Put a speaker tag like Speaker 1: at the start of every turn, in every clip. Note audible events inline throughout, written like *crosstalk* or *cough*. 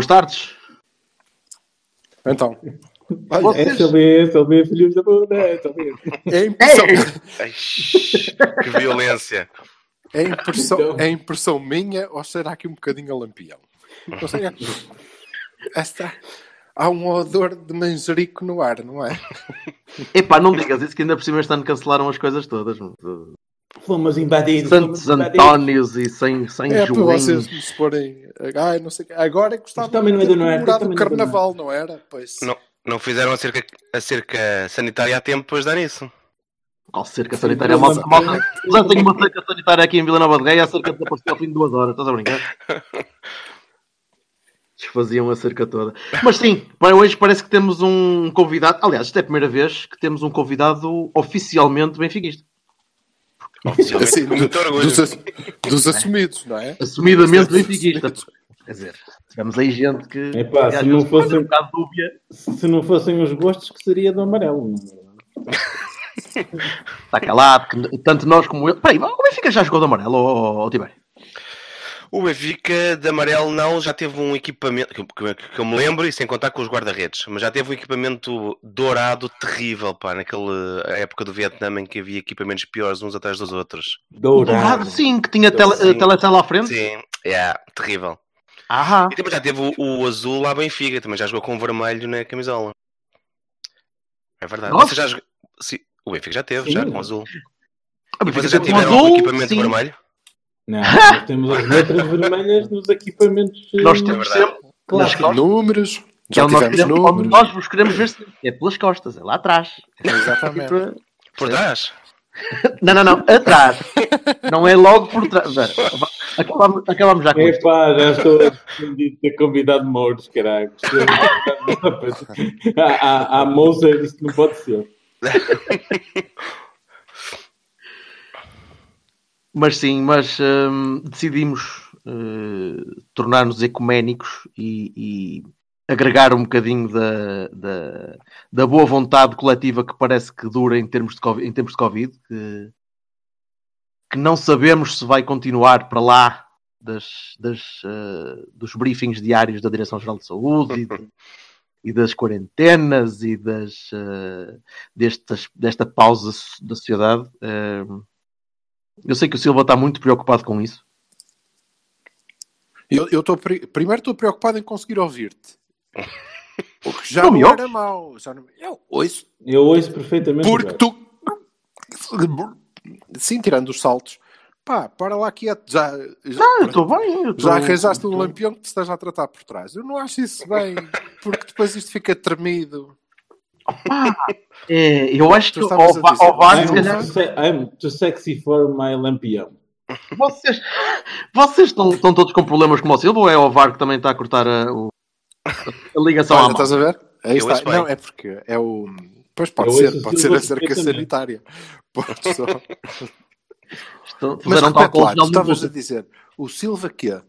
Speaker 1: Boas tardes.
Speaker 2: Então,
Speaker 3: Olha,
Speaker 1: Vocês-
Speaker 3: vez, essa vez, filhos da puta, essa vez.
Speaker 2: é impressão,
Speaker 4: Ai, que violência.
Speaker 2: é, impressão,
Speaker 3: Então.
Speaker 2: é impressão minha ou será que um bocadinho a lampião? Não sei. é- Esta, há um odor de manjerico no ar, não é?
Speaker 1: Epá, não digas isso que ainda por cima este ano cancelaram as coisas todas.
Speaker 3: Fomos invadidos.
Speaker 1: Santos
Speaker 3: fomos invadidos.
Speaker 1: Antónios e sem, sem
Speaker 2: É
Speaker 1: Joões.
Speaker 2: vocês me se porem. Ai, não sei. Agora é que gostava
Speaker 3: Isto também não é do Noé, não é do
Speaker 2: carnaval, não era? Pois.
Speaker 4: Não, não fizeram a cerca, a cerca sanitária a tempo depois de dar isso.
Speaker 1: Qual cerca sanitária? Malta- malta- Já tenho uma cerca sanitária aqui em Vila Nova de Gaia, a cerca desapareceu ao fim de duas horas. Estás a brincar? *laughs* Desfaziam a cerca toda. Mas sim, bem, hoje parece que temos um convidado. Aliás, esta é a primeira vez que temos um convidado oficialmente benfiquista.
Speaker 2: Assim,
Speaker 4: com muito orgulho.
Speaker 2: dos, ass- dos assumidos, não é?
Speaker 1: Assumidamente benfiquista. Quer dizer, tivemos aí gente que.
Speaker 3: Epá, se não fosse-
Speaker 1: pode ter um.
Speaker 3: Se não fossem os gostos, que seria do amarelo. é?
Speaker 1: Está calado, que tanto nós como ele. Peraí, o Benfica já jogou de amarelo, ó, Tibério?
Speaker 4: O Benfica de amarelo não, já teve um equipamento, que, que- que eu me lembro, e sem contar com os guarda-redes, mas já teve um equipamento dourado terrível, pá, naquela época do Vietnã em que havia equipamentos piores uns atrás dos outros.
Speaker 3: Dourado.
Speaker 1: Ah, sim, que tinha tele,
Speaker 4: Sim.
Speaker 1: teletela à frente.
Speaker 4: Sim, é, terrível.
Speaker 1: Ah,
Speaker 4: E também já teve o, o azul lá Benfica, também já jogou com o vermelho na camisola. É verdade.
Speaker 1: Nossa.
Speaker 4: Você já jogou... Sim, o Benfica já teve,
Speaker 3: Sim.
Speaker 4: já com azul.
Speaker 1: a
Speaker 4: E
Speaker 1: Benfica
Speaker 4: vocês já
Speaker 1: teve um
Speaker 4: tiveram
Speaker 1: azul,
Speaker 4: o equipamento
Speaker 1: sim.
Speaker 4: vermelho?
Speaker 3: Não, nós temos as letras vermelhas nos equipamentos.
Speaker 1: Nós temos
Speaker 4: É
Speaker 1: sempre.
Speaker 3: Clássicos.
Speaker 1: costas,
Speaker 2: Números,
Speaker 1: que é
Speaker 2: já
Speaker 1: onde nós, queremos,
Speaker 2: números.
Speaker 1: nós vos queremos ver sempre. É pelas costas, é lá atrás.
Speaker 2: Exatamente.
Speaker 1: Tipo,
Speaker 4: Por trás? *laughs*
Speaker 1: Não, não, não, atrás. Não é logo por trás. *laughs* Acabamos, acabamos já com isto.
Speaker 3: Epá, já estou arrependido de ter convidado Mouros, caralho. Há, há, há Moser, isto não pode ser. *laughs*
Speaker 1: Mas sim, mas hum, decidimos eh, tornar-nos ecuménicos e, e agregar um bocadinho da, da, da boa vontade coletiva que parece que dura em termos de Covid, em tempos de Covid que, que não sabemos se vai continuar para lá das, das, eh, dos briefings diários da Direção-Geral de Saúde e, de- *laughs* e das quarentenas e das, eh, destas, desta pausa da sociedade. Eh, eu sei que o Silva está muito preocupado com isso.
Speaker 2: Eu, eu tô pri- primeiro estou preocupado em conseguir ouvir-te. *laughs* O que já
Speaker 1: Não
Speaker 2: não,
Speaker 1: me
Speaker 2: era mau. Já não... Eu ouço.
Speaker 3: Eu ouço perfeitamente.
Speaker 2: Porque tu. Sim, tirando os saltos. Pá, para lá quieto. Já, já,
Speaker 1: Ah, eu estou bem. eu tô-
Speaker 2: já arranjaste um
Speaker 1: tô-
Speaker 2: lampião que te esteja a tratar por trás. Eu não acho isso bem. Porque depois isto fica tremido.
Speaker 1: É, eu acho que
Speaker 2: dizer.
Speaker 1: ao VAR, se
Speaker 3: I'm,
Speaker 1: calhar,
Speaker 3: too se- I'm too sexy for my lampião.
Speaker 1: vocês, vocês estão, estão todos com problemas como o Silva ou é o VAR que também está a cortar a, o- a ligação à
Speaker 2: Olha,
Speaker 1: mão?
Speaker 2: estás a ver? Aí
Speaker 4: Eu
Speaker 2: está. Não, é porque é o. Pois pode
Speaker 3: Eu
Speaker 2: ser, pode ser a cerca sanitária. Pode só.
Speaker 1: Estão-
Speaker 2: Mas repete lá, tu estavas a dizer, o Silva que é?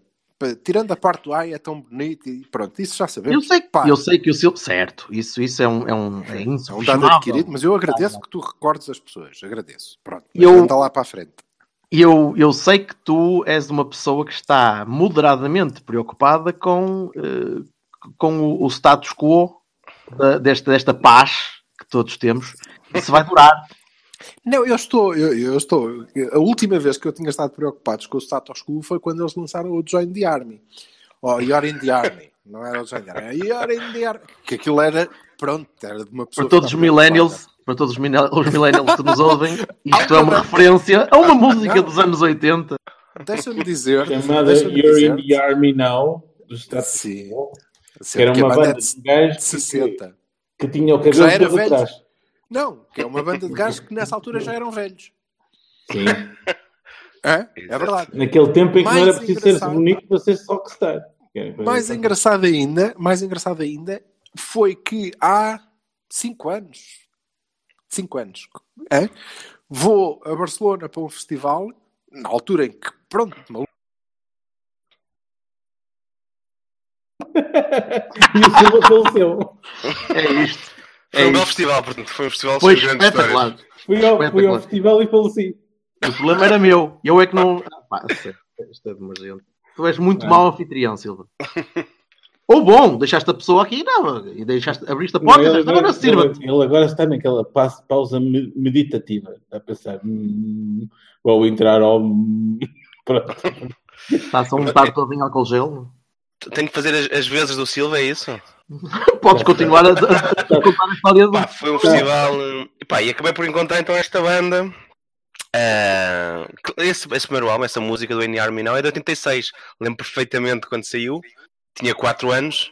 Speaker 2: Tirando a parte do ai é tão bonito e pronto, isso já
Speaker 1: eu
Speaker 2: sabemos.
Speaker 1: sei,
Speaker 2: Pá,
Speaker 1: eu sei que o Silva. Certo, isso, isso é um. É um é
Speaker 2: é um dado adquirido, mas eu agradeço que tu recordes as pessoas. Agradeço. Pronto,
Speaker 1: Eu-
Speaker 2: anda lá para a frente.
Speaker 1: eu, eu sei que tu és uma pessoa que está moderadamente preocupada com, eh, com o, o status quo da- desta, desta paz que todos temos. Isso vai durar.
Speaker 2: Não, eu estou, eu, eu estou. A última vez que eu tinha estado preocupado com o status quo foi quando eles lançaram o Join the Army. Ou You're in the Army. Não era o Join the Army. You're in the Army. Que aquilo era, pronto, era de uma pessoa.
Speaker 1: Para todos os millennials, para todos os millennials que nos ouvem, isto é uma referência a uma música dos anos 80.
Speaker 2: preocupada. Deixa-me dizer.
Speaker 3: Chamada
Speaker 2: deixa-me
Speaker 3: You're
Speaker 2: dizer-
Speaker 3: in the Army Now, do Status
Speaker 2: Sim.
Speaker 3: Quo,
Speaker 2: Sim,
Speaker 3: que era uma
Speaker 2: banda de
Speaker 3: de gajos que,
Speaker 2: 60.
Speaker 3: que tinha o cabelo
Speaker 2: velho.
Speaker 3: atrás.
Speaker 2: Não, que é uma banda de gajos que nessa altura já eram velhos.
Speaker 3: Sim. *laughs*
Speaker 2: É, é verdade.
Speaker 3: Naquele tempo em que não
Speaker 2: Mais
Speaker 3: era preciso ser bonito para ser rockstar.
Speaker 2: Mais
Speaker 3: assim.
Speaker 2: engraçado ainda, mais engraçado ainda, foi que há cinco anos, cinco anos, é? vou a Barcelona para um festival, na altura em que, pronto, maluco, *laughs*
Speaker 3: E o Silva faleceu.
Speaker 1: É isto.
Speaker 4: Foi
Speaker 1: É
Speaker 4: um belo
Speaker 1: isto.
Speaker 4: festival, portanto, foi um festival
Speaker 1: Foi
Speaker 4: sem grandes
Speaker 1: espetacular.
Speaker 4: histórias.
Speaker 3: Fui ao, fui ao festival e faleci.
Speaker 1: O problema era meu. Eu é que não. Ah, *laughs* pá, isto é demasiado. Tu és muito
Speaker 3: Ah.
Speaker 1: mau anfitrião, Silva. Ou bom, deixaste a pessoa aqui não, e deixaste, abriste a porta,
Speaker 3: Ele
Speaker 1: disseste, agora
Speaker 3: agora-
Speaker 1: sirva-te.
Speaker 3: ele, ele agora está naquela pa- pausa me- meditativa. A pensar, "Hum, vou entrar ao. *laughs* Pronto.
Speaker 1: Está só um bocado todo em álcool gel.
Speaker 4: Tenho que fazer as, as vezes do Silva, é isso? *laughs*
Speaker 1: Podes continuar a, a- a contar a história do.
Speaker 4: Pá, foi um festival. eh, E, pá, e acabei por encontrar então esta banda. Que- esse, esse primeiro álbum, essa música do Any Army Now é de 86. Lembro perfeitamente quando saiu. Tinha 4 anos.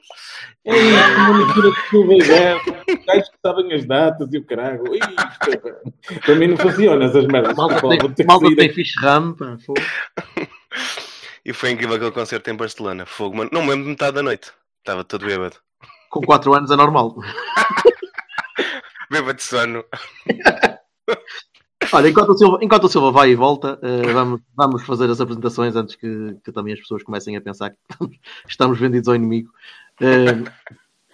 Speaker 3: É uma mistura de e Berto. Gajos que sabem as datas e o caralho. Para mim não funciona essas merdas.
Speaker 1: Malta
Speaker 3: vou
Speaker 1: tem, malta tem ram. pá, fogo. *laughs*
Speaker 4: E foi incrível aquele concerto em Barcelona. Fogo, mano. Não me lembro de metade da noite. Estava todo bêbado.
Speaker 1: Com 4 anos é normal.
Speaker 4: Bêbado de sono.
Speaker 1: Olha, enquanto o Silva, enquanto o Silva vai e volta, eh, vamos, vamos fazer as apresentações antes que, que também as pessoas comecem a pensar que estamos, estamos vendidos ao inimigo. Eh,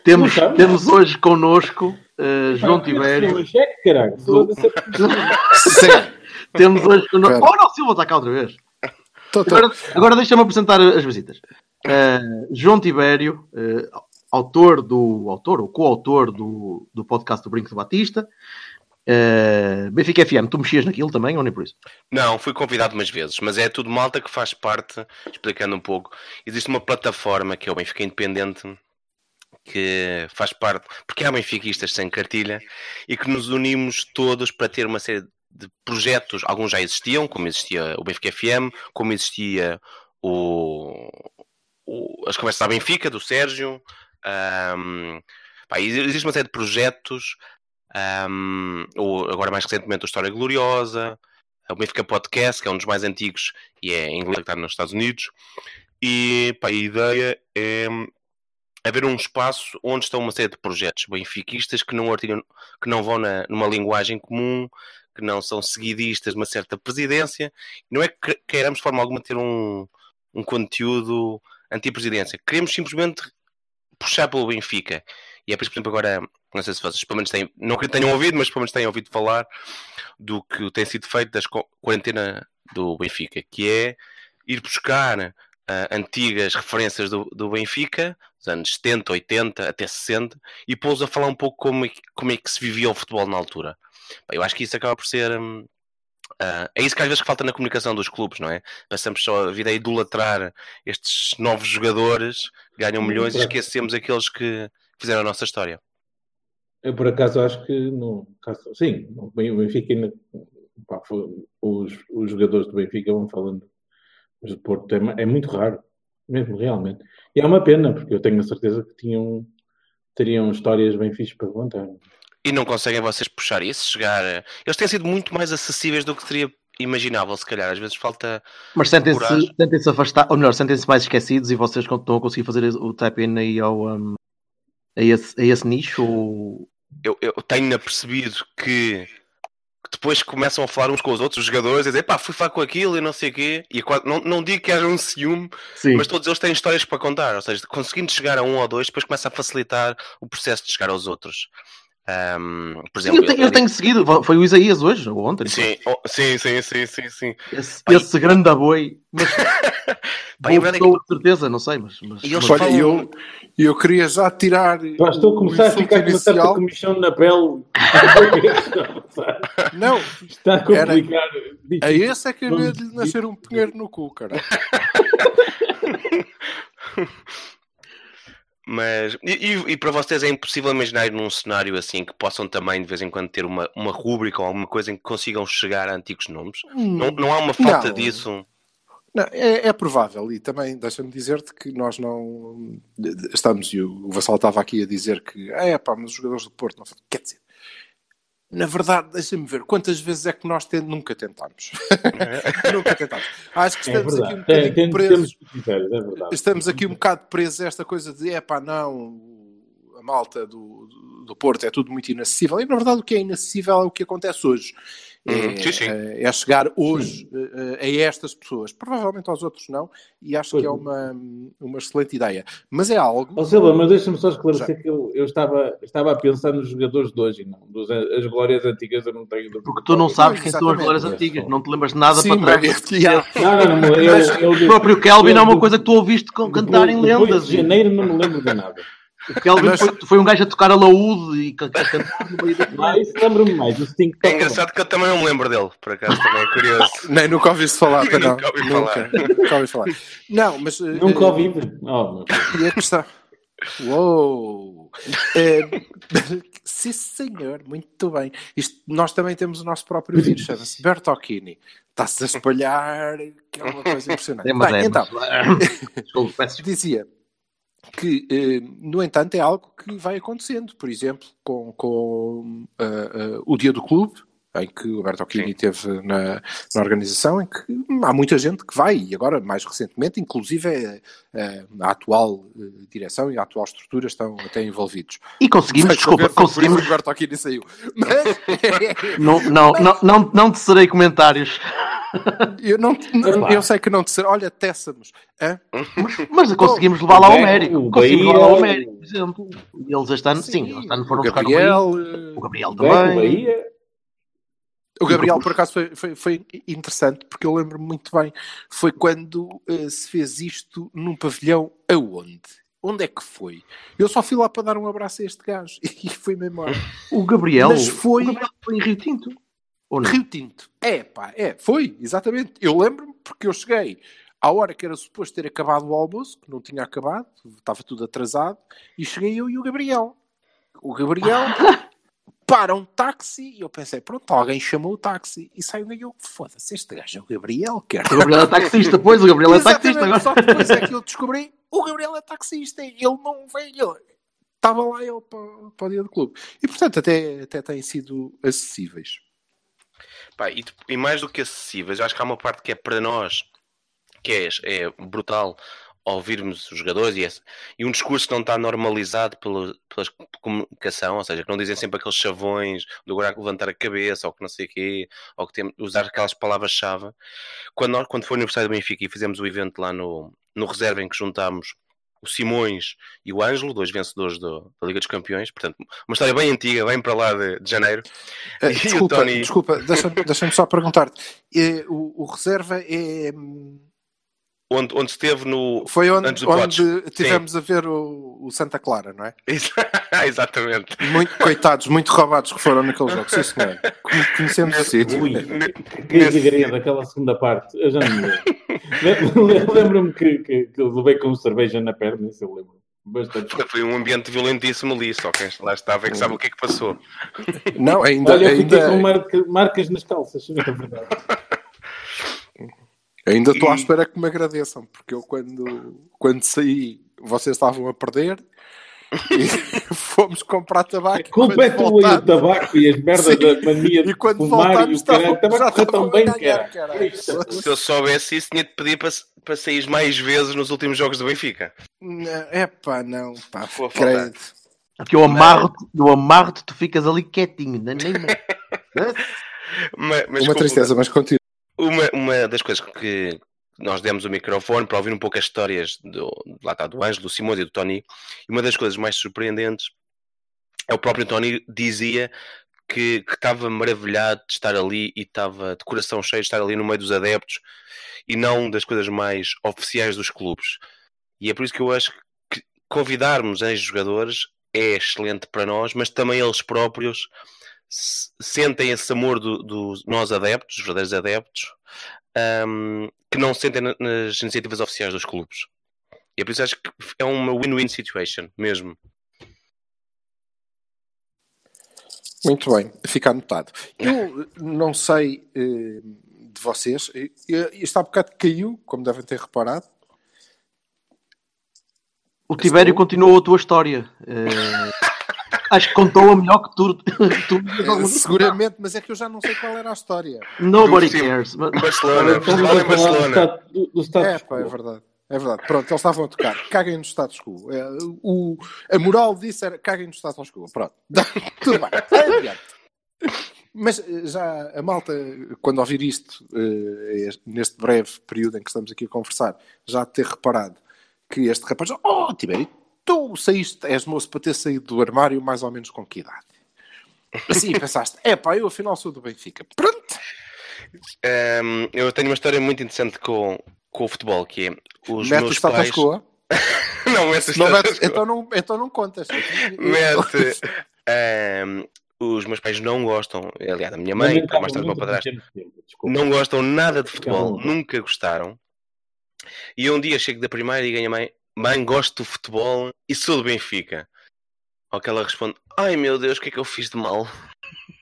Speaker 1: temos, temos hoje connosco eh, João
Speaker 3: Pá,
Speaker 1: Tibério.
Speaker 3: Foda-se.
Speaker 2: Sim.
Speaker 1: Temos hoje connosco. Oh, não, Silva está cá outra vez.
Speaker 2: Tô, tô.
Speaker 1: Agora, agora deixa-me apresentar as visitas. João Tibério, autor do autor ou coautor do, do podcast do Brinco de Batista. Eh, Benfica FM, tu mexias naquilo também ou nem por isso?
Speaker 4: Não, fui convidado umas vezes, mas é tudo malta que faz parte, explicando um pouco. Existe uma plataforma que é o Benfica Independente, que faz parte, porque há benfiquistas sem cartilha, e que nos unimos todos para ter uma série de projetos. Alguns já existiam, como existia o Benfica FM, como existia o, o- as conversas à Benfica, do Sérgio. Ahm, pá, existe uma série de projetos. ahm, o- agora mais recentemente o História Gloriosa, o Benfica Podcast, que é um dos mais antigos e é em inglês, que está nos Estados Unidos. E pá, a ideia é haver um espaço onde estão uma série de projetos benfiquistas que não, articulam- que não vão na- numa linguagem comum, que não são seguidistas de uma certa presidência. Não é que queiramos de forma alguma ter um, um conteúdo anti-presidência. Queremos simplesmente puxar pelo Benfica. E é por isso, por exemplo, agora, não sei se vocês pelo menos têm, não que tenham ouvido, mas pelo menos têm ouvido falar do que tem sido feito co- quarentena do Benfica, que é ir buscar ah, antigas referências do, do Benfica, dos anos 70, 80, até 60, e pô-los a falar um pouco como é, como é que se vivia o futebol na altura. Bem, Eu acho que isso acaba por ser. hum, ah, é isso que às vezes falta na comunicação dos clubes, não é? Passamos só a vida a idolatrar estes novos jogadores, ganham milhões e esquecemos aqueles que fizeram a nossa história.
Speaker 3: Eu, por acaso, acho que não. caso- Sim, o Ben- o Benfica ainda. pá, os, os jogadores do Benfica vão falando. Mas o Porto é, é muito raro, mesmo realmente. E é uma pena, porque eu tenho a certeza que tinham, teriam histórias bem fixas para contar.
Speaker 4: E não conseguem vocês puxar isso, chegar. Eles têm sido muito mais acessíveis do que seria imaginável, se calhar. Às vezes falta.
Speaker 1: Mas sentem-se sentem afastar, ou melhor, sentem-se mais esquecidos e vocês estão a conseguir fazer o tap-in aí ao, um, a, esse, a esse nicho? Ou...
Speaker 4: Eu, eu tenho apercebido que que depois começam a falar uns com os outros, os jogadores, a dizer pá, fui falar com aquilo e não sei o quê. E é quase- não, não digo que haja um ciúme,
Speaker 1: Sim.
Speaker 4: mas todos eles têm histórias para contar. Ou seja, conseguindo chegar a um ou dois, depois começa a facilitar o processo de chegar aos outros. Ahm, por exemplo,
Speaker 1: eu, tenho, eu tenho seguido, foi o Isaías hoje, ou ontem.
Speaker 4: Sim, oh, sim, sim, sim, sim, sim.
Speaker 1: Esse, esse grande aboi. Mas, *laughs*
Speaker 4: e é
Speaker 1: pessoa, de certeza, não sei, mas. mas,
Speaker 4: E
Speaker 1: mas-
Speaker 2: Olha,
Speaker 4: falam-
Speaker 2: eu, eu queria já tirar.
Speaker 3: Pá, estou a começar a ficar com uma certa comissão na pele. *laughs*
Speaker 2: Não,
Speaker 3: Está a complicar.
Speaker 2: a esse é que havia de nascer um pinheiro no cu, cara. *laughs*
Speaker 4: Mas, e, e- para vocês é impossível imaginar num cenário assim que possam também de vez em quando ter uma, uma rúbrica ou alguma coisa em que consigam chegar a antigos nomes? Não, não há uma falta
Speaker 2: Não.
Speaker 4: disso?
Speaker 2: Não, é, é provável, e também deixa-me dizer-te que nós não estamos, e o o Vassal estava aqui a dizer que é pá, mas os jogadores do Porto não. Quer dizer, Na verdade, deixa-me ver, quantas vezes é que nós te- nunca tentámos? *laughs* nunca tentámos. Acho que
Speaker 3: É
Speaker 2: estamos aqui um bocadinho presos.
Speaker 3: temos é.
Speaker 2: Estamos aqui um bocado presos a esta coisa de é pá, não, a malta do, do Porto é tudo muito inacessível. E na verdade, o que é inacessível é o que acontece hoje.
Speaker 4: Uhum,
Speaker 2: É,
Speaker 4: sim, sim.
Speaker 2: é- é chegar hoje eh, a estas pessoas. Provavelmente aos outros não, e acho
Speaker 3: Pois
Speaker 2: que é uma, uma excelente ideia. Mas é algo.
Speaker 3: Ó Silva, mas deixa-me só esclarecer que eu, eu estava, estava a pensar nos jogadores de hoje não. Dos, as glórias antigas eu não tenho.
Speaker 1: Porque tu não sabes quem são as glórias antigas, não te lembras de nada
Speaker 2: Sim,
Speaker 1: para trás.
Speaker 2: mas-. *laughs*
Speaker 3: Não, não, não. Eu, eu,
Speaker 1: O próprio Kelvin é uma
Speaker 3: eu-
Speaker 1: coisa que tu ouviste cantar em lendas.
Speaker 3: de janeiro não me lembro de nada.
Speaker 1: O Kelvin
Speaker 2: Mas-
Speaker 1: foi, foi um gajo a tocar a laúde e a, cantar no meio da
Speaker 3: Ah, isso lembro-me mais. O Sting
Speaker 4: É engraçado que eu também não me lembro dele, por acaso também é curioso. *laughs*
Speaker 2: Nem nunca ouviste falar, não.
Speaker 4: Nunca ouvi
Speaker 2: Nunca, nunca ouvi falar. Não, mas. eh,
Speaker 3: Nunca
Speaker 2: eh,
Speaker 3: ouvi. Oh.
Speaker 2: E a questão. Uou! Eh, *laughs* sim, senhor, muito bem. Isto, nós também temos o nosso próprio vírus, chama-se Bertocchini. Está-se a espalhar, que é uma coisa impressionante.
Speaker 1: É, mas
Speaker 2: Bem,
Speaker 1: é,
Speaker 2: então,
Speaker 1: mas- Desculpa, peço desculpa.
Speaker 2: dizia que, eh, no entanto, é algo que vai acontecendo. Por exemplo, com, com eh, eh, o dia do clube, em que o Bertocchini esteve na, na organização, em que há muita gente que vai, e agora, mais recentemente, inclusive eh, eh, a atual eh, direção e a atual estrutura estão até envolvidos.
Speaker 1: E conseguimos,
Speaker 2: Vai
Speaker 1: desculpa, conseguimos.
Speaker 2: o Bertocchini saiu. *laughs* Mas...
Speaker 1: Não, não, não, não, não te serei comentários.
Speaker 2: Eu, não,
Speaker 3: Epá.
Speaker 2: eu sei que não te ser. Olha, Tessamos. Hã?
Speaker 1: Mas conseguimos levá-lo ao mérito.
Speaker 3: o
Speaker 1: Conseguimos levá-lo ao mérito, por exemplo. E Eles este ano, sim, este ano foram
Speaker 2: o
Speaker 1: buscar o
Speaker 2: Gabriel.
Speaker 1: Bahia.
Speaker 2: eh,
Speaker 1: O Gabriel
Speaker 3: Beco,
Speaker 1: também.
Speaker 3: Bahia.
Speaker 2: O Gabriel, por acaso, foi, foi, foi interessante, porque eu lembro-me muito bem. Foi quando eh, se fez isto num pavilhão aonde? Onde é que foi? Eu só fui lá para dar um abraço a este gajo *laughs* e fui-me embora.
Speaker 1: O Gabriel,
Speaker 2: Mas foi-
Speaker 1: o Gabriel foi em Rio Tinto. Ou não?
Speaker 2: Rio Tinto. É, pá, é. Foi, exatamente. Eu lembro-me porque eu cheguei à hora que era suposto ter acabado o almoço, que não tinha acabado, estava tudo atrasado, e cheguei eu e o Gabriel. O Gabriel *laughs* para um táxi e eu pensei, pronto, alguém chamou o táxi. E saiu e eu, foda-se, este gajo é o Gabriel, quer
Speaker 1: O Gabriel é taxista, pois, o Gabriel é taxista agora.
Speaker 2: Só depois é que eu descobri, o Gabriel é taxista, ele não veio. Estava lá ele para, para o dia do clube. E portanto, até, até têm sido acessíveis.
Speaker 4: Pá, e, e mais do que acessíveis, eu acho que há uma parte que é para nós que é, é brutal ouvirmos os jogadores e, esse- e um discurso que não está normalizado pela, pela comunicação, ou seja, que não dizem sempre aqueles chavões do agora levantar a cabeça ou que não sei o quê, ou que tem, usar aquelas palavras-chave. Quando, nós, quando foi o aniversário do Benfica e fizemos o evento lá no, no reserva em que juntámos o Simões e o Ângelo, dois vencedores do- da Liga dos Campeões, portanto, uma história bem antiga, bem para lá de, de janeiro. O
Speaker 2: desculpa,
Speaker 4: Tony-
Speaker 2: desculpa deixa-me deixa só perguntar-te. Eh, o, o reserva é.
Speaker 4: Onde, onde esteve no.
Speaker 2: Foi onde,
Speaker 4: Antes do
Speaker 2: onde tivemos a ver o, o Santa Clara, não é? *laughs*
Speaker 4: Exatamente.
Speaker 2: Muito coitados, muito roubados que foram naquele jogo, sim senhor. Con- Conhecemos o sítio.
Speaker 3: Ui, que alegria daquela segunda parte. Eu já não me lembro. Lem- *laughs* Lembro-me que, que, que eu levei com cerveja na perna, isso eu lembro. Bastante.
Speaker 4: Foi um ambiente violentíssimo ali, só quem lá estava é que sabe o que é que passou.
Speaker 2: Não, ainda.
Speaker 3: Olha, eu fiquei
Speaker 2: ainda...
Speaker 3: com marca- marcas nas calças, é verdade. *laughs*
Speaker 2: Ainda estou à espera que me agradeçam, porque eu quando, quando saí, vocês estavam a perder e *laughs* fomos comprar tabaco.
Speaker 3: A culpa
Speaker 2: quando
Speaker 3: é tua e o tabaco e as merdas
Speaker 2: Sim.
Speaker 3: da mania de
Speaker 2: E quando
Speaker 3: fumar e
Speaker 2: voltámos,
Speaker 3: o caralho. Estava a correr tão bem,
Speaker 2: ganhar,
Speaker 3: cara.
Speaker 2: caralho.
Speaker 4: Se eu soubesse isso, tinha de pedir para, para sair mais vezes nos últimos jogos do Benfica.
Speaker 2: É pá, não, pá, credo.
Speaker 1: Porque eu amarro-te, eu amarro-te, tu ficas ali quietinho. Nem, nem... *laughs*
Speaker 4: Mas, mas
Speaker 2: Uma tristeza, mas continua.
Speaker 4: Uma, uma das coisas que nós demos o microfone para ouvir um pouco as histórias do, lá está, do Ângelo, do Simões e do Tony, e uma das coisas mais surpreendentes é o próprio Tony dizia que, que estava maravilhado de estar ali e estava de coração cheio de estar ali no meio dos adeptos e não das coisas mais oficiais dos clubes. E é por isso que eu acho que convidarmos ex-jogadores é excelente para nós, mas também eles próprios sentem esse amor do- dos nós adeptos, os verdadeiros adeptos, ahm, que não sentem na- nas iniciativas oficiais dos clubes. E é por isso que acho que é uma win-win situation mesmo.
Speaker 2: Muito bem, fica anotado. Eu não sei eh, de vocês, este há bocado caiu, como devem ter reparado.
Speaker 1: O Tibério continuou a tua história. Eh, Acho que contou-a melhor que tu. *laughs* que tu dia.
Speaker 2: Seguramente, mas é que eu já não sei qual era a história.
Speaker 1: Nobody
Speaker 4: Sim.
Speaker 1: cares. Mas-
Speaker 4: Barcelona,
Speaker 3: a do
Speaker 4: Barcelona.
Speaker 3: status- do- do status
Speaker 2: É, pá, é verdade. É verdade. Pronto, eles estavam a tocar. Caguem no status quo. É, o, a moral disso era caguem no status quo. Pronto. *laughs* Tudo bem. Adiante. Mas eh, já a malta, quando ouvir isto, eh, este- neste breve período em que estamos aqui a conversar, já ter reparado que este rapaz, oh, Tibério, tu saíste, és moço para ter saído do armário mais ou menos com que idade? Assim *laughs* pensaste, é pá, eu afinal sou do Benfica. Pronto.
Speaker 4: Ehm, eu tenho uma história muito interessante com, com o futebol, que é os
Speaker 2: Mete o
Speaker 4: meus pais... não, mete o
Speaker 2: Não metes- então, não, então não contas.
Speaker 4: Mete. ehm, os meus pais não gostam, aliás, a minha mãe, mais tarde o meu padrasto, não gostam nada de futebol,
Speaker 3: à
Speaker 4: nunca gostaram. E um dia chego da primeira e ganho a mãe, mãe, gosto do futebol e sou do Benfica. Ao que ela responde, ai meu Deus, o que é que eu fiz de mal?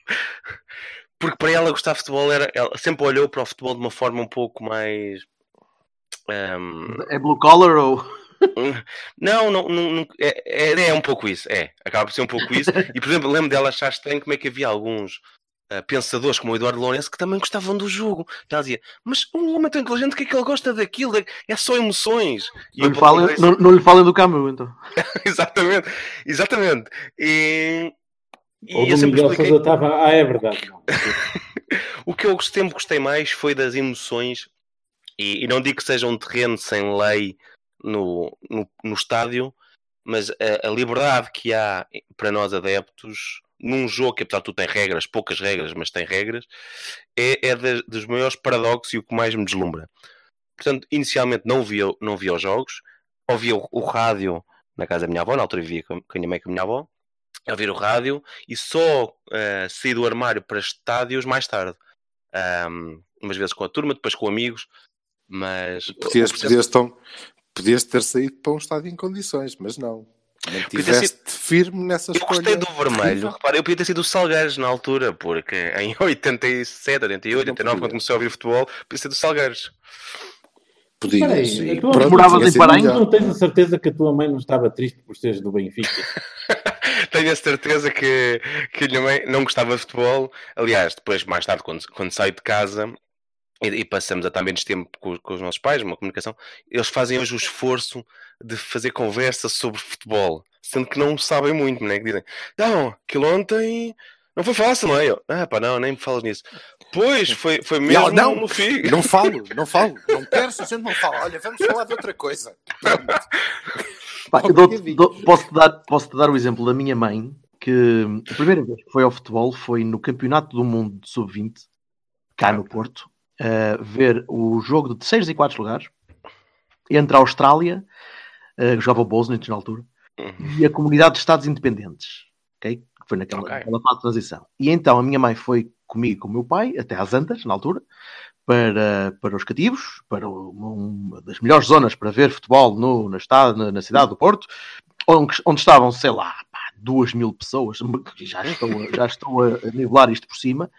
Speaker 4: *laughs* Porque para ela gostar de futebol, era, ela sempre olhou para o futebol de uma forma um pouco mais. ehm,
Speaker 1: É blue collar ou.
Speaker 4: não, não, não, não- é, é, é um pouco isso, é, acaba por ser um pouco isso. *laughs* E por exemplo, lembro dela achar estranho como é que havia alguns ah, pensadores como o Eduardo Lourenço que também gostavam do jogo. Ela dizia, mas um homem tão inteligente, o que é que ele gosta daquilo? É- É só emoções. E
Speaker 1: Não lhe, falem, não, não lhe falem do Camus, então. *laughs*
Speaker 4: exatamente, exatamente. E, e
Speaker 3: Ou
Speaker 4: eu
Speaker 3: do Miguel
Speaker 4: expliquei.
Speaker 3: Sousa estava. Ah, é verdade. *laughs*
Speaker 4: O que eu sempre gostei mais foi das emoções, e, e não digo que seja um terreno sem lei no, no, no estádio, mas a, a liberdade que há para nós adeptos num jogo que, apesar de tudo, tem regras, poucas regras, mas tem regras, é, é das- dos maiores paradoxos e o que mais me deslumbra. Portanto, inicialmente não via, não via os jogos, ouvia o, o rádio na casa da minha avó, na altura vivia com, com a minha mãe e com a minha avó, a ouvir o rádio e só eh, saí do armário para estádios mais tarde. Ahm, umas vezes com a turma, depois com amigos, mas
Speaker 2: Podias,
Speaker 4: processo-
Speaker 2: podias, tão, podias ter saído para um estádio em condições, mas não. Mantiveste firme nessa
Speaker 4: eu
Speaker 2: escolha.
Speaker 4: gostei do vermelho. Repara, eu podia ter sido o Salgueiros na altura, porque em 87, 88, 89, quando comecei a ouvir futebol, podia ser do Salgueiros.
Speaker 2: Podias.
Speaker 3: Peraí, tu
Speaker 2: pronto,
Speaker 1: moravas em
Speaker 2: sido
Speaker 1: Paranhos?
Speaker 3: não tens a certeza que a tua mãe não estava triste por seres do Benfica? *laughs*
Speaker 4: Tenho a certeza que, que a minha mãe não gostava de futebol. Aliás, depois, mais tarde, quando, quando saio de casa e, e passamos a estar menos tempo com, com os nossos pais, uma comunicação, eles fazem hoje o esforço de fazer conversa sobre futebol, sendo que não sabem muito, né? Que dizem, não, aquilo ontem não foi fácil, não é? Eu, ah, pá, não, nem me falas nisso. Pois, foi, foi mesmo
Speaker 2: ela, não,
Speaker 4: no fim. *laughs*
Speaker 2: não falo, não falo. Não queres, a gente não fala. Olha, vamos falar de outra coisa.
Speaker 1: Pá, eu dou- dou- posso-te dar, posso dar o exemplo da minha mãe, que a primeira vez que foi ao futebol foi no Campeonato do Mundo de Sub-20, cá no Porto, a ver o jogo de terceiros e quartos lugares entre a Austrália, que jogava o Bosnich na altura,
Speaker 4: Uhum.
Speaker 1: e a Comunidade de Estados Independentes, ok? que foi naquela,
Speaker 4: Ok.
Speaker 1: naquela fase de transição. E então a minha mãe foi comigo com o meu pai, até às Antas, na altura, para, para os cativos, para uma, das melhores zonas para ver futebol no, na, estado, na, cidade do Porto, onde, onde estavam, sei lá, pá, duas mil pessoas, *laughs* já estou, já estou a nivelar isto por cima.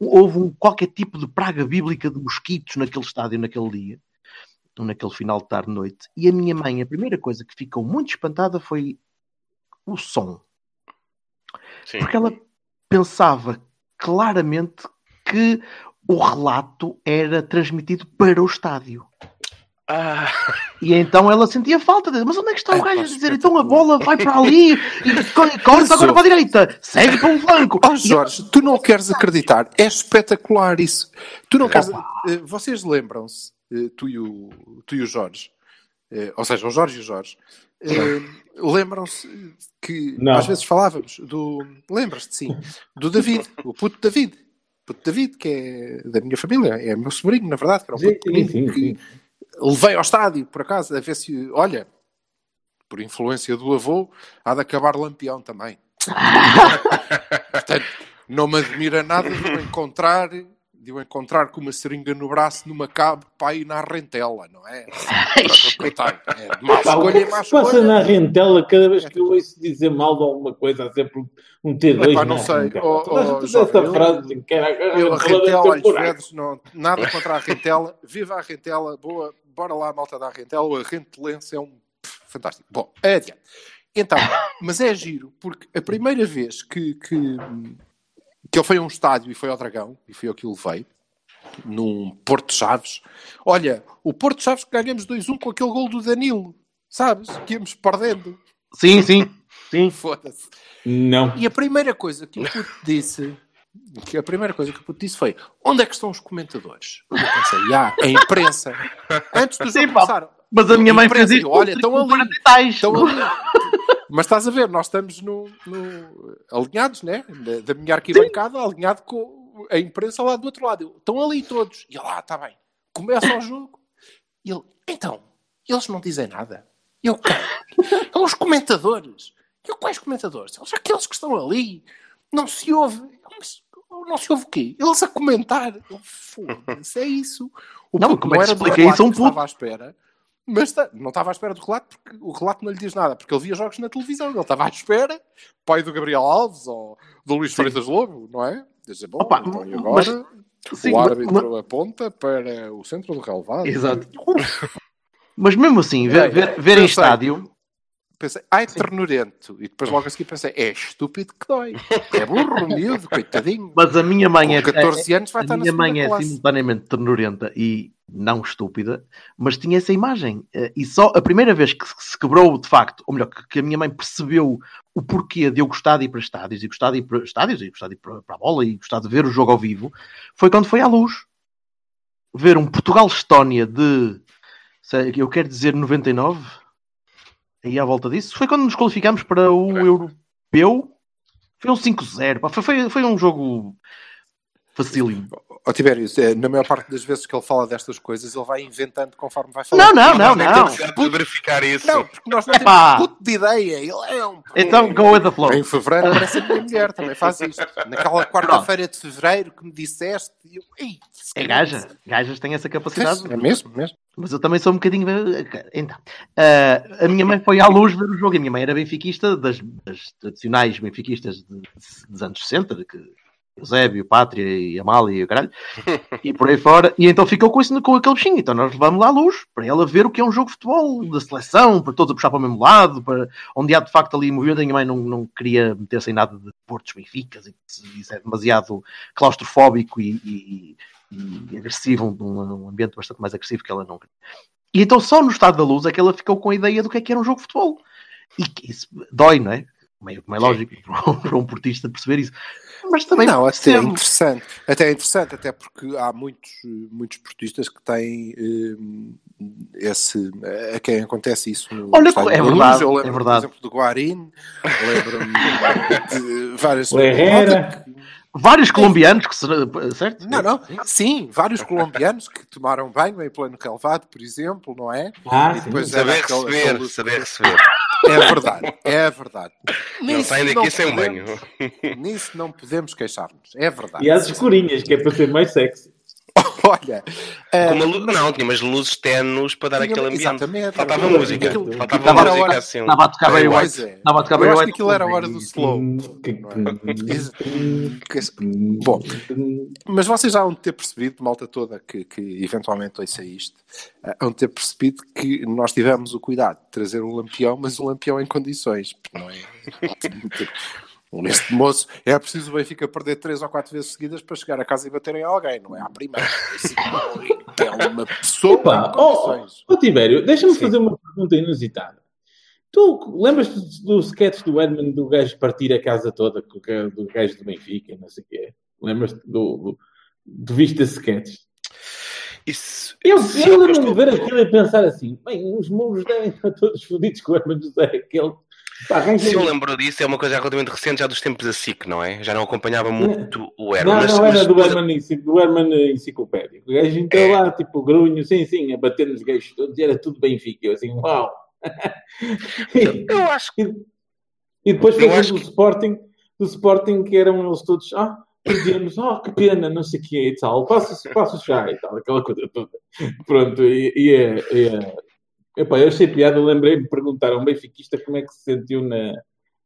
Speaker 1: Houve um, qualquer tipo de praga bíblica de mosquitos naquele estádio naquele dia, naquele final de tarde-noite. E a minha mãe, a primeira coisa que ficou muito espantada foi o som.
Speaker 4: Sim.
Speaker 1: Porque ela pensava claramente que o relato era transmitido para o estádio.
Speaker 4: Ah,
Speaker 1: E então ela sentia falta de, mas onde é que está o gajo a dizer? Então a bola vai para ali e co- corta agora para a direita, segue para o *laughs* flanco.
Speaker 2: Oh, Jorge, tu não queres acreditar. É espetacular isso. Tu não queres. eh, Vocês lembram-se, eh, tu, e o, tu e o Jorge, eh, ou seja, o Jorge e o Jorge, lembram-se que
Speaker 3: Não.
Speaker 2: às vezes falávamos do. Lembras-te, sim, do David, o puto David. O puto David, que é da minha família, é meu sobrinho, na verdade, que era um
Speaker 3: Sim,
Speaker 2: puto
Speaker 3: sim,
Speaker 2: que
Speaker 3: sim.
Speaker 2: Levei ao estádio, por acaso, a ver se. Olha, por influência do avô, há de acabar lampião também. *laughs* Portanto, não me admira nada de o encontrar, de o encontrar com uma seringa no braço numa cabo para ir na rentela, não é? Coitado, é de má escolha
Speaker 3: é
Speaker 2: e
Speaker 3: que
Speaker 2: má
Speaker 3: se passa
Speaker 2: escolha.
Speaker 3: na rentela cada vez que eu ouço dizer mal de alguma coisa? Há sempre um- um T2
Speaker 2: Epá, não
Speaker 3: na
Speaker 2: sei. Oh, oh,
Speaker 3: essa
Speaker 2: eu-
Speaker 3: frase que era
Speaker 2: Eu, a
Speaker 3: rentela
Speaker 2: às vezes, não, nada contra a rentela. Viva a rentela, boa, bora lá, malta da rentela. O arrentelense é um pff, fantástico. Bom, é adiante. Então, mas é giro, porque a primeira vez que, que, que ele foi a um estádio e foi ao Dragão, e foi ao que o levei, num Porto Chaves, olha, o Porto Chaves que ganhamos 2-1 com aquele gol do Danilo, sabes? Que íamos perdendo.
Speaker 1: Sim, sim. Sim. *laughs*
Speaker 2: Foda-se.
Speaker 3: Não.
Speaker 2: E a primeira coisa que o puto disse, que a primeira coisa que puto disse foi: onde é que estão os comentadores? Eu pensei, ah, a imprensa. *laughs* Antes do jogo
Speaker 1: Sim,
Speaker 2: começar.
Speaker 1: Mas a minha mãe
Speaker 2: imprensa,
Speaker 1: fez isto.
Speaker 2: Olha, estão ali. Estão *laughs* ali. Mas estás a ver, nós estamos no, no- alinhados, né? Da, da minha arquibancada, alinhado com a imprensa lá do outro lado. Eu, Estão ali todos. E ele, ah, está bem. Começa o jogo. E ele, então, eles não dizem nada. Eu, quem? *laughs* São os comentadores. Eu, quais comentadores? Eles, aqueles que estão ali. Não se ouve. Mas não se ouve o quê? Eles a comentar. Eu, foda-se, é isso. O
Speaker 1: Não,
Speaker 2: puto
Speaker 1: como é que explica isso um
Speaker 2: que estava
Speaker 1: puto?
Speaker 2: à espera. Mas não estava à espera do relato porque o relato não lhe diz nada, porque ele via jogos na televisão. Ele estava à espera, pai do Gabriel Alves ou do Luís Freitas Lobo, não é? Dizer, bom,
Speaker 1: Opa,
Speaker 2: então e
Speaker 1: mas-
Speaker 2: agora
Speaker 1: Sim,
Speaker 2: o
Speaker 1: mas-
Speaker 2: árbitro aponta para o centro do relevado.
Speaker 1: Exato. Mas mesmo assim, ver,
Speaker 2: É,
Speaker 1: ver,
Speaker 2: é,
Speaker 1: ver
Speaker 2: eu
Speaker 1: em estádio.
Speaker 2: Pensei, ai, ternurento. E depois logo a seguir pensei, é estúpido que dói. É burro, *laughs* miúdo, coitadinho.
Speaker 1: Mas a minha mãe é.
Speaker 2: Com 14 anos vai
Speaker 1: a
Speaker 2: estar na
Speaker 1: minha mãe
Speaker 2: segunda
Speaker 1: é
Speaker 2: classe.
Speaker 1: simultaneamente ternurenta e não estúpida, mas tinha essa imagem. Eh, E só a primeira vez que se quebrou, de facto, ou melhor, que- a minha mãe percebeu o porquê de eu gostar de ir para estádios, e gostar de ir para estádios, e gostar de ir para, para a bola, e gostar de ver o jogo ao vivo, foi quando foi à luz. Ver um Portugal-Estónia de, sei, eu quero dizer, 99, aí à volta disso, foi quando nos qualificámos para o Europeu. Foi um 5-0, pá, foi, foi, foi um jogo facílimo.
Speaker 2: Ó Tibério, é, na maior parte das vezes que ele fala destas coisas, ele vai inventando conforme vai falando.
Speaker 1: Não, não, não,
Speaker 4: Nem
Speaker 1: não.
Speaker 4: temos de verificar isso.
Speaker 2: Não, porque nós não
Speaker 1: Epá.
Speaker 2: temos puto de ideia. Ele é um.
Speaker 1: Então, go with the flow.
Speaker 2: Em fevereiro aparece a minha mulher, também faz *laughs* isto. Naquela quarta-feira de fevereiro que me disseste, eu, Ei,
Speaker 1: É gaja. Gajas têm essa capacidade.
Speaker 2: É mesmo, mesmo.
Speaker 1: Mas eu também sou um bocadinho. Então, ah, a minha mãe foi à luz ver o jogo. A minha mãe era benfiquista, das, das tradicionais benfiquistas de- dos anos 60, de que Eusébio, Pátria e Amália e o caralho, e por aí fora. E então ficou com, isso, com aquele bichinho. Então nós levamos lá à luz para ela ver o que é um jogo de futebol, da seleção, para todos a puxar para o mesmo lado, para, onde há de facto ali movimento. A minha mãe não, não queria meter-se em nada de Portos Benficas, e isso é demasiado claustrofóbico e, e- e agressivo, um, ambiente bastante mais agressivo que ela não queria. E então só no estado da luz é que ela ficou com a ideia do que é que era um jogo de futebol. E isso dói, não é? Meio, como é lógico *laughs* para um portista perceber isso. Mas também
Speaker 2: não, até é interessante. Até é interessante, até porque há muitos, muitos portistas que têm eh, esse. a quem acontece isso no
Speaker 1: Olha, é verdade,
Speaker 2: Eu
Speaker 1: é
Speaker 2: lembro,
Speaker 1: verdade.
Speaker 2: por exemplo, do Guarim, lembro-me *laughs* de várias.
Speaker 3: Herrera.
Speaker 1: Vários colombianos que será, certo?
Speaker 2: Não, não, sim, vários colombianos que tomaram banho em pleno relevado, por exemplo, não é?
Speaker 3: Ah,
Speaker 2: E
Speaker 3: sim.
Speaker 2: depois
Speaker 4: Saber
Speaker 2: era aquele-
Speaker 4: receber,
Speaker 2: aquele-
Speaker 4: saber receber.
Speaker 2: É verdade, é verdade.
Speaker 4: Não saem
Speaker 2: não
Speaker 4: daqui sem banho.
Speaker 2: podemos- Nisso não podemos queixar-nos, é verdade.
Speaker 3: E às escurinhas, que é para ser mais sexy. *laughs*
Speaker 2: Olha, eh,
Speaker 4: Com uma lu- Não, tinha umas luzes tenues para dar
Speaker 2: Tinha-
Speaker 4: aquele ambiente.
Speaker 2: exatamente.
Speaker 4: Faltava música.
Speaker 2: aquilo-
Speaker 4: Faltava
Speaker 1: Estava a
Speaker 4: música
Speaker 2: hora-
Speaker 4: assim.
Speaker 1: Estava a tocar
Speaker 2: Pois
Speaker 1: White.
Speaker 2: é.
Speaker 1: Estava a tocar
Speaker 2: Eu
Speaker 1: Barry
Speaker 2: acho que
Speaker 1: White.
Speaker 2: aquilo era a hora do slow. Bom, mas vocês já hão de ter percebido, malta toda que, que eventualmente ouça isto, eh, hão de ter percebido que nós tivemos o cuidado de trazer um lampião, mas um lampião em condições, porque não é? *laughs* Este moço é preciso o Benfica perder três ou quatro vezes seguidas para chegar a casa e bater em alguém, não é à primeira. É uma pessoa
Speaker 3: Opa, oh, oh, Tibério, deixa-me fazer uma pergunta inusitada. Tu lembras-te do sketch do Edmund do gajo partir a casa toda com o ga- do gajo do Benfica, não sei o quê? Lembras-te do, do, do viste esse sketch?
Speaker 4: Isso,
Speaker 3: Eu, eu
Speaker 4: é
Speaker 3: lembro-me de ver aquilo e pensar assim: bem, os muros devem estar todos fodidos com o Edmund José, aquele.
Speaker 4: Se eu lembro disso, é uma coisa relativamente recente, já dos tempos da SIC, não é? Já não acompanhava muito o Herman.
Speaker 3: Não,
Speaker 4: mas-
Speaker 3: não era
Speaker 4: mas-
Speaker 3: do Herman, do Herman enciclopédico. O gajo entrou
Speaker 4: É.
Speaker 3: lá, tipo, grunho, sim, sim, a bater nos gajos todos e era tudo Benfica. Eu assim, uau! *laughs*
Speaker 4: Eu acho que.
Speaker 3: E depois fez do Sporting, do Sporting que eram eles todos, ah, perdemos, oh, que pena, não sei o quê e tal, passa-se passa já e tal, aquela coisa toda. Pronto, e, e, é- e é- epá, eu achei piada, lembrei-me de perguntar a um benfiquista como é que se sentiu na,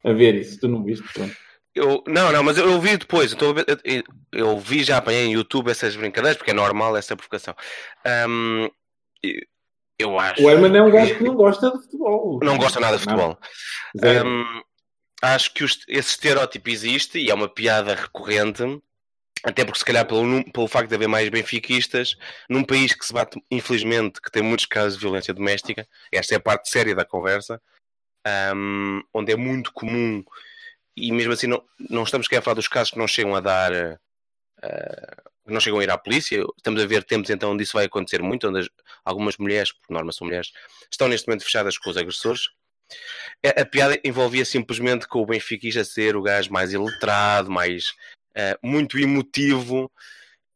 Speaker 3: a ver isso, tu não viste? Pronto.
Speaker 4: Eu, não, não, mas eu, eu vi depois. Eu, tô eu, eu vi já apanhei em YouTube essas brincadeiras, porque é normal essa provocação. E- Eu acho.
Speaker 3: O Herman é um gajo que não gosta de futebol.
Speaker 4: Não gosta nada de futebol. Hum, acho que os- esse estereótipo existe e é uma piada recorrente, até porque se calhar pelo, pelo facto de haver mais benfiquistas, num país que se bate, infelizmente, que tem muitos casos de violência doméstica, esta é a parte séria da conversa, hum, onde é muito comum, e mesmo assim não, não estamos aqui a falar dos casos que não chegam a dar, que não chegam a ir à polícia, estamos a ver tempos então onde isso vai acontecer muito, onde as- algumas mulheres, por norma são mulheres, estão neste momento fechadas com os agressores, a piada envolvia simplesmente com o benfiquista ser o gajo mais iletrado, mais eh, muito emotivo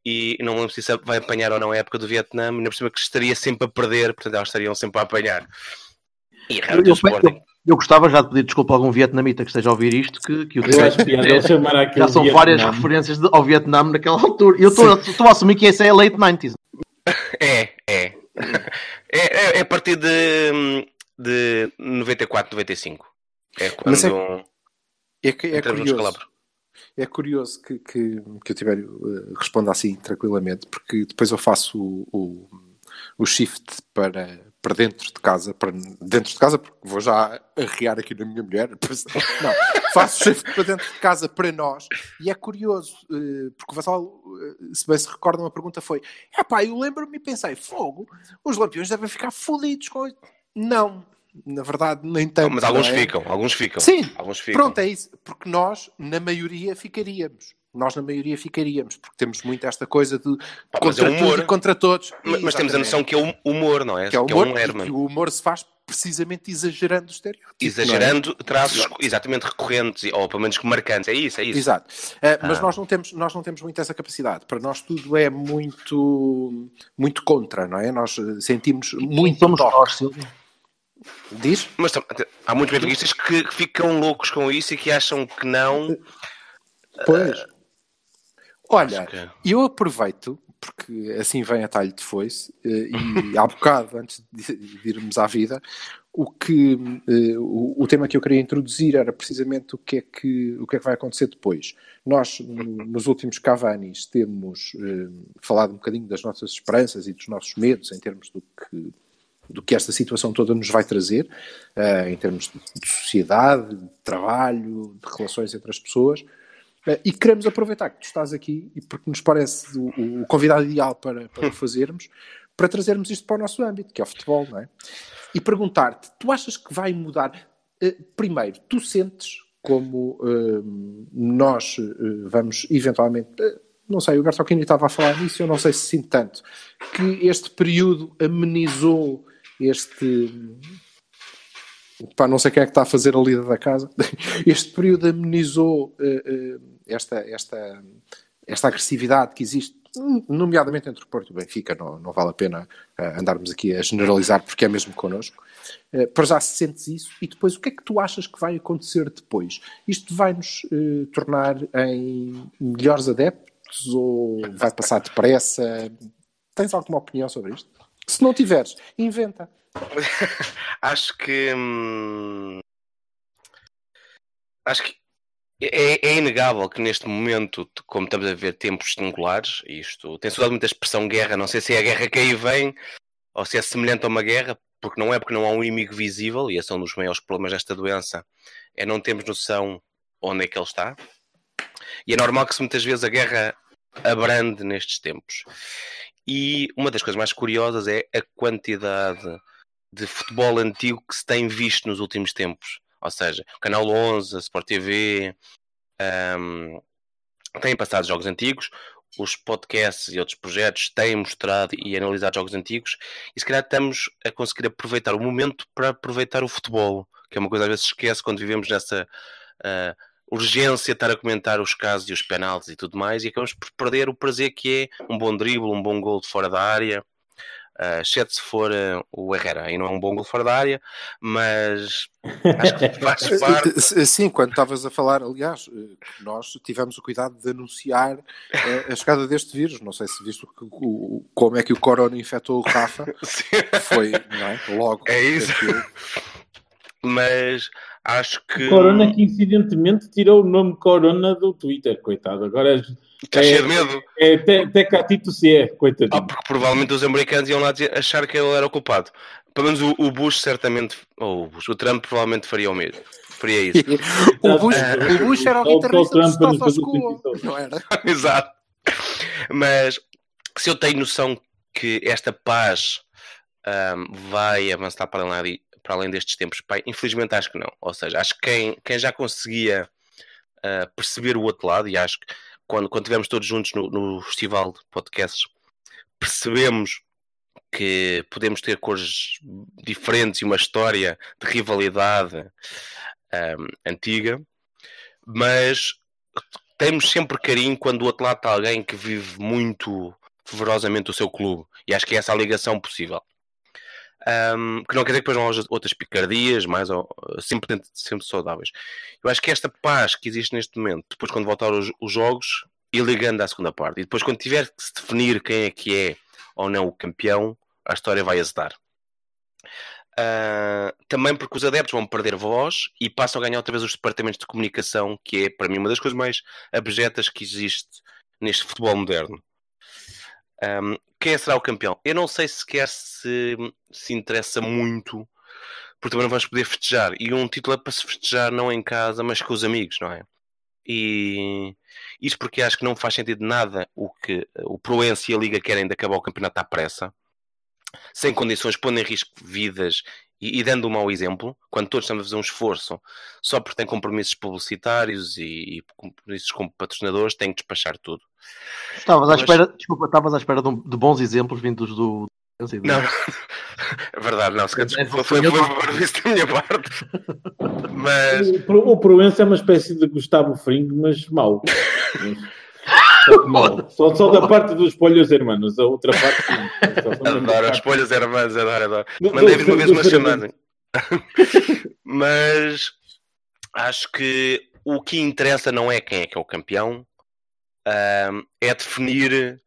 Speaker 4: e não me lembro se isso vai apanhar ou não a época do Vietnã, ainda por cima que estaria sempre a perder, portanto elas estariam sempre a apanhar. E
Speaker 1: Eu,
Speaker 4: o
Speaker 1: eu-
Speaker 4: Sporting.
Speaker 1: eu- eu gostava já de pedir desculpa a algum vietnamita que esteja a ouvir isto, que, que o já são
Speaker 3: Vietnã.
Speaker 1: várias referências de- ao Vietnã naquela altura. Eu estou a- a assumir que esse é late 90s. *laughs*
Speaker 4: É, é. É, é, é a partir de, de 94, 95. É quando
Speaker 2: Mas é- É, que- é curioso. É curioso que, que, que o Tibério eh, responda assim tranquilamente, porque depois eu faço o, o, o shift para, para dentro de casa, para dentro de casa, porque vou já arrear aqui na minha mulher. *laughs* Não, faço o shift para dentro de casa para nós, e é curioso, eh, porque o Vassal, eh, se bem se recordam, a pergunta foi: é pá, eu lembro-me e pensei, fogo, os lampiões devem ficar fodidos com. isso." Não, na verdade, nem tanto.
Speaker 4: Mas alguns
Speaker 2: é?
Speaker 4: ficam, alguns ficam.
Speaker 2: Sim,
Speaker 4: alguns ficam.
Speaker 2: Pronto, é isso. Porque nós, na maioria, ficaríamos. Nós, na maioria, ficaríamos. Porque temos muito esta coisa de
Speaker 4: mas
Speaker 2: contra
Speaker 4: é humor.
Speaker 2: tudo e contra todos.
Speaker 4: Mas, mas temos a noção que é um humor, não é?
Speaker 2: que é humor,
Speaker 4: um
Speaker 2: e
Speaker 4: Herman.
Speaker 2: que o humor se faz precisamente exagerando o estereótipo. é?
Speaker 4: Exagerando traços exatamente recorrentes, ou pelo menos marcantes. É isso, é isso.
Speaker 2: Exato. Eh, mas
Speaker 4: Ah.
Speaker 2: nós, não temos, nós não temos muito essa capacidade. Para nós tudo é muito, muito contra, não é? Nós eh, sentimos muito
Speaker 1: somos nós, Silvio.
Speaker 2: Diz?
Speaker 4: Mas há muitos benfiquistas que que ficam loucos com isso e que acham que não.
Speaker 2: Pois. Olha,
Speaker 4: Acho que-
Speaker 2: eu aproveito, porque assim vem a talho de foice, eh, e há bocado, *laughs* antes de de irmos à vida, o, que, eh, o, o tema que eu queria introduzir era precisamente o que é que, o que, é que vai acontecer depois. Nós, no- nos últimos Cavanis, temos eh, falado um bocadinho das nossas esperanças e dos nossos medos em termos do que, do que esta situação toda nos vai trazer, eh, em termos de, de sociedade, de trabalho, de relações entre as pessoas. Eh, E queremos aproveitar que tu estás aqui e porque nos parece o, o convidado ideal para, para o *laughs* fazermos, para trazermos isto para o nosso âmbito, que é o futebol, não é? E perguntar-te, tu achas que vai mudar? Eh, primeiro, tu sentes como nós vamos eventualmente, não sei, o Bertolini estava a falar nisso, eu não sei se sinto tanto, que este período amenizou este pá, não sei quem é que está a fazer a lida da casa. *laughs* Este período amenizou eh, eh, esta, esta, esta agressividade que existe, nomeadamente entre o Porto e o Benfica. Não, não vale a pena eh, andarmos aqui a generalizar porque é mesmo connosco. Para já se sentes isso e depois o que é que tu achas que vai acontecer depois? Isto vai nos tornar em melhores adeptos ou vai passar depressa? Tens alguma opinião sobre isto? Se não tiveres, inventa. *laughs*
Speaker 4: Acho que. hum, acho que é, é inegável que neste momento, como estamos a ver tempos singulares, isto tem-se usado muita expressão guerra, não sei se é a guerra que aí vem ou se é semelhante a uma guerra, porque não é porque não há um inimigo visível, e esse é um dos maiores problemas desta doença, é não termos noção onde é que ele está. E é normal que se muitas vezes a guerra abrande nestes tempos. E uma das coisas mais curiosas é a quantidade de futebol antigo que se tem visto nos últimos tempos. Ou seja, Canal 11, a Sport TV, um, têm passado jogos antigos, os podcasts e outros projetos têm mostrado e analisado jogos antigos, e se calhar estamos a conseguir aproveitar o momento para aproveitar o futebol, que é uma coisa que às vezes se esquece quando vivemos nessa uh, urgência de estar a comentar os casos e os penaltis e tudo mais, e acabamos por perder o prazer que é um bom drible, um bom gol de fora da área, uh, exceto se for uh, o Herrera, aí não é um bom gol fora da área, mas acho que *laughs* faz parte.
Speaker 2: Sim, quando estavas a falar, aliás, nós tivemos o cuidado de anunciar a, a chegada deste vírus. Não sei se viste o, o, como é que o corona infectou o Rafa. *laughs* Foi, não é? Logo.
Speaker 4: É isso. Mas acho que.
Speaker 3: O Corona que incidentemente tirou o nome Corona do Twitter, coitado. Agora
Speaker 4: Estás cheio de medo?
Speaker 3: É, até, até Catito se é, coitadinho.
Speaker 4: Ah, porque provavelmente os americanos iam lá achar que ele era o culpado. Pelo menos o, o Bush certamente, ou o, Bush, o Trump provavelmente faria o mesmo. Faria isso. *laughs*
Speaker 2: o, Bush, o Bush era o guitarrista do
Speaker 3: Trump
Speaker 2: Status
Speaker 3: sentido.
Speaker 2: não era? *laughs*
Speaker 4: Exato. Mas se eu tenho noção que esta paz ahm, vai avançar para além, para além destes tempos, infelizmente acho que não. Ou seja, acho que quem, quem já conseguia ah, perceber o outro lado, e acho que quando, quando estivemos todos juntos no, no festival de podcasts, percebemos que podemos ter cores diferentes e uma história de rivalidade ahm, antiga, mas temos sempre carinho quando do outro lado está alguém que vive muito fervorosamente o seu clube. E acho que é essa a ligação possível. Ahm, que não quer dizer que depois não haja outras picardias, mais ou, sempre, sempre saudáveis. Eu acho que esta paz que existe neste momento, depois quando voltar os, os jogos, e ligando à segunda parte, e depois quando tiver que se definir quem é que é ou não o campeão, a história vai azedar. Ah, também porque os adeptos vão perder voz e passam a ganhar outra vez os departamentos de comunicação, que é para mim uma das coisas mais abjetas que existe neste futebol moderno. Um, quem será o campeão? Eu não sei sequer se se interessa muito, porque também não vamos poder festejar. E um título é para se festejar não em casa, mas com os amigos, não é? E isto porque acho que não faz sentido nada o que o Proença e a Liga querem de acabar o campeonato à pressa, sem condições, pondo em risco vidas e, e dando um mau exemplo, quando todos estamos a fazer um esforço só porque tem compromissos publicitários e, e compromissos com patrocinadores, tem que despachar tudo.
Speaker 1: Estavas à
Speaker 4: Mas-
Speaker 1: espera, desculpa, estavas à espera de, um- de bons exemplos vindos do.
Speaker 4: Não, é *laughs* verdade, não. Se calhar,
Speaker 1: É,
Speaker 4: desculpa,
Speaker 1: foi-
Speaker 4: foi, isso da minha parte. *laughs* Mas
Speaker 3: O, o Proença é uma espécie de Gustavo Fring, mas mau. *laughs* Só, só, só da parte dos polhos hermanos, a outra parte
Speaker 4: adoro
Speaker 3: parte-
Speaker 4: folhas irmãs, adoro, adoro.
Speaker 3: Do-
Speaker 4: Mandei
Speaker 3: do-
Speaker 4: vir uma vez uma chamada. *laughs* Mas acho que o que interessa não é quem é que é o campeão, ahm, é definir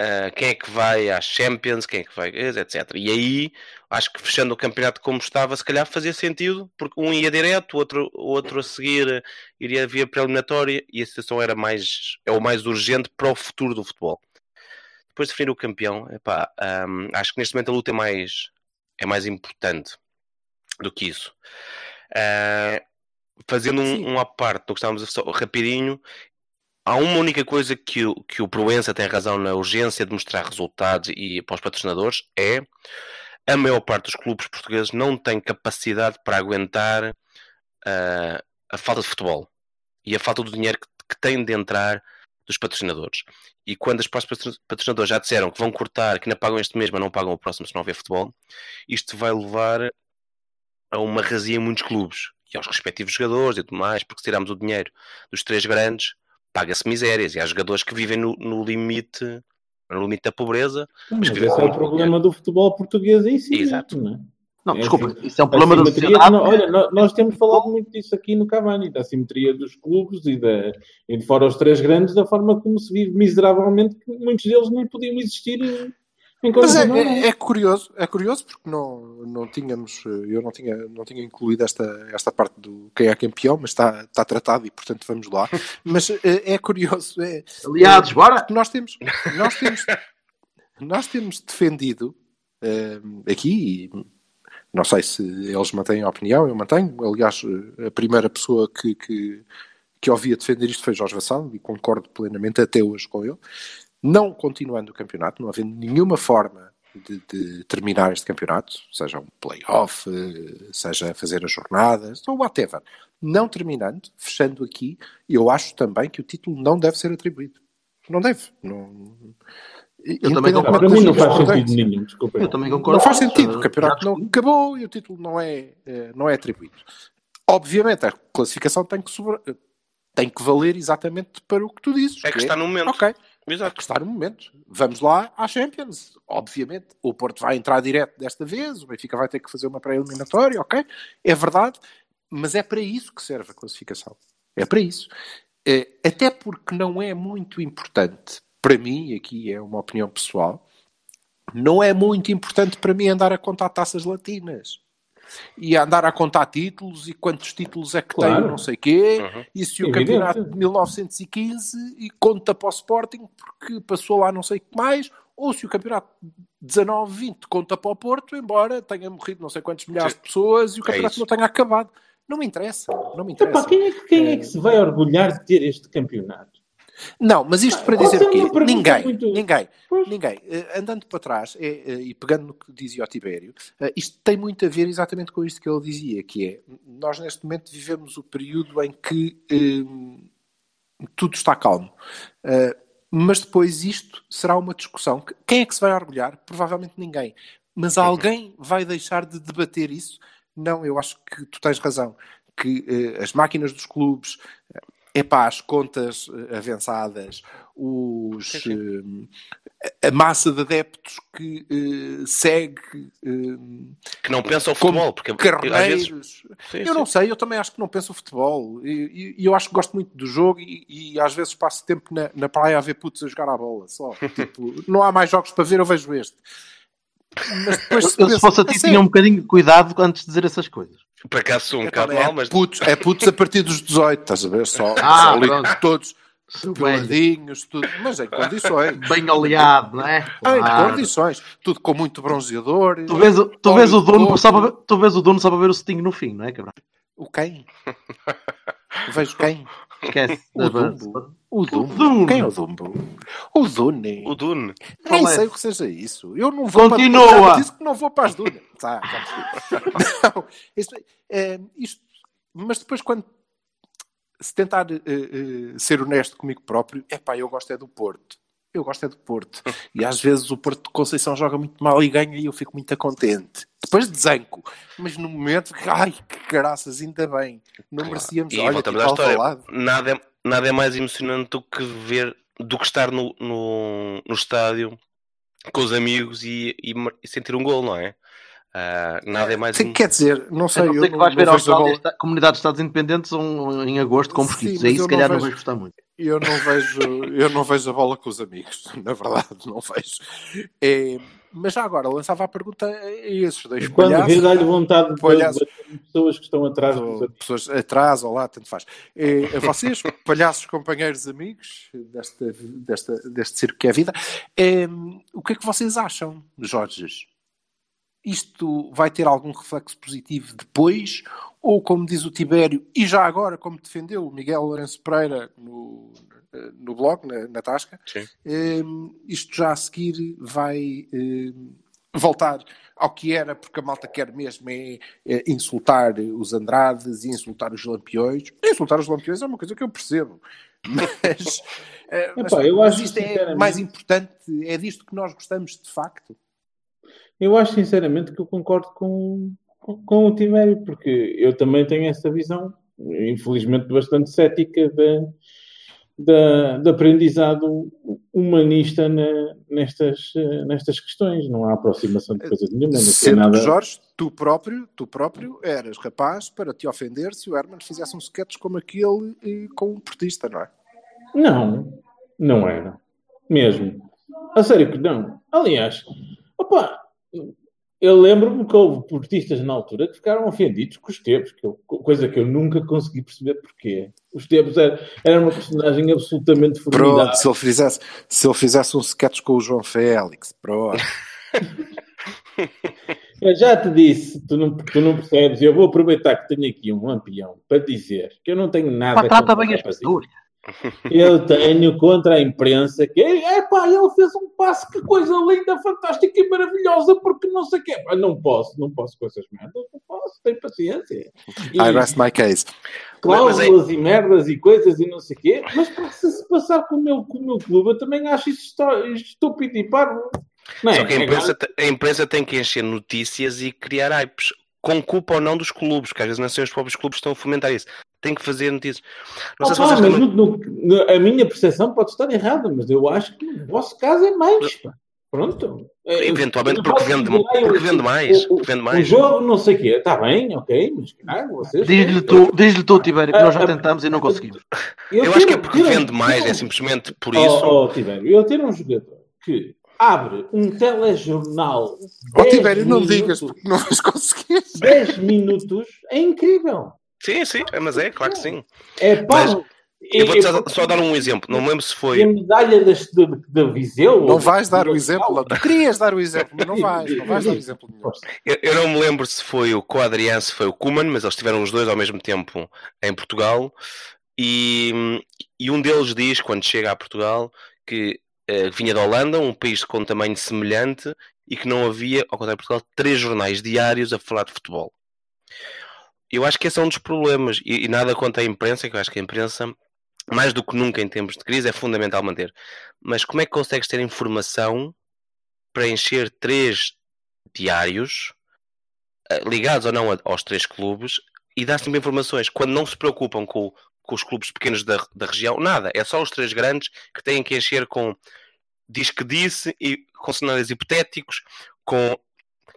Speaker 4: ah, quem é que vai às Champions, quem é que vai, etc. E aí acho que fechando o campeonato como estava, se calhar fazia sentido, porque um ia direto, o outro, outro a seguir iria via preliminatória e a situação era mais, é o mais urgente para o futuro do futebol. Depois de definir o campeão, epá, ahm, acho que neste momento a luta é mais, é mais importante do que isso. Ah, fazendo um, um à parte do que estávamos a falar rapidinho, há uma única coisa que o, que o Proença tem razão na urgência de mostrar resultados e para os patrocinadores é a maior parte dos clubes portugueses não tem capacidade para aguentar ah, a falta de futebol e a falta do dinheiro que, que tem de entrar dos patrocinadores. E quando os próximos patrocinadores já disseram que vão cortar, que não pagam este mês, mas não pagam o próximo se não houver futebol, isto vai levar a uma razia em muitos clubes e aos respectivos jogadores e tudo mais, porque se tirarmos o dinheiro dos três grandes, paga-se misérias. E há jogadores que vivem no, no limite no limite da pobreza.
Speaker 3: Mas esse é o problema do futebol português em si.
Speaker 4: Exato.
Speaker 3: Não é?
Speaker 1: Não,
Speaker 3: É
Speaker 1: desculpa,
Speaker 3: assim,
Speaker 1: isso é um
Speaker 3: A
Speaker 1: problema da sociedade.
Speaker 3: não, olha, nó- nós temos falado muito disso aqui no Cavani, da simetria dos clubes e, da, e de fora os três grandes, da forma como se vive miseravelmente, que muitos deles nem podiam existir
Speaker 2: Mas é,
Speaker 3: condições
Speaker 2: é- é curioso, é curioso porque não, não tínhamos, eh, eu não tinha, não tinha incluído esta, esta parte do quem é campeão, mas está, está tratado e portanto vamos lá. *laughs* Mas eh, é curioso, é,
Speaker 1: Aliados, bora!
Speaker 2: porque nós temos, nós temos, nós temos defendido eh, aqui, e não sei se eles mantêm a opinião, eu mantenho. Aliás, eh, a primeira pessoa que, que, que ouvia defender isto foi Jorge Vassalo e concordo plenamente até hoje com ele. Não continuando o campeonato, não havendo nenhuma forma de, de terminar este campeonato, seja um play-off, eh, seja fazer as jornadas, ou whatever. Não terminando, fechando aqui, eu acho também que o título não deve ser atribuído. Não deve. Não...
Speaker 1: Eu também concordo
Speaker 3: para mim não faz sentido nenhum, desculpa.
Speaker 1: Eu também concordo.
Speaker 2: Não faz sentido, o campeonato não acabou e o título não é, eh, não é atribuído. Obviamente, a classificação tem que, sobre- tem que valer exatamente para o que tu dizes.
Speaker 4: É que está no momento.
Speaker 2: Ok, é
Speaker 4: Exato.
Speaker 2: que está no momento. Vamos lá à Champions. Obviamente, o Porto vai entrar direto desta vez, o Benfica vai ter que fazer uma pré-eliminatória, ok? É verdade, mas é para isso que serve a classificação. É para isso. Eh, Até porque não é muito importante, para mim, aqui é uma opinião pessoal, não é muito importante para mim andar a contar taças latinas. E a andar a contar títulos e quantos títulos é que
Speaker 3: Claro.
Speaker 2: tem, não sei quê,
Speaker 4: Uhum.
Speaker 2: e se o
Speaker 3: Evidente.
Speaker 2: campeonato de 1915 e conta para o Sporting porque passou lá não sei o que mais, ou se o campeonato de 19-20 conta para o Porto, embora tenha morrido não sei quantos milhares de pessoas e o campeonato
Speaker 4: isso.
Speaker 2: não tenha acabado. Não me interessa, não me interessa.
Speaker 3: quem, é, que- quem é que se vai orgulhar de ter este campeonato?
Speaker 2: Não, mas isto para
Speaker 3: Essa
Speaker 2: dizer o quê? Ninguém,
Speaker 3: muito-
Speaker 2: ninguém,
Speaker 3: Pois.
Speaker 2: ninguém. Eh, andando para trás é, eh, e pegando no que dizia o Tibério, eh, isto tem muito a ver exatamente com isto que ele dizia, que é, nós neste momento vivemos o período em que eh, tudo está calmo. Eh, mas depois isto será uma discussão. que- Quem é que se vai orgulhar? Provavelmente ninguém. Mas alguém vai deixar de debater isso? Não, eu acho que tu tens razão. Que eh, as máquinas dos clubes, é pá, as contas eh, avançadas, os, eh, a massa de adeptos que eh, segue eh,
Speaker 4: Que não pensa o
Speaker 2: como
Speaker 4: futebol, porque às vezes.
Speaker 2: carneiros.
Speaker 4: Sim,
Speaker 2: eu
Speaker 4: sim.
Speaker 2: não sei, eu também acho que não penso o futebol. E, e- e eu acho que gosto muito do jogo e, e às vezes passo tempo na, na praia a ver putos a jogar à bola. Só. *laughs* Tipo, não há mais jogos para ver, eu vejo este. Mas depois
Speaker 1: Eu,
Speaker 2: se
Speaker 1: eu, se fosse a ti, tinha um bocadinho de cuidado antes de dizer essas coisas.
Speaker 4: Por acaso sou um
Speaker 2: É,
Speaker 4: bocado
Speaker 2: é,
Speaker 4: mal, mas.
Speaker 2: putos, é putos a partir dos 18, estás a ver? Só,
Speaker 1: Ah,
Speaker 2: só todos peladinhos, tudo, mas em condições.
Speaker 1: bem oleado, não é?
Speaker 2: Ah, em
Speaker 1: Claro.
Speaker 2: condições. Tudo com muito bronzeador.
Speaker 1: Tu vês, o- tu vês o dono só para ver, tu vês o dono só para ver o Sting no fim, não é, cabrão?
Speaker 2: O quem? Vejo quem?
Speaker 1: Esquece.
Speaker 2: O Dumbo. O Dumbo.
Speaker 1: Dumbo.
Speaker 2: Quem é o Dumbo? O Dune.
Speaker 4: O Dune.
Speaker 2: Nem
Speaker 1: é?
Speaker 2: sei o que seja isso. Eu não vou
Speaker 1: Continua.
Speaker 2: para... Já disse que não vou para as dunas. *laughs* Tá, *laughs* não, isto, é, isto- Mas depois quando se tentar eh, eh, ser honesto comigo próprio, é pá, eu gosto é do Porto. Eu gosto é do Porto. E às vezes o Porto de Conceição joga muito mal e ganha e eu fico muito contente. Depois desanco. Mas no momento, ai, que graças, ainda bem. Não merecíamos.
Speaker 4: E
Speaker 2: Olha,
Speaker 4: voltamos
Speaker 2: tipo,
Speaker 4: à história. Nada é, nada é mais emocionante do que ver, do que estar no, no, no estádio com os amigos e, e e sentir um gol, não é? Ah, nada é mais
Speaker 2: Sim, quer dizer, não sei,
Speaker 1: a não
Speaker 2: eu
Speaker 1: ser que vais
Speaker 2: não
Speaker 1: ver a
Speaker 2: vejo a
Speaker 1: Austrália,
Speaker 2: bola.
Speaker 1: esta- comunidade de Estados Independentes um, em agosto com mosquitos. Aí
Speaker 2: eu
Speaker 1: se
Speaker 2: não
Speaker 1: calhar não vais gostar muito.
Speaker 2: Eu não vejo, eu não vejo a bola com os amigos, *laughs* na verdade, não vejo. É, mas já agora, lançava a pergunta a esses dois
Speaker 3: Quando
Speaker 2: palhaços.
Speaker 3: dá-lhe vontade de
Speaker 2: Palhaço.
Speaker 3: bater em pessoas que estão atrás
Speaker 2: ou pessoas atrás ou lá, tanto faz. É, a vocês, *laughs* palhaços, companheiros, amigos desta, desta, deste circo que é a vida, é, o que é que vocês acham, Jorges? Isto vai ter algum reflexo positivo depois? Ou, como diz o Tibério, e já agora, como defendeu o Miguel Lourenço Pereira no, no blog, na, na Tasca,
Speaker 4: Sim.
Speaker 2: eh, isto já a seguir vai eh, voltar ao que era, porque a malta quer mesmo é, é insultar os Andrades e insultar os Lampiões. Insultar os Lampiões é uma coisa que eu percebo. *laughs* Mas, eh, mas,
Speaker 3: Epá, eu
Speaker 2: mas
Speaker 3: acho,
Speaker 2: isto é mais importante, é disto que nós gostamos de facto.
Speaker 3: Eu acho sinceramente que eu concordo com, com, o Timério, porque eu também tenho essa visão, infelizmente bastante cética, da, da, de aprendizado humanista na- nestas, nestas questões. Não há aproximação de coisas nenhuma.
Speaker 2: Sendo
Speaker 3: nada...
Speaker 2: que, Jorge, tu próprio, tu próprio eras rapaz para te ofender se o Herman fizesse um sketch como aquele eh, com um portista, não é?
Speaker 3: Não, não era. Mesmo. A sério que não. Aliás, opa, eu lembro-me que houve portistas na altura que ficaram ofendidos com os tempos, que eu- coisa que eu nunca consegui perceber porquê. Os tempos era, era uma personagem absolutamente formidável.
Speaker 2: Pronto, se ele fizesse, se ele fizesse um sketch com o João Félix, pronto. *laughs*
Speaker 3: Eu já te disse, tu não, tu não percebes, eu vou aproveitar que tenho aqui um lampião para dizer que eu não tenho nada
Speaker 1: Pá, trata bem as pessoas.
Speaker 3: Eu tenho contra a imprensa que, é pá, ele fez um passe, que coisa linda, fantástica e maravilhosa, porque não sei o quê. Não posso, não posso com essas merdas, não posso, tenho paciência. E
Speaker 2: I rest my case.
Speaker 3: cláusulas e merdas e coisas e não sei o quê, mas pá, se se passar com o meu, com o meu clube, eu também acho isso estúpido e parvo. É?
Speaker 4: Só que a
Speaker 3: É
Speaker 4: imprensa, a imprensa tem que encher notícias e criar hypes, com culpa ou não dos clubes, porque às vezes não são os próprios clubes que estão a fomentar isso. Tem que fazer notícias. Não sei se
Speaker 3: Opa,
Speaker 4: vocês
Speaker 3: mas
Speaker 4: lembram-
Speaker 3: no- no- a minha percepção pode estar errada, mas eu acho que no vosso caso é mais. pá. Pronto. É,
Speaker 4: Eventualmente
Speaker 3: eu
Speaker 4: porque vende,
Speaker 3: dizer, "Ai,
Speaker 4: porque
Speaker 3: o-
Speaker 4: vende mais.
Speaker 3: o-
Speaker 4: porque vende
Speaker 3: O
Speaker 4: mais.
Speaker 3: jogo, não sei o quê, está bem, ok, mas caralho, vocês.
Speaker 1: Diz-lhe tu, diz-lhe tu, Tibério, que nós já
Speaker 3: Ah, ah,
Speaker 1: tentamos e não conseguimos.
Speaker 4: Eu acho que é porque vende mais, é simplesmente por isso.
Speaker 3: Oh, oh, Tibério, eu ter um jogador que abre um telejornal.
Speaker 2: Ó
Speaker 3: 10
Speaker 2: Tibério, não
Speaker 3: minutos-
Speaker 2: digas porque não vais conseguir.
Speaker 3: 10 minutos é incrível.
Speaker 4: Sim, sim, mas é, claro que sim.
Speaker 3: É pá.
Speaker 4: Mas Eu vou só, só dar um exemplo. Não me lembro se
Speaker 3: E a
Speaker 4: foi.
Speaker 3: medalha das- de, de Viseu.
Speaker 2: Não vais dar o exemplo. Tu querias dar o exemplo, mas não *laughs* vais. Não vais dar o exemplo.
Speaker 4: Eu, eu não me lembro se foi o Coadrian, se foi o Kuman, mas eles estiveram os dois ao mesmo tempo em Portugal. E, e um deles diz, quando chega a Portugal, que eh, vinha da Holanda, um país com tamanho semelhante, e que não havia, ao contrário de Portugal, três jornais diários a falar de futebol. Eu acho que esse é um dos problemas, e, e nada contra a imprensa, que eu acho que a imprensa, mais do que nunca em tempos de crise, é fundamental manter. Mas como é que consegues ter informação para encher três diários, eh, ligados ou não aos três clubes, e dar sempre informações quando não se preocupam com, com os clubes pequenos da, da região, nada, é só os três grandes que têm que encher com diz que disse e com cenários hipotéticos, com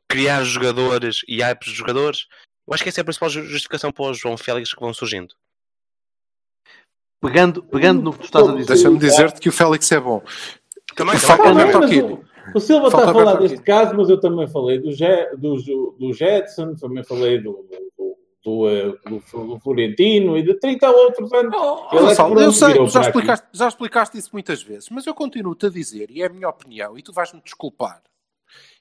Speaker 4: criar jogadores e hypes de jogadores. Eu acho que essa é a principal ju- justificação para os João Félix que vão surgindo.
Speaker 1: Pegando, pegando no que tu estás a dizer.
Speaker 2: Deixa-me dizer-te que o Félix é bom.
Speaker 4: Também,
Speaker 2: Falta
Speaker 3: bem,
Speaker 2: Alberto
Speaker 3: mas
Speaker 2: Aquino.
Speaker 3: o, o Silva
Speaker 2: Falta
Speaker 3: está a falar deste caso, mas eu também falei do, Je, do, do Jetson, também falei do, do, do, eh, do- do Florentino e de 30 outros anos.
Speaker 2: Oh,
Speaker 3: é
Speaker 2: eu sei, já explicaste, já explicaste isso muitas vezes, mas eu continuo-te a dizer, e é a minha opinião, e tu vais-me desculpar,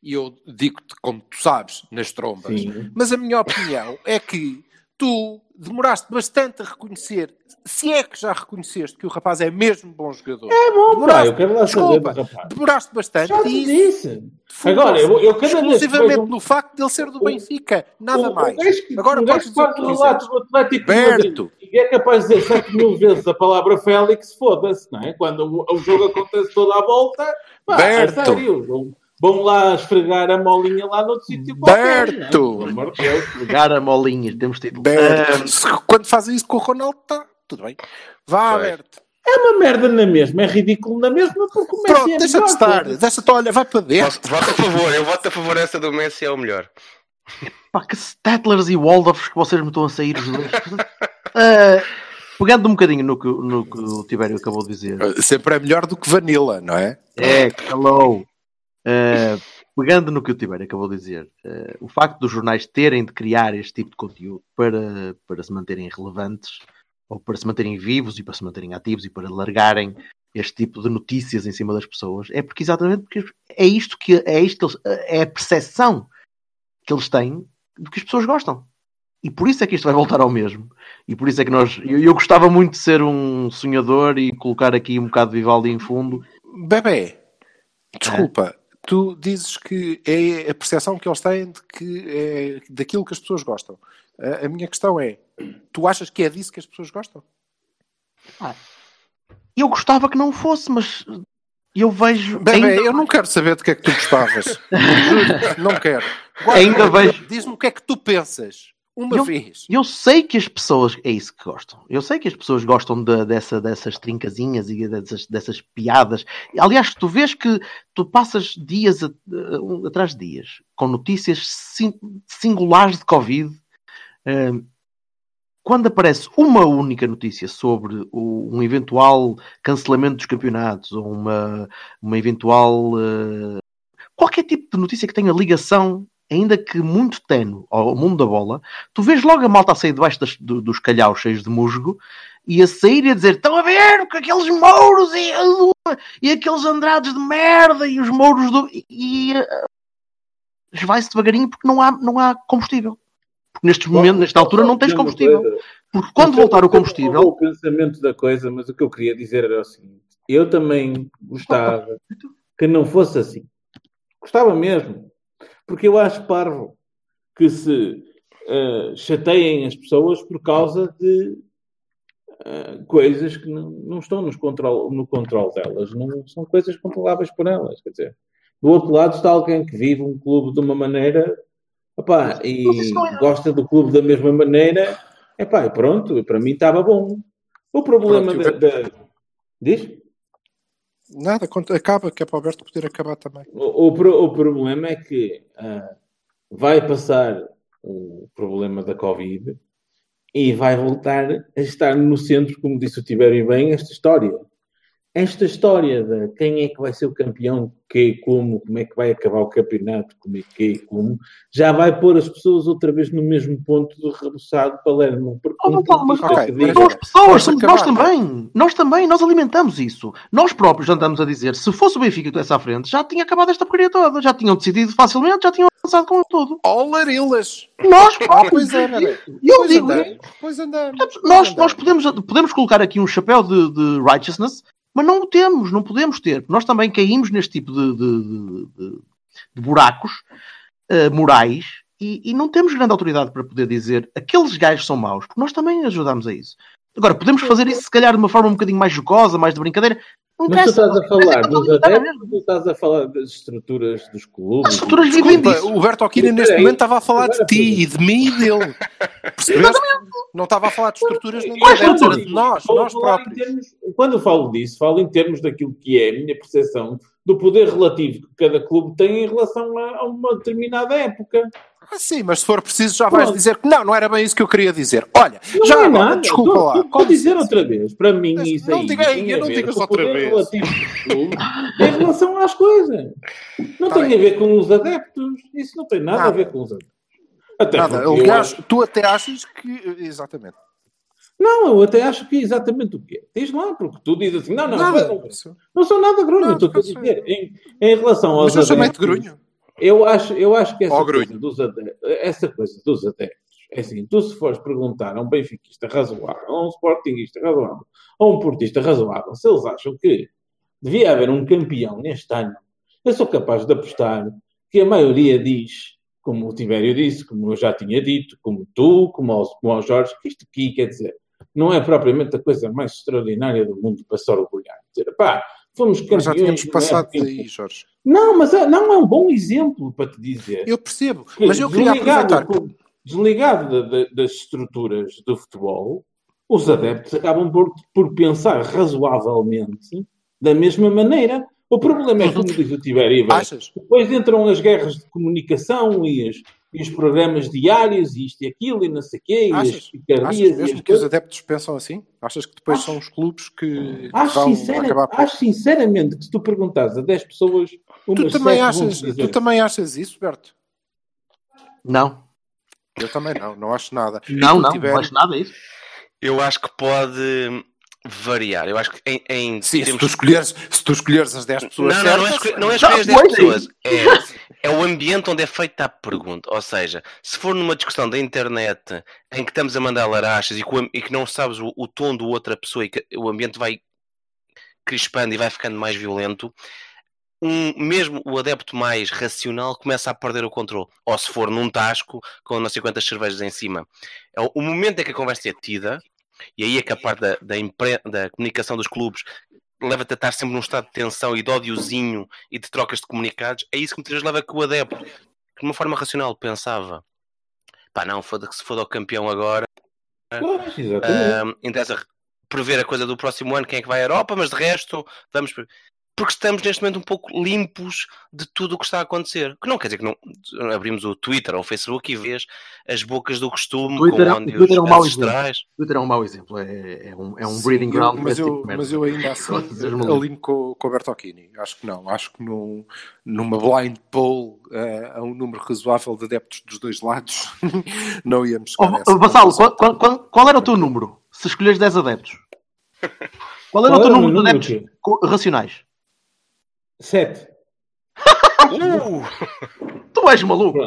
Speaker 2: e eu digo-te como tu sabes, nas trombas,
Speaker 3: Sim.
Speaker 2: mas a minha opinião é que tu demoraste bastante a reconhecer, se é que já reconheceste que o rapaz é mesmo bom jogador.
Speaker 3: É bom, pá,
Speaker 2: Demoraste-
Speaker 3: eu quero lá saber
Speaker 2: Desculpa,
Speaker 3: rapaz.
Speaker 2: demoraste bastante
Speaker 3: Já te disse. Agora, eu, eu cada
Speaker 2: exclusivamente no facto de ele ser do Benfica, nada
Speaker 3: o-
Speaker 2: mais.
Speaker 3: O gajo que,
Speaker 2: Agora
Speaker 3: o gajo
Speaker 2: o
Speaker 3: faz
Speaker 2: que
Speaker 3: o
Speaker 2: quiseres.
Speaker 3: relato do Atlético
Speaker 2: Berto,
Speaker 3: e é capaz de dizer 7 mil vezes a palavra Félix, foda-se, não é? Quando o, o jogo acontece toda à volta, pá,
Speaker 2: Berto.
Speaker 3: é sério. Vão, lá esfregar a molinha lá noutro sítio é?
Speaker 2: Berto.
Speaker 3: Pelo amor de Deus.
Speaker 1: Pegar a molinha, temos título.
Speaker 2: Berto. Quando fazem isso com o Ronaldo, tá, tudo bem. Vá,
Speaker 4: Foi.
Speaker 2: Berto.
Speaker 3: É uma merda na mesma, é ridículo na mesma, porque o Messi
Speaker 2: Pronto,
Speaker 3: é
Speaker 2: deixa de estar. Deixa-te, olha, vai para dentro.
Speaker 4: Voto a favor, eu voto a favor essa do Messi é o melhor.
Speaker 1: pá, que Stattlers e Waldorfs que vocês me estão a sair os dois. *laughs* Ah, pegando um bocadinho no que, no que o Tibério acabou de dizer.
Speaker 2: Sempre é melhor do que Vanilla, não é?
Speaker 1: É, hello. Uh, pegando no que o Tibério acabou de dizer, uh, o facto dos jornais terem de criar este tipo de conteúdo para, para se manterem relevantes, ou para se manterem vivos e para se manterem ativos e para largarem este tipo de notícias em cima das pessoas, é porque exatamente porque é isto que é isto que eles, é a percepção que eles têm do que as pessoas gostam. E por isso é que isto vai voltar ao mesmo. E por isso é que nós. Eu, eu gostava muito de ser um sonhador e colocar aqui um bocado de Vivaldi em fundo.
Speaker 2: Bebê, desculpa. Tu dizes que é a percepção que eles têm de que é daquilo que as pessoas gostam. A, a minha questão é: tu achas que é disso que as pessoas gostam?
Speaker 1: Eu gostava que não fosse, mas eu vejo.
Speaker 2: Bebê,
Speaker 1: ainda,
Speaker 2: eu não quero saber de que é que tu gostavas. *laughs* Não quero.
Speaker 1: Ainda vejo-
Speaker 2: Diz-me o que é que tu pensas. Uma
Speaker 1: Eu-
Speaker 2: vez.
Speaker 1: eu sei que as pessoas. É isso que gostam. Eu sei que as pessoas gostam de- dessa, dessas trincazinhas e dessas, dessas piadas. Aliás, tu vês que tu passas dias a- a- atrás de dias com notícias sin- singulares de Covid. Ahm, quando aparece uma única notícia sobre o- um eventual cancelamento dos campeonatos ou uma, uma eventual. eh, qualquer tipo de notícia que tenha ligação, ainda que muito tenue, ao mundo da bola, tu vês logo a malta a sair debaixo das- do- dos calhaus cheios de musgo e a sair e a dizer: estão a ver que aqueles mouros e, e aqueles andrados de merda e os mouros do. e, e eh, vai-se devagarinho porque não há, não há combustível. Porque nestes momentos, nesta altura, não tens combustível.
Speaker 3: coisa.
Speaker 1: Porque quando voltar o combustível.
Speaker 3: o pensamento da coisa, mas o que eu queria dizer era o seguinte: eu também gostava *laughs* que não fosse assim. Gostava mesmo. Porque eu acho parvo que se eh, chateiem as pessoas por causa de eh, coisas que não, não estão nos control, no controle delas. Não são coisas controláveis por elas. Quer dizer, do outro lado está alguém que vive um clube de uma maneira opá, e
Speaker 1: é-
Speaker 3: gosta do clube da mesma maneira. Epá, e pronto, para mim estava bom. O problema
Speaker 2: Pronto,
Speaker 3: da,
Speaker 2: eu-
Speaker 3: da- Diz?
Speaker 2: Nada, acaba, que é para o Alberto poder acabar também.
Speaker 3: O, o o problema é que ah, vai passar o problema da Covid e vai voltar a estar no centro, como disse o Tibério bem, esta história. Esta história de quem é que vai ser o campeão, que como, como é que vai acabar o campeonato, como é que como, já vai pôr as pessoas outra vez no mesmo ponto do rebuçado Palermo. Porque
Speaker 1: Oh,
Speaker 3: um
Speaker 1: Paulo, mas
Speaker 3: portista
Speaker 2: ok,
Speaker 3: que diga-
Speaker 1: São as pessoas, somos nós também. Nós também, nós alimentamos isso. Nós próprios andamos a dizer, se fosse o Benfica que estivesse à frente, já tinha acabado esta porcaria toda. Já tinham decidido facilmente, já tinham avançado com tudo.
Speaker 2: Oh, Larilas!
Speaker 1: Nós *laughs* próprios.
Speaker 2: pois é.
Speaker 1: E eu
Speaker 2: Pois
Speaker 1: digo,
Speaker 2: andamos, Pois andamos.
Speaker 1: nós,
Speaker 2: pois
Speaker 1: nós
Speaker 2: andamos.
Speaker 1: podemos, podemos colocar aqui um chapéu de, de righteousness, mas não o temos, não podemos ter. Nós também caímos neste tipo de, de- de- de- buracos eh, morais e, e não temos grande autoridade para poder dizer aqueles gajos são maus, porque nós também ajudamos a isso. Agora, podemos fazer isso se calhar de uma forma um bocadinho mais jocosa, mais de brincadeira. Não
Speaker 3: Mas tu estás a falar dos adeptos ou tu estás a falar das estruturas dos clubes?
Speaker 1: As estruturas vivem
Speaker 2: Desculpa,
Speaker 1: disso.
Speaker 2: o Berto Aquino neste momento estava a falar de ti e de mim e dele. *laughs* Percebeste? Não estava a falar de estruturas nem de adeptos, era de nós,
Speaker 3: Vou
Speaker 2: nós próprios.
Speaker 3: termos- quando eu falo disso, falo em termos daquilo que é a minha percepção do poder relativo que cada clube tem em relação a, a uma determinada época.
Speaker 2: Ah, sim, mas se for preciso já vais
Speaker 3: Pronto.
Speaker 2: dizer que não, não era bem isso que eu queria dizer. Olha,
Speaker 3: Não
Speaker 2: já
Speaker 3: é
Speaker 2: agora,
Speaker 3: nada.
Speaker 2: desculpa
Speaker 3: Estou-
Speaker 2: lá.
Speaker 3: Vou dizer outra vez. Para mim,
Speaker 2: Mas
Speaker 3: isso
Speaker 2: não
Speaker 3: aí
Speaker 2: diga-
Speaker 3: tem a
Speaker 2: não digas outra vez.
Speaker 3: relativo dos clubes em relação às coisas. Não
Speaker 2: Tá
Speaker 3: tem
Speaker 2: bem.
Speaker 3: a ver com os adeptos. Isso não tem nada, a
Speaker 2: Nada.
Speaker 3: ver com os adeptos. Até
Speaker 2: Nada, aliás,
Speaker 3: acho-
Speaker 2: tu até achas que. Exatamente.
Speaker 3: Não, eu até acho que é exatamente o quê? Diz lá, porque tu dizes assim, não, não,
Speaker 2: Nada.
Speaker 3: não, não sou nada grunho,
Speaker 2: Não,
Speaker 3: estou a
Speaker 2: não
Speaker 3: dizer. Em, em relação aos
Speaker 2: Mas eu
Speaker 3: adeptos,
Speaker 2: grunho.
Speaker 3: Eu acho, eu acho que essa coisa, dos adeptos, essa coisa dos adeptos, é assim, tu se fores perguntar a um benfiquista razoável, a um sportinguista razoável, a um portista razoável, se eles acham que devia haver um campeão neste ano, eu sou capaz de apostar que a maioria diz, como o Tibério disse, como eu já tinha dito, como tu, como ao, como ao Jorge, que isto aqui, quer dizer, não é propriamente a coisa mais extraordinária do mundo para se orgulhar. Dizer, pá, fomos campeões.
Speaker 2: Mas já tínhamos
Speaker 3: é?
Speaker 2: passado daí, Jorge.
Speaker 3: Não, mas é- não é um bom exemplo para te dizer.
Speaker 2: Eu percebo, mas eu queria aproveitar.
Speaker 3: desligado da- da- das estruturas do futebol, os adeptos acabam por, por pensar razoavelmente da mesma maneira. O problema é, como diz o
Speaker 2: Achas?
Speaker 3: depois entram as guerras de comunicação e, as- e os programas diários e isto e aquilo e não sei o quê, e as
Speaker 2: Achas? Achas
Speaker 3: e as
Speaker 2: mesmo que os adeptos pensam assim? Achas que depois são os clubes que que
Speaker 3: Acho,
Speaker 2: vão
Speaker 3: sincera-
Speaker 2: acabar por...
Speaker 3: acho sinceramente que se tu perguntares a 10 pessoas,
Speaker 2: Tu também, achas, tu também achas isso, Berto?
Speaker 1: Não,
Speaker 2: Eu também não, não acho nada.
Speaker 1: não, não,
Speaker 2: tiver-
Speaker 1: não acho nada disso.
Speaker 4: Eu acho que pode variar. Eu acho que em, em
Speaker 2: Sim, se
Speaker 4: termos-
Speaker 2: tu, escolheres, se tu escolheres as 10 pessoas
Speaker 4: Não, não, não é, escolher, não é escolher as
Speaker 1: Não,
Speaker 4: 10
Speaker 1: pois é
Speaker 4: pessoas. É, é o ambiente onde é feita a pergunta. Ou seja, se for numa discussão da internet em que estamos a mandar larachas e e que não sabes o, o tom do outra pessoa e que o ambiente vai crispando e vai ficando mais violento, um, mesmo o adepto mais racional começa a perder o controle. Ou se for num tasco com não sei quantas cervejas em cima. É o, o momento em que a conversa é tida, e aí é que a parte da, da, da comunicação dos clubes leva-te a estar sempre num estado de tensão e de ódiozinho e de trocas de comunicados, é isso que muitas vezes leva a que o adepto, que de uma forma racional pensava pá não, foda que se foda o campeão agora,
Speaker 3: Pois.
Speaker 4: Ahm, interessa prever a coisa do próximo ano, quem é que vai à Europa, mas de resto, vamos. Porque estamos neste momento um pouco limpos de tudo o que está a acontecer. Que não quer dizer que não abrimos o Twitter ou o Facebook e vês as bocas do costume
Speaker 1: Twitter é-
Speaker 4: com onde
Speaker 1: o Twitter é um mau
Speaker 4: ancestrais.
Speaker 1: Twitter é um mau exemplo, é, é um, é um
Speaker 2: Sim,
Speaker 1: breeding ground.
Speaker 2: mas, eu,
Speaker 1: tipo
Speaker 2: mas eu ainda assim *laughs* alinho com, com o Bertocchini. Acho que não. Acho que num, numa blind poll eh, a um número razoável de adeptos dos dois lados *laughs* não íamos
Speaker 1: Oh, oh, Vassalo, qual, qual- qual- qual era o teu número? Se escolheres 10 adeptos. *laughs* Qual era
Speaker 3: Qual
Speaker 1: o teu número de adeptos racionais?
Speaker 3: Sete. *laughs*
Speaker 4: Uh!
Speaker 1: Tu és maluco.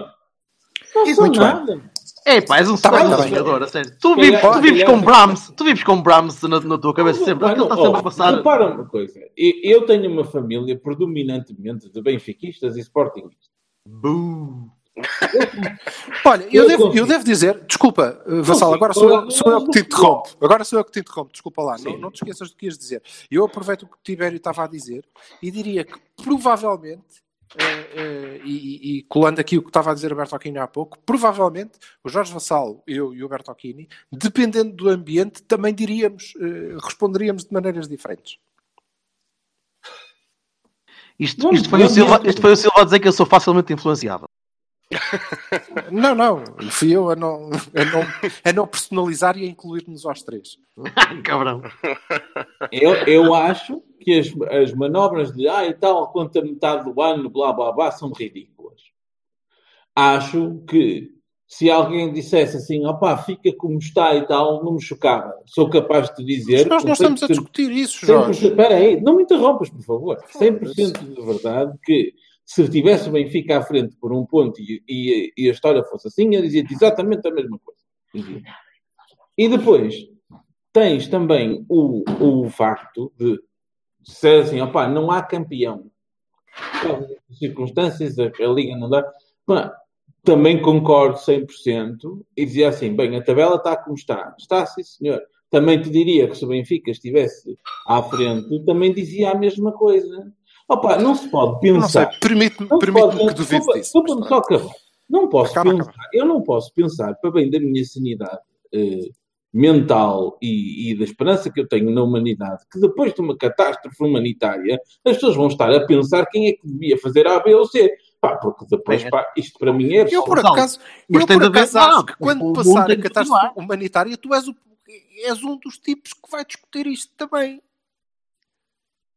Speaker 3: Não
Speaker 2: Isso, bem.
Speaker 3: nada.
Speaker 1: É pá, és um
Speaker 2: Tá bem, tá bem.
Speaker 1: sonhador, a sério. Tu vives, tu vives
Speaker 3: se
Speaker 1: com
Speaker 3: calhar-
Speaker 1: Brahms, tu vives com Brahms na, na tua cabeça sempre. Aquilo está sempre a
Speaker 3: oh,
Speaker 1: passar.
Speaker 3: Repara uma coisa. Eu tenho uma família predominantemente de benfiquistas e sportinguistas.
Speaker 1: Boo. *laughs*
Speaker 2: Olha, eu
Speaker 3: Eu
Speaker 2: devo, eu devo dizer, desculpa, eh, Vassal, agora sou eu, sou eu que te interrompo. Agora sou eu que te interrompo, desculpa lá. Não, não te esqueças do que ias dizer. Eu aproveito o que o Tibério estava a dizer e diria que provavelmente, eh, eh, e, e- colando aqui o que estava a dizer o Bertocchini há pouco, provavelmente o Jorge Vassal, eu e o Bertocchini, dependendo do ambiente, também diríamos, eh, responderíamos de maneiras diferentes.
Speaker 1: Isto, isto, foi o Silva, isto foi o Silva a dizer que eu sou facilmente influenciável.
Speaker 2: Não, não. Fui eu a não, a não, a não personalizar e a incluir-nos aos três. *laughs*
Speaker 1: Cabrão.
Speaker 3: Eu, eu acho que as, as manobras de ah, e tal, quanto a metade do ano, blá blá blá, são ridículas. Acho que se alguém dissesse assim, opá, fica como está e tal, não me chocava. Sou capaz de te dizer.
Speaker 2: Mas nós não estamos a
Speaker 3: 100%,
Speaker 2: discutir isso,
Speaker 3: 100%,
Speaker 2: Jorge.
Speaker 3: Espera aí, não me interrompas, por favor. 100% de verdade que se tivesse o Benfica à frente por um ponto e, e- e a história fosse assim, eu dizia-te exatamente a mesma coisa. Dizia. E depois tens também o, o facto de ser assim, opá, não há campeão. Circunstâncias, a, a Liga não dá. Pá, também concordo 100% e dizia assim, bem, a tabela está como está. Está, sim, senhor. Também te diria que se o Benfica estivesse à frente, também dizia a mesma coisa. Opa, não se pode pensar.
Speaker 2: permite-me permite que duvide
Speaker 3: desculpa,
Speaker 2: disso.
Speaker 3: desculpa-me só acabar. Não posso
Speaker 2: Acaba,
Speaker 3: pensar,
Speaker 2: acaba.
Speaker 3: eu não posso pensar, para bem da minha sanidade eh, mental e, e da esperança que eu tenho na humanidade, que depois de uma catástrofe humanitária, as pessoas vão estar a pensar quem é que devia fazer A, B ou C. Pá, porque depois, pá, isto para mim é
Speaker 2: Eu, por acaso,
Speaker 1: Mas
Speaker 2: eu por acaso acho
Speaker 1: não,
Speaker 2: que quando passar a catástrofe humanitária, tu és, o, és um dos tipos que vai discutir isto também.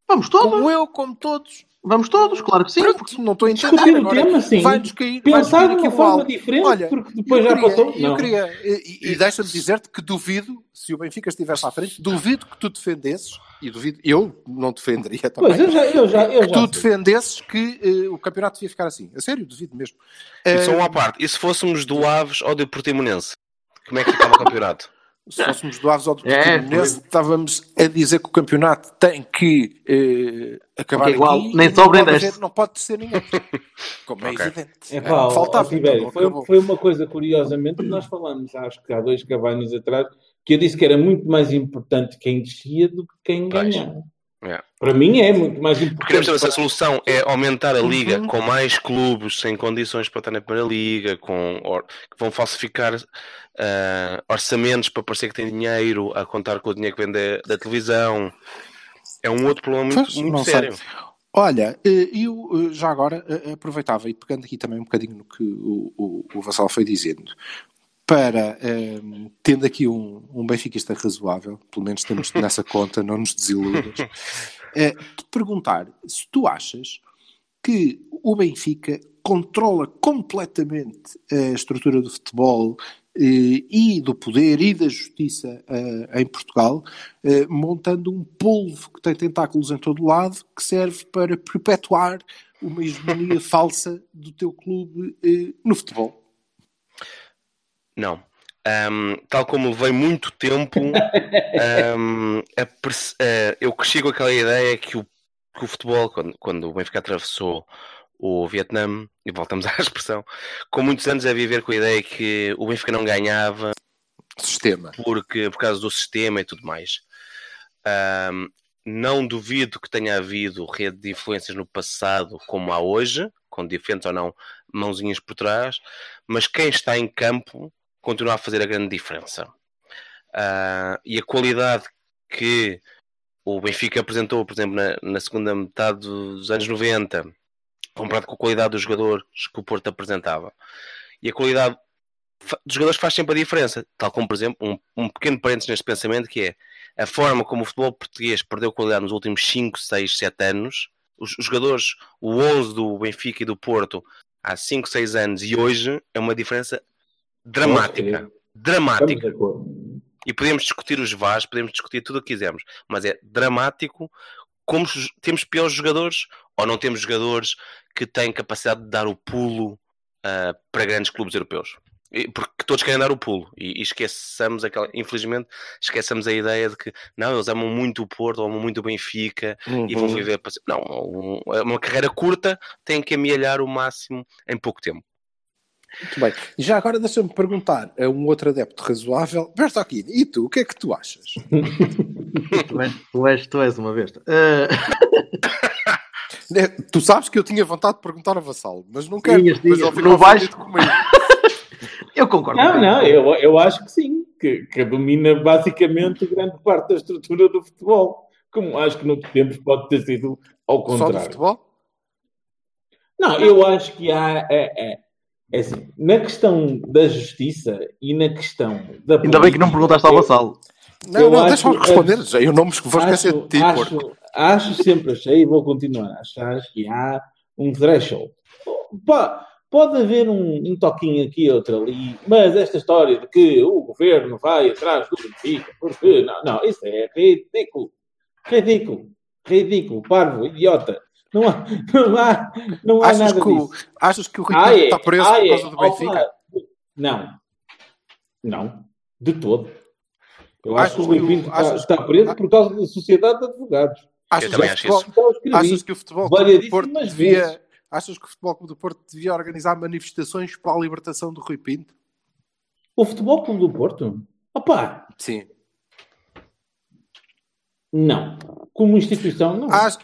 Speaker 1: Vamos todos.
Speaker 2: Como eu, como todos.
Speaker 1: Vamos todos, claro que sim.
Speaker 2: Pronto, não estou a entender.
Speaker 3: Discutir o tema, sim.
Speaker 2: Vai-nos cair,
Speaker 3: Pensar de uma
Speaker 2: um
Speaker 3: forma diferente,
Speaker 2: Olha,
Speaker 3: porque depois
Speaker 2: eu
Speaker 3: já
Speaker 2: queria-
Speaker 3: passou.
Speaker 2: Eu
Speaker 3: Não.
Speaker 2: queria, e, e deixa-me dizer-te que duvido, se o Benfica estivesse à frente, duvido que tu defendesses, e duvido, eu não defenderia também,
Speaker 3: Pois, eu já, eu já, eu
Speaker 2: que
Speaker 3: já
Speaker 2: tu
Speaker 3: sei.
Speaker 2: defendesses que eh, o campeonato devia ficar assim. A sério, duvido mesmo.
Speaker 4: E só
Speaker 2: Eh,
Speaker 4: uma parte. E se fôssemos do Aves ou do Portimonense? Como é que ficava o campeonato?
Speaker 2: Se fôssemos do Aves ou do
Speaker 1: É,
Speaker 2: Portimonense, estávamos a dizer que o campeonato tem que eh, acabar
Speaker 1: Porque igual,
Speaker 2: aqui
Speaker 1: nem
Speaker 2: e
Speaker 1: sobra
Speaker 2: não, não pode ser ninguém. *laughs* Como é evidente.
Speaker 3: É pá, ó,
Speaker 2: faltava. então,
Speaker 3: foi, foi uma coisa, curiosamente, que nós falamos, acho que há dois cavanhos atrás, que eu disse que era muito mais importante quem descia do que quem ganhava.
Speaker 4: É.
Speaker 3: Para mim é muito mais
Speaker 4: Porque
Speaker 3: importante.
Speaker 4: temos a solução é aumentar a liga
Speaker 2: Uhum.
Speaker 4: com mais clubes sem condições para estar na primeira liga, com que vão falsificar ah, orçamentos para parecer que tem dinheiro, a contar com o dinheiro que vem da, da televisão. É um outro problema muito, muito
Speaker 2: não sei.
Speaker 4: sério.
Speaker 2: Olha, eh, eu eh, já agora eh, aproveitava e pegando aqui também um bocadinho no que o, o, o Vassal foi dizendo, para, eh, tendo aqui um, um benfiquista razoável, pelo menos temos *laughs* nessa conta, não nos desiludas, eh, te perguntar se tu achas que o Benfica controla completamente a estrutura do futebol e do poder e da justiça eh, em Portugal, eh, montando um polvo que tem tentáculos em todo lado que serve para perpetuar uma hegemonia *laughs* falsa do teu clube eh, no futebol.
Speaker 4: Não. Ahm, tal como levei muito tempo, eh, eu cresci com aquela ideia que o, que o futebol, quando, quando o Benfica atravessou o Vietnã, e voltamos *laughs* à expressão, com muitos anos a viver com a ideia que o Benfica não ganhava
Speaker 2: Sistema.
Speaker 4: porque, por causa do sistema e tudo mais. Ahm, não duvido que tenha havido rede de influências no passado como há hoje, com diferentes ou não mãozinhas por trás, mas quem está em campo continua a fazer a grande diferença. Ah, e a qualidade que o Benfica apresentou, por exemplo, na, na segunda metade dos anos 90, comparado com a qualidade dos jogadores que o Porto apresentava, e a qualidade dos jogadores faz sempre a diferença. Tal como, por exemplo, um, um pequeno parênteses neste pensamento que é a forma como o futebol português perdeu qualidade nos últimos 5, 6, 7 anos. Os, os jogadores, o 11 do Benfica e do Porto há 5, 6 anos e hoje é uma diferença dramática.
Speaker 3: Estamos
Speaker 4: Dramática.
Speaker 3: de acordo.
Speaker 4: E podemos discutir os VARs, podemos discutir tudo o que quisermos, mas é dramático como temos piores jogadores ou não temos jogadores que têm capacidade de dar o pulo ah, para grandes clubes europeus. Porque todos querem dar o pulo e, e esqueçamos aquela, infelizmente, esqueçamos a ideia de que não, eles amam muito o Porto, amam muito o Benfica e vão viver para. Não, um- uma carreira curta tem que amealhar o máximo em pouco tempo.
Speaker 2: Muito bem. E já agora deixa-me perguntar a um outro adepto razoável, Bertolini, e tu, o que é que tu achas? *laughs*
Speaker 1: Tu és, tu és, tu és uma besta.
Speaker 2: Né, *laughs* Tu sabes que eu tinha vontade de perguntar a Vassalo, mas não quero. Fica
Speaker 1: Não vais-
Speaker 2: ofendido comigo. *laughs*
Speaker 1: eu concordo.
Speaker 3: Não, não, eu, eu acho que sim, que, que domina basicamente grande parte da estrutura do futebol. Como acho que noutros tempos pode ter sido ao
Speaker 2: Só do
Speaker 3: contrário.
Speaker 2: futebol?
Speaker 3: Não, eu acho que há. é, é, É assim, na questão da justiça e na questão da
Speaker 1: Ainda bem que não perguntaste ao Vassalo.
Speaker 2: Não,
Speaker 3: Eu
Speaker 2: não,
Speaker 3: acho-
Speaker 2: deixa-me responder. Já, eu não me vou esquecer de ti,
Speaker 3: acho, acho sempre achei e vou continuar a achar que há um threshold. Pá, pode haver um, um toquinho aqui, outro ali, mas esta história de que o governo vai atrás do Benfica, porque não, não, isso é ridículo. Ridículo. Ridículo, parvo, idiota. Não há, não há, não há
Speaker 2: Achas
Speaker 3: nada
Speaker 2: que, o,
Speaker 3: disso.
Speaker 2: achas que o Rui
Speaker 3: Ah, é.
Speaker 2: está preso
Speaker 3: Ah,
Speaker 2: por
Speaker 3: é.
Speaker 2: causa do
Speaker 3: Opa,
Speaker 2: Benfica?
Speaker 3: Não. Não. De todo. Eu
Speaker 2: Achas
Speaker 3: acho que o Rui Pinto está, está preso por causa da Sociedade de Advogados.
Speaker 2: Achas
Speaker 4: acho
Speaker 2: futebol,
Speaker 4: isso.
Speaker 2: Achas que o Futebol Clube do Porto
Speaker 3: vezes.
Speaker 2: devia, achas que o Futebol Clube do Porto devia organizar manifestações para a libertação do Rui Pinto?
Speaker 3: O Futebol Clube do Porto? Opa,
Speaker 2: Sim.
Speaker 3: não. Como instituição, não.
Speaker 2: Ach-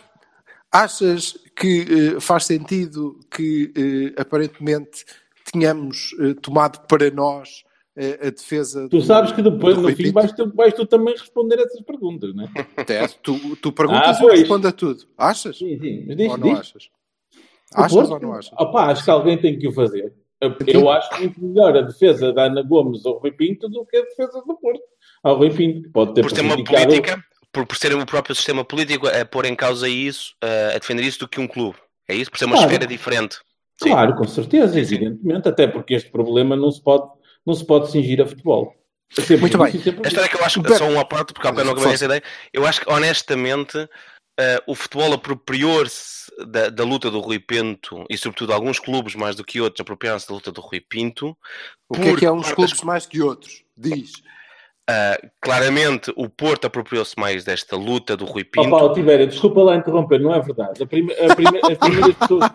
Speaker 2: Achas que eh, faz sentido que eh, aparentemente tenhamos eh, tomado para nós a defesa
Speaker 3: Tu
Speaker 2: do-
Speaker 3: sabes que depois, no fim, vais tu, vais tu também responder essas perguntas, não é?
Speaker 2: Até, tu, tu perguntas
Speaker 3: Ah,
Speaker 2: e respondo a tudo. Achas?
Speaker 3: Sim, sim. Mas diz,
Speaker 2: ou não
Speaker 3: diz.
Speaker 2: achas? Achas
Speaker 3: Porto?
Speaker 2: ou não achas?
Speaker 3: Opa, acho que alguém tem que o fazer. Eu, acho muito melhor a defesa da Ana Gomes ao Rui Pinto do que a defesa do Porto ao Rui Pinto. Pode ter
Speaker 4: Por ter uma política, por, por ser o próprio sistema político a pôr em causa isso, a, defender isso do que um clube. É isso? Por ser uma
Speaker 3: Claro.
Speaker 4: esfera diferente. Sim.
Speaker 3: Claro, com certeza, evidentemente, até porque este problema não se pode, não se pode cingir a futebol.
Speaker 2: Muito bem.
Speaker 3: e sempre
Speaker 4: A história é que eu acho,
Speaker 2: Beto.
Speaker 4: só uma parte, porque há bocado não acabei essa ideia, eu acho que honestamente eh, o futebol apropriou-se da, da luta do Rui Pinto e sobretudo alguns clubes mais do que outros apropriaram-se da luta do Rui Pinto.
Speaker 2: O que é que é
Speaker 4: por
Speaker 2: uns clubes mais que outros? Diz.
Speaker 4: Ah, claramente o Porto apropriou-se mais desta luta do Rui Pinto.
Speaker 3: Opa, ó, Tibério, desculpa lá interromper, não é verdade. A prime- a prime- as, primeiras pessoas,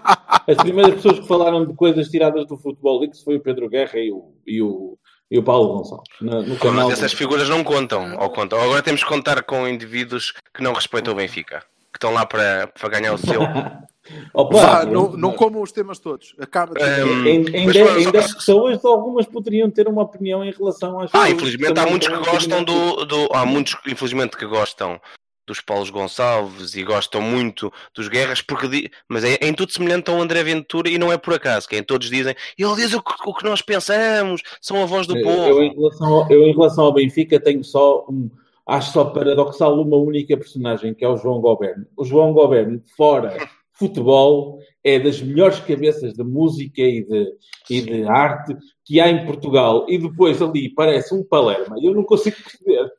Speaker 3: as primeiras pessoas que falaram de coisas tiradas do futebol Leaks foi o Pedro Guerra e o, e o, e o Paulo Gonçalves. na- no canal.
Speaker 4: Mas essas figuras não contam, ou contam. Agora temos que contar com indivíduos que não respeitam o Benfica, que estão lá para, para ganhar o seu. *laughs*
Speaker 3: Opa,
Speaker 2: Vá, não, não comam os temas todos. Acaba de
Speaker 3: Ainda,
Speaker 4: mas,
Speaker 3: ainda,
Speaker 4: mas-
Speaker 3: ainda as pessoas, algumas poderiam ter uma opinião em relação às
Speaker 4: Ah,
Speaker 3: coisas
Speaker 4: infelizmente há muitos que gostam do, do- Há muitos, infelizmente, que gostam dos Paulos Gonçalves e gostam muito dos Guerras, porque di- mas é, é em tudo semelhante ao André Ventura e não é por acaso, que é em todos dizem, ele diz o que, o que nós pensamos, são a voz do
Speaker 3: Eu,
Speaker 4: povo.
Speaker 3: em relação ao, eu, em relação ao Benfica, tenho só um. Acho só paradoxal uma única personagem, que é o João Goberno. O João Goberno, fora *laughs* futebol, é das melhores cabeças de música e de, e de arte que há em Portugal. E depois ali parece um Palerma. Eu não consigo perceber.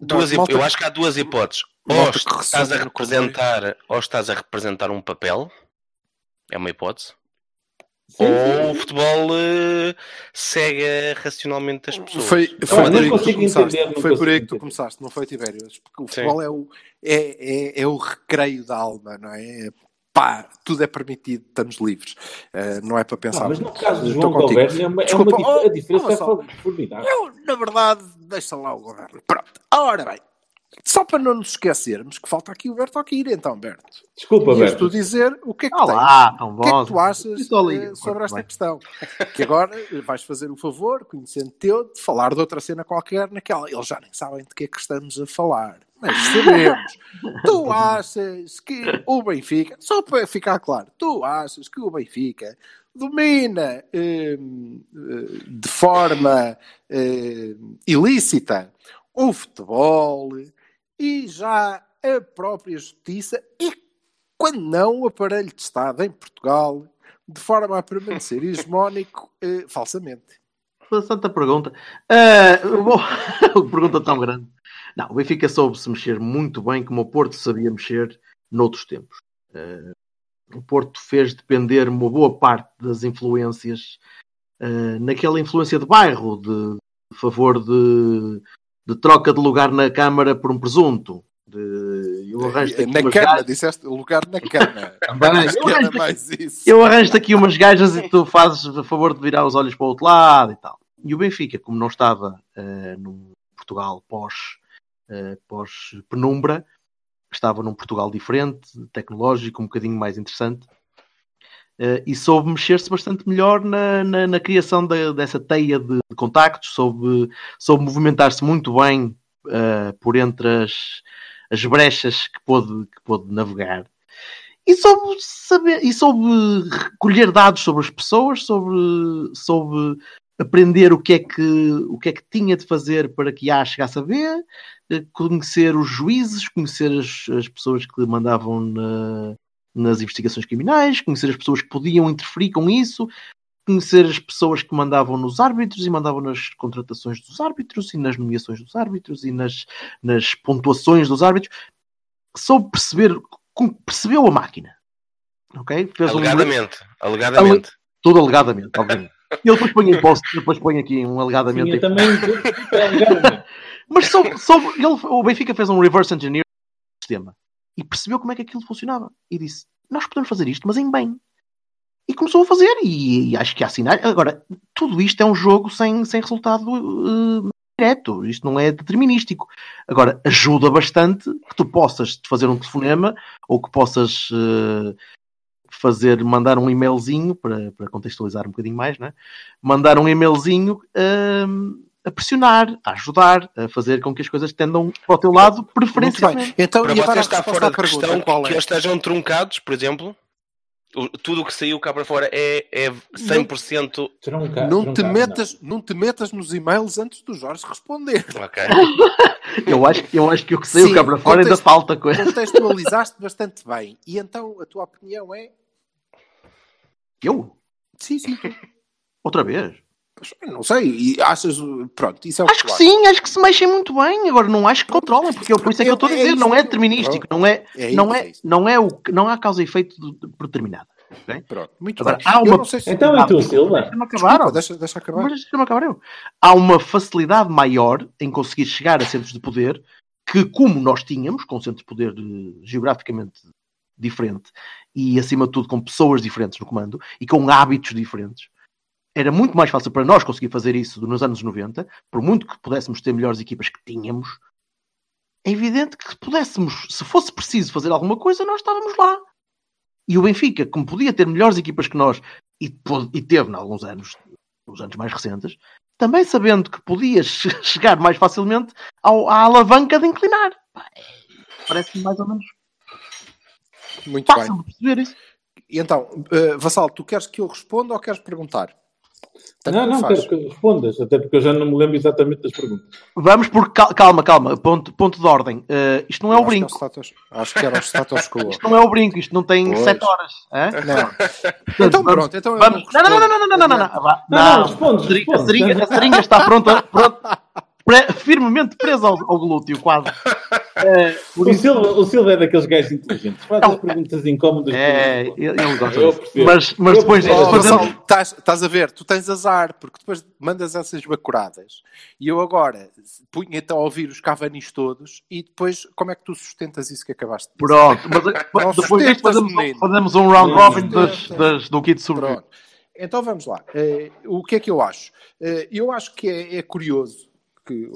Speaker 4: Duas hip-
Speaker 2: Malta-
Speaker 4: eu acho que há duas hipóteses. Ou estás a representar, ou estás a representar um papel, é uma hipótese.
Speaker 3: Sim,
Speaker 4: ou o futebol eh, cega racionalmente as pessoas.
Speaker 2: Foi,
Speaker 3: Não,
Speaker 2: foi
Speaker 3: eu
Speaker 2: por
Speaker 3: não
Speaker 2: aí que tu começaste.
Speaker 3: entender, não
Speaker 2: Foi por aí que tu começaste, não foi, Tibério? Porque o
Speaker 4: Sim.
Speaker 2: futebol é o, é, é, é o recreio da alma, não é? Pá, tudo é permitido, estamos livres. Eh, não é para pensar.
Speaker 3: Não, mas no caso do
Speaker 2: Estou
Speaker 3: João. Goberno, é uma, é
Speaker 2: Desculpa,
Speaker 3: uma dif-
Speaker 2: oh,
Speaker 3: a diferença
Speaker 2: oh,
Speaker 3: é formidável.
Speaker 2: Eu, na verdade, deixa lá o governo. Pronto. Ora bem, só para não nos esquecermos que falta aqui o Berto Aquir, então, Berto.
Speaker 3: Desculpa, Berto.
Speaker 2: tu dizer o que é que
Speaker 1: Olá,
Speaker 2: tens? O que é que tu achas eh, sobre esta
Speaker 1: Bem.
Speaker 2: questão? Que agora eh, vais fazer o favor, conhecendo teu, de falar de outra cena qualquer naquela. Eles já nem sabem de que é que estamos a falar. Mas sabemos. *laughs* tu achas que o Benfica, só para ficar claro, tu achas que o Benfica domina hum, eh, de forma eh, ilícita o futebol e já a própria justiça e quando não o aparelho de Estado em Portugal de forma a permanecer *laughs* hegemónico eh, falsamente.
Speaker 1: Santa pergunta. Ah, bom, *laughs* pergunta tão grande. Não, o Benfica soube-se mexer muito bem como o Porto sabia mexer noutros tempos. Ah, o Porto fez depender uma boa parte das influências ah, naquela influência de bairro, de, de favor de, de troca de lugar na Câmara por um presunto. De, eu arranjo-te aqui
Speaker 2: Na
Speaker 1: umas
Speaker 2: cama,
Speaker 1: gajas-
Speaker 2: disseste lugar na cama. *laughs*
Speaker 1: Também. Eu arranjo-te
Speaker 2: mais isso.
Speaker 1: eu arranjo-te aqui umas gajas e tu fazes a favor de virar os olhos para o outro lado e tal. E o Benfica, como não estava eh, num Portugal pós, eh, pós penumbra, estava num Portugal diferente, tecnológico, um bocadinho mais interessante, eh, e soube mexer-se bastante melhor na, na, na criação dessa teia de, de contactos, soube, soube movimentar-se muito bem eh, por entre as, as brechas que pôde, que pôde navegar. e soube saber e soube recolher dados sobre as pessoas, sobre, soube aprender o que é que o que é que tinha de fazer para que A chegasse a B, eh, conhecer os juízes, conhecer as, as pessoas que mandavam na- nas investigações criminais, conhecer as pessoas que podiam interferir com isso, conhecer as pessoas que mandavam nos árbitros e mandavam nas contratações dos árbitros e nas nomeações dos árbitros e nas, nas pontuações dos árbitros. Soube perceber, percebeu a máquina. Ok? Fez um-
Speaker 4: Alegadamente. Alegadamente.
Speaker 1: tudo alegadamente, obviamente. E ele depois põe em post, depois põe aqui um alegadamente.
Speaker 3: Tinha também. alegadamente. *laughs*
Speaker 1: Mas soube- ele, o Benfica fez um reverse engineering do sistema e percebeu como é que aquilo funcionava. E disse: Nós podemos fazer isto, mas em bem. E começou a fazer, e, e acho que há sinais. Agora, tudo isto é um jogo sem, sem resultado eh, direto. Isto não é determinístico. Agora, ajuda bastante que tu possas fazer um telefonema ou que possas eh, fazer, mandar um e-mailzinho para, para contextualizar um bocadinho mais, né? mandar um e-mailzinho ehm, a pressionar, a ajudar, a fazer com que as coisas tendam para o teu lado, preferencialmente.
Speaker 2: bem. Então,
Speaker 4: Para
Speaker 2: e agora
Speaker 4: está fora de
Speaker 2: pergunta,
Speaker 4: questão
Speaker 2: qual
Speaker 4: que
Speaker 2: é?
Speaker 4: eles estejam truncados, por exemplo. Tudo o que saiu cá para fora é, é 100%.
Speaker 3: Trunca-
Speaker 2: Não te,
Speaker 3: truncado,
Speaker 2: metas, não. te metas nos e-mails antes do Jorge responder.
Speaker 4: Ok. *laughs*
Speaker 1: Eu acho, eu acho que o que saiu
Speaker 2: Sim,
Speaker 1: cá para fora ainda falta coisa.
Speaker 2: Contextualizaste bastante bem. E então a tua opinião é.
Speaker 1: Eu?
Speaker 2: Sim, sim.
Speaker 1: Outra vez?
Speaker 2: Não sei. E achas. Pronto, isso é o
Speaker 1: Acho que
Speaker 2: achas.
Speaker 1: sim, acho que se mexem muito bem. Agora não acho que controlem, porque eu, por isso é que eu estou a
Speaker 2: É
Speaker 1: dizer,
Speaker 2: isso
Speaker 1: não é
Speaker 2: que-
Speaker 1: determinístico, não é,
Speaker 2: É
Speaker 1: não é,
Speaker 2: é
Speaker 1: não é o que- não há causa e efeito de- de- predeterminada. ok?
Speaker 2: Pronto, muito
Speaker 1: Agora,
Speaker 2: bem.
Speaker 1: há uma
Speaker 2: não sei se.
Speaker 3: Então, e tu, Silva?
Speaker 1: Deixa-me acabar.
Speaker 2: Deixa, deixa acabar.
Speaker 1: Mas deixa-me acabar eu. Há uma facilidade maior em conseguir chegar a centros de poder que, como nós tínhamos, com centros de poder eh, geograficamente diferente e, acima de tudo, com pessoas diferentes no comando e com hábitos diferentes, era muito mais fácil para nós conseguir fazer isso nos anos 90, por muito que pudéssemos ter melhores equipas que tínhamos. É evidente que se pudéssemos, se fosse preciso fazer alguma coisa, nós estávamos lá. E o Benfica, como podia ter melhores equipas que nós, e, e teve em alguns anos, nos anos mais recentes, também sabendo que podia che- *laughs* chegar mais facilmente ao- à alavanca de inclinar. É- Parece-me mais ou menos
Speaker 2: Muito bem.
Speaker 1: fácil de perceber isso.
Speaker 2: E então, eh, Vassal, tu queres que eu responda ou queres perguntar? Tanto
Speaker 3: Não, não,
Speaker 2: faz.
Speaker 3: quero que respondas, até porque eu já não me lembro exatamente das perguntas.
Speaker 1: Vamos por cal- calma, calma, ponto, ponto de ordem. Eh, isto não é o
Speaker 2: Acho que
Speaker 1: brinco.
Speaker 2: status- Acho que era o status quo.
Speaker 1: Isto não é o brinco, isto não tem
Speaker 2: Pois.
Speaker 1: 7 horas. hã?
Speaker 2: Não. Então
Speaker 1: Vamos-
Speaker 2: pronto, então eu
Speaker 1: Vamos. Não, não, não, não, não, não, não, não, não. Vá.
Speaker 3: Não, não, responde,
Speaker 1: a seringa-
Speaker 3: responde.
Speaker 1: A seringa, a seringa está pronta, pronta pre- firmemente presa ao, ao glúteo, quase. *laughs*
Speaker 3: O
Speaker 1: isso,
Speaker 3: Silva, o Silva é daqueles gajos inteligentes, faz
Speaker 1: Não.
Speaker 3: as perguntas incómodas.
Speaker 1: é, ele ele gosta disso. Mas, mas
Speaker 3: Eu
Speaker 1: depois
Speaker 3: percebo.
Speaker 2: Oh,
Speaker 1: fazemos,
Speaker 2: estás, estás a ver, tu tens azar, porque depois mandas essas bacuradas e eu agora punha então a ouvir os cavanis todos e depois como é que tu sustentas isso que acabaste de dizer?
Speaker 1: Pronto, mas *laughs*
Speaker 2: Não
Speaker 1: depois disto fazemos, fazemos um round robin das, do kit sobre.
Speaker 2: Pronto. Então vamos lá. Eh, o que é que eu acho? Eh, eu acho que é, é curioso, que,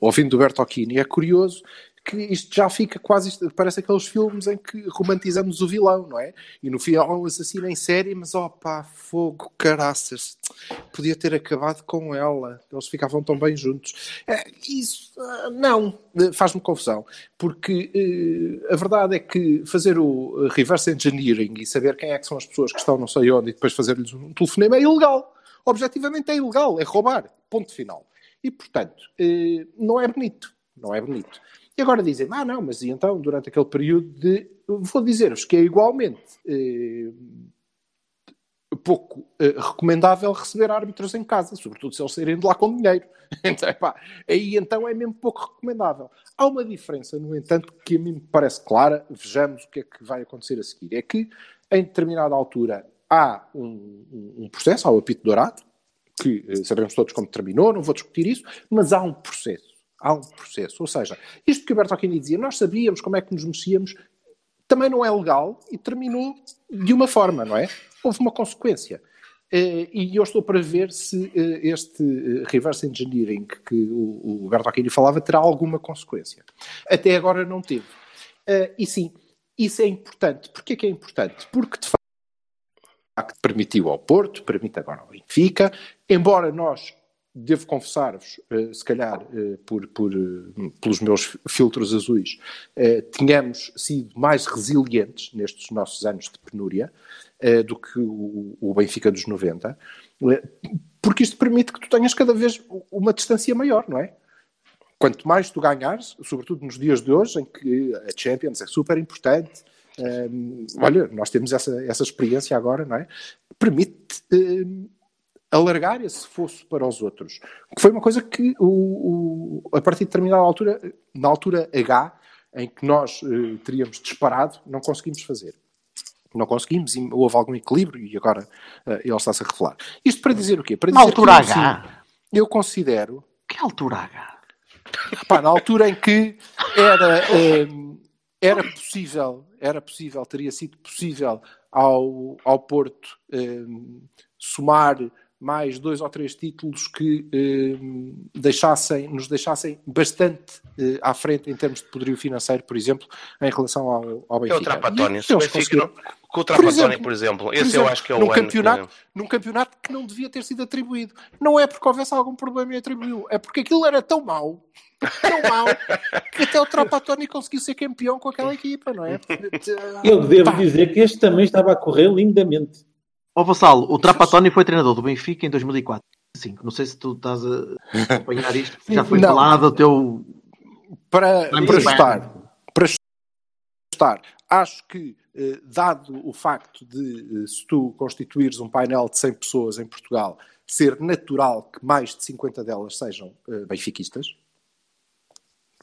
Speaker 2: ouvindo do Bertocchini, é curioso que isto já fica quase, parece aqueles filmes em que romantizamos o vilão, não é? E no final há um assassino em série, mas opá, fogo, caraças, podia ter acabado com ela, eles ficavam tão bem juntos. Eh, isso, ah, não, faz-me confusão, porque eh, a verdade é que fazer o eh, reverse engineering e saber quem é que são as pessoas que estão não sei onde e depois fazer-lhes um telefonema é ilegal. Objetivamente é ilegal, é roubar, ponto final. E, portanto, eh, não é bonito, não é bonito. E agora dizem, ah não, mas e então, durante aquele período de... Vou dizer-vos que é igualmente eh, pouco eh, recomendável receber árbitros em casa, sobretudo se eles saírem de lá com dinheiro. *laughs* Então, epá, aí então é mesmo pouco recomendável. Há uma diferença, no entanto, que a mim me parece clara, vejamos o que é que vai acontecer a seguir. É que, em determinada altura, há um, um- um processo, há o apito dourado, que eh, sabemos todos como terminou, não vou discutir isso, mas há um processo. Há um processo. Ou seja, isto que o Bertolini dizia, nós sabíamos como é que nos mexíamos, também não é legal e terminou de uma forma, não é? Houve uma consequência. Eh, E eu estou para ver se eh, este reverse engineering que o, Bertolini falava terá alguma consequência. Até agora não teve. E sim, isso é importante. Porquê que é importante? Porque, de facto, permitiu ao Porto, permite agora ao Benfica, embora nós devo confessar-vos, eh, se calhar eh, por, por, eh, pelos meus filtros azuis, tínhamos sido mais resilientes nestes nossos anos de penúria do que o, Benfica dos 90, eh, porque isto permite que tu tenhas cada vez uma distância maior, não é? Quanto mais tu ganhares, sobretudo nos dias de hoje, em que a Champions é super importante, olha, nós temos essa, essa experiência agora, não é? Permite alargar esse fosso para os outros. Que foi uma coisa que, o, o- a partir de determinada altura, na altura H, em que nós eh, teríamos disparado, não conseguimos fazer. Não conseguimos, e houve algum equilíbrio e agora eh, ele está-se a revelar. Isto para dizer o quê? Para
Speaker 1: Na
Speaker 2: dizer
Speaker 1: altura
Speaker 2: que,
Speaker 1: H?
Speaker 2: sim, eu considero
Speaker 1: Que altura H?
Speaker 2: Pá, na altura em que era, eh, era possível, era possível, teria sido possível ao, ao Porto somar mais dois ou três títulos que eh, deixassem, nos deixassem bastante eh, à frente em termos de poderio financeiro, por exemplo, em relação ao, ao
Speaker 4: É
Speaker 2: Benfica.
Speaker 4: o Trapatónio. Se o
Speaker 2: eles
Speaker 4: Benfica
Speaker 2: conseguiram.
Speaker 4: não- Com o Trapatónio,
Speaker 2: exemplo,
Speaker 4: por exemplo.
Speaker 2: Por
Speaker 4: Esse eu
Speaker 2: exemplo,
Speaker 4: acho que é o
Speaker 2: num
Speaker 4: ano. que-
Speaker 2: campeonato, num campeonato que não devia ter sido atribuído. Não é porque houvesse algum problema e atribuiu, é porque aquilo era tão mau, tão mau, que até o Trapatóni conseguiu ser campeão com aquela equipa, não é?
Speaker 3: Eu devo
Speaker 2: Pá,
Speaker 3: dizer que este também estava a correr lindamente.
Speaker 1: Ó Vassalo, o Trapatóni foi treinador do Benfica em 2004. Sim, não sei se tu estás a *laughs* acompanhar isto. Já foi
Speaker 2: Não.
Speaker 1: falado o teu.
Speaker 2: para, para
Speaker 1: bem.
Speaker 2: ajustar, para ajustar, acho que, eh, dado o facto de, eh, se tu constituires um painel de 100 pessoas em Portugal, ser natural que mais de 50 delas sejam eh, benfiquistas,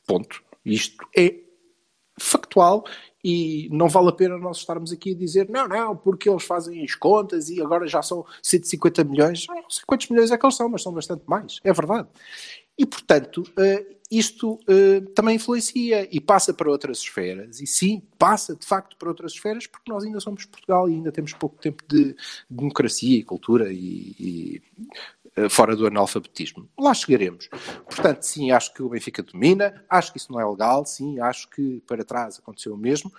Speaker 2: ponto. Isto é factual e não vale a pena nós estarmos aqui a dizer não, não, porque eles fazem as contas e agora já são 150 milhões. Não sei quantos milhões é que eles são, mas são bastante mais. É verdade. E, portanto, eh, isto eh, também influencia e passa para outras esferas. E sim, passa de facto para outras esferas, porque nós ainda somos Portugal e ainda temos pouco tempo de democracia e cultura e, e, fora do analfabetismo. Lá chegaremos. Portanto, sim, acho que o Benfica domina, acho que isso não é legal, sim, acho que para trás aconteceu o mesmo.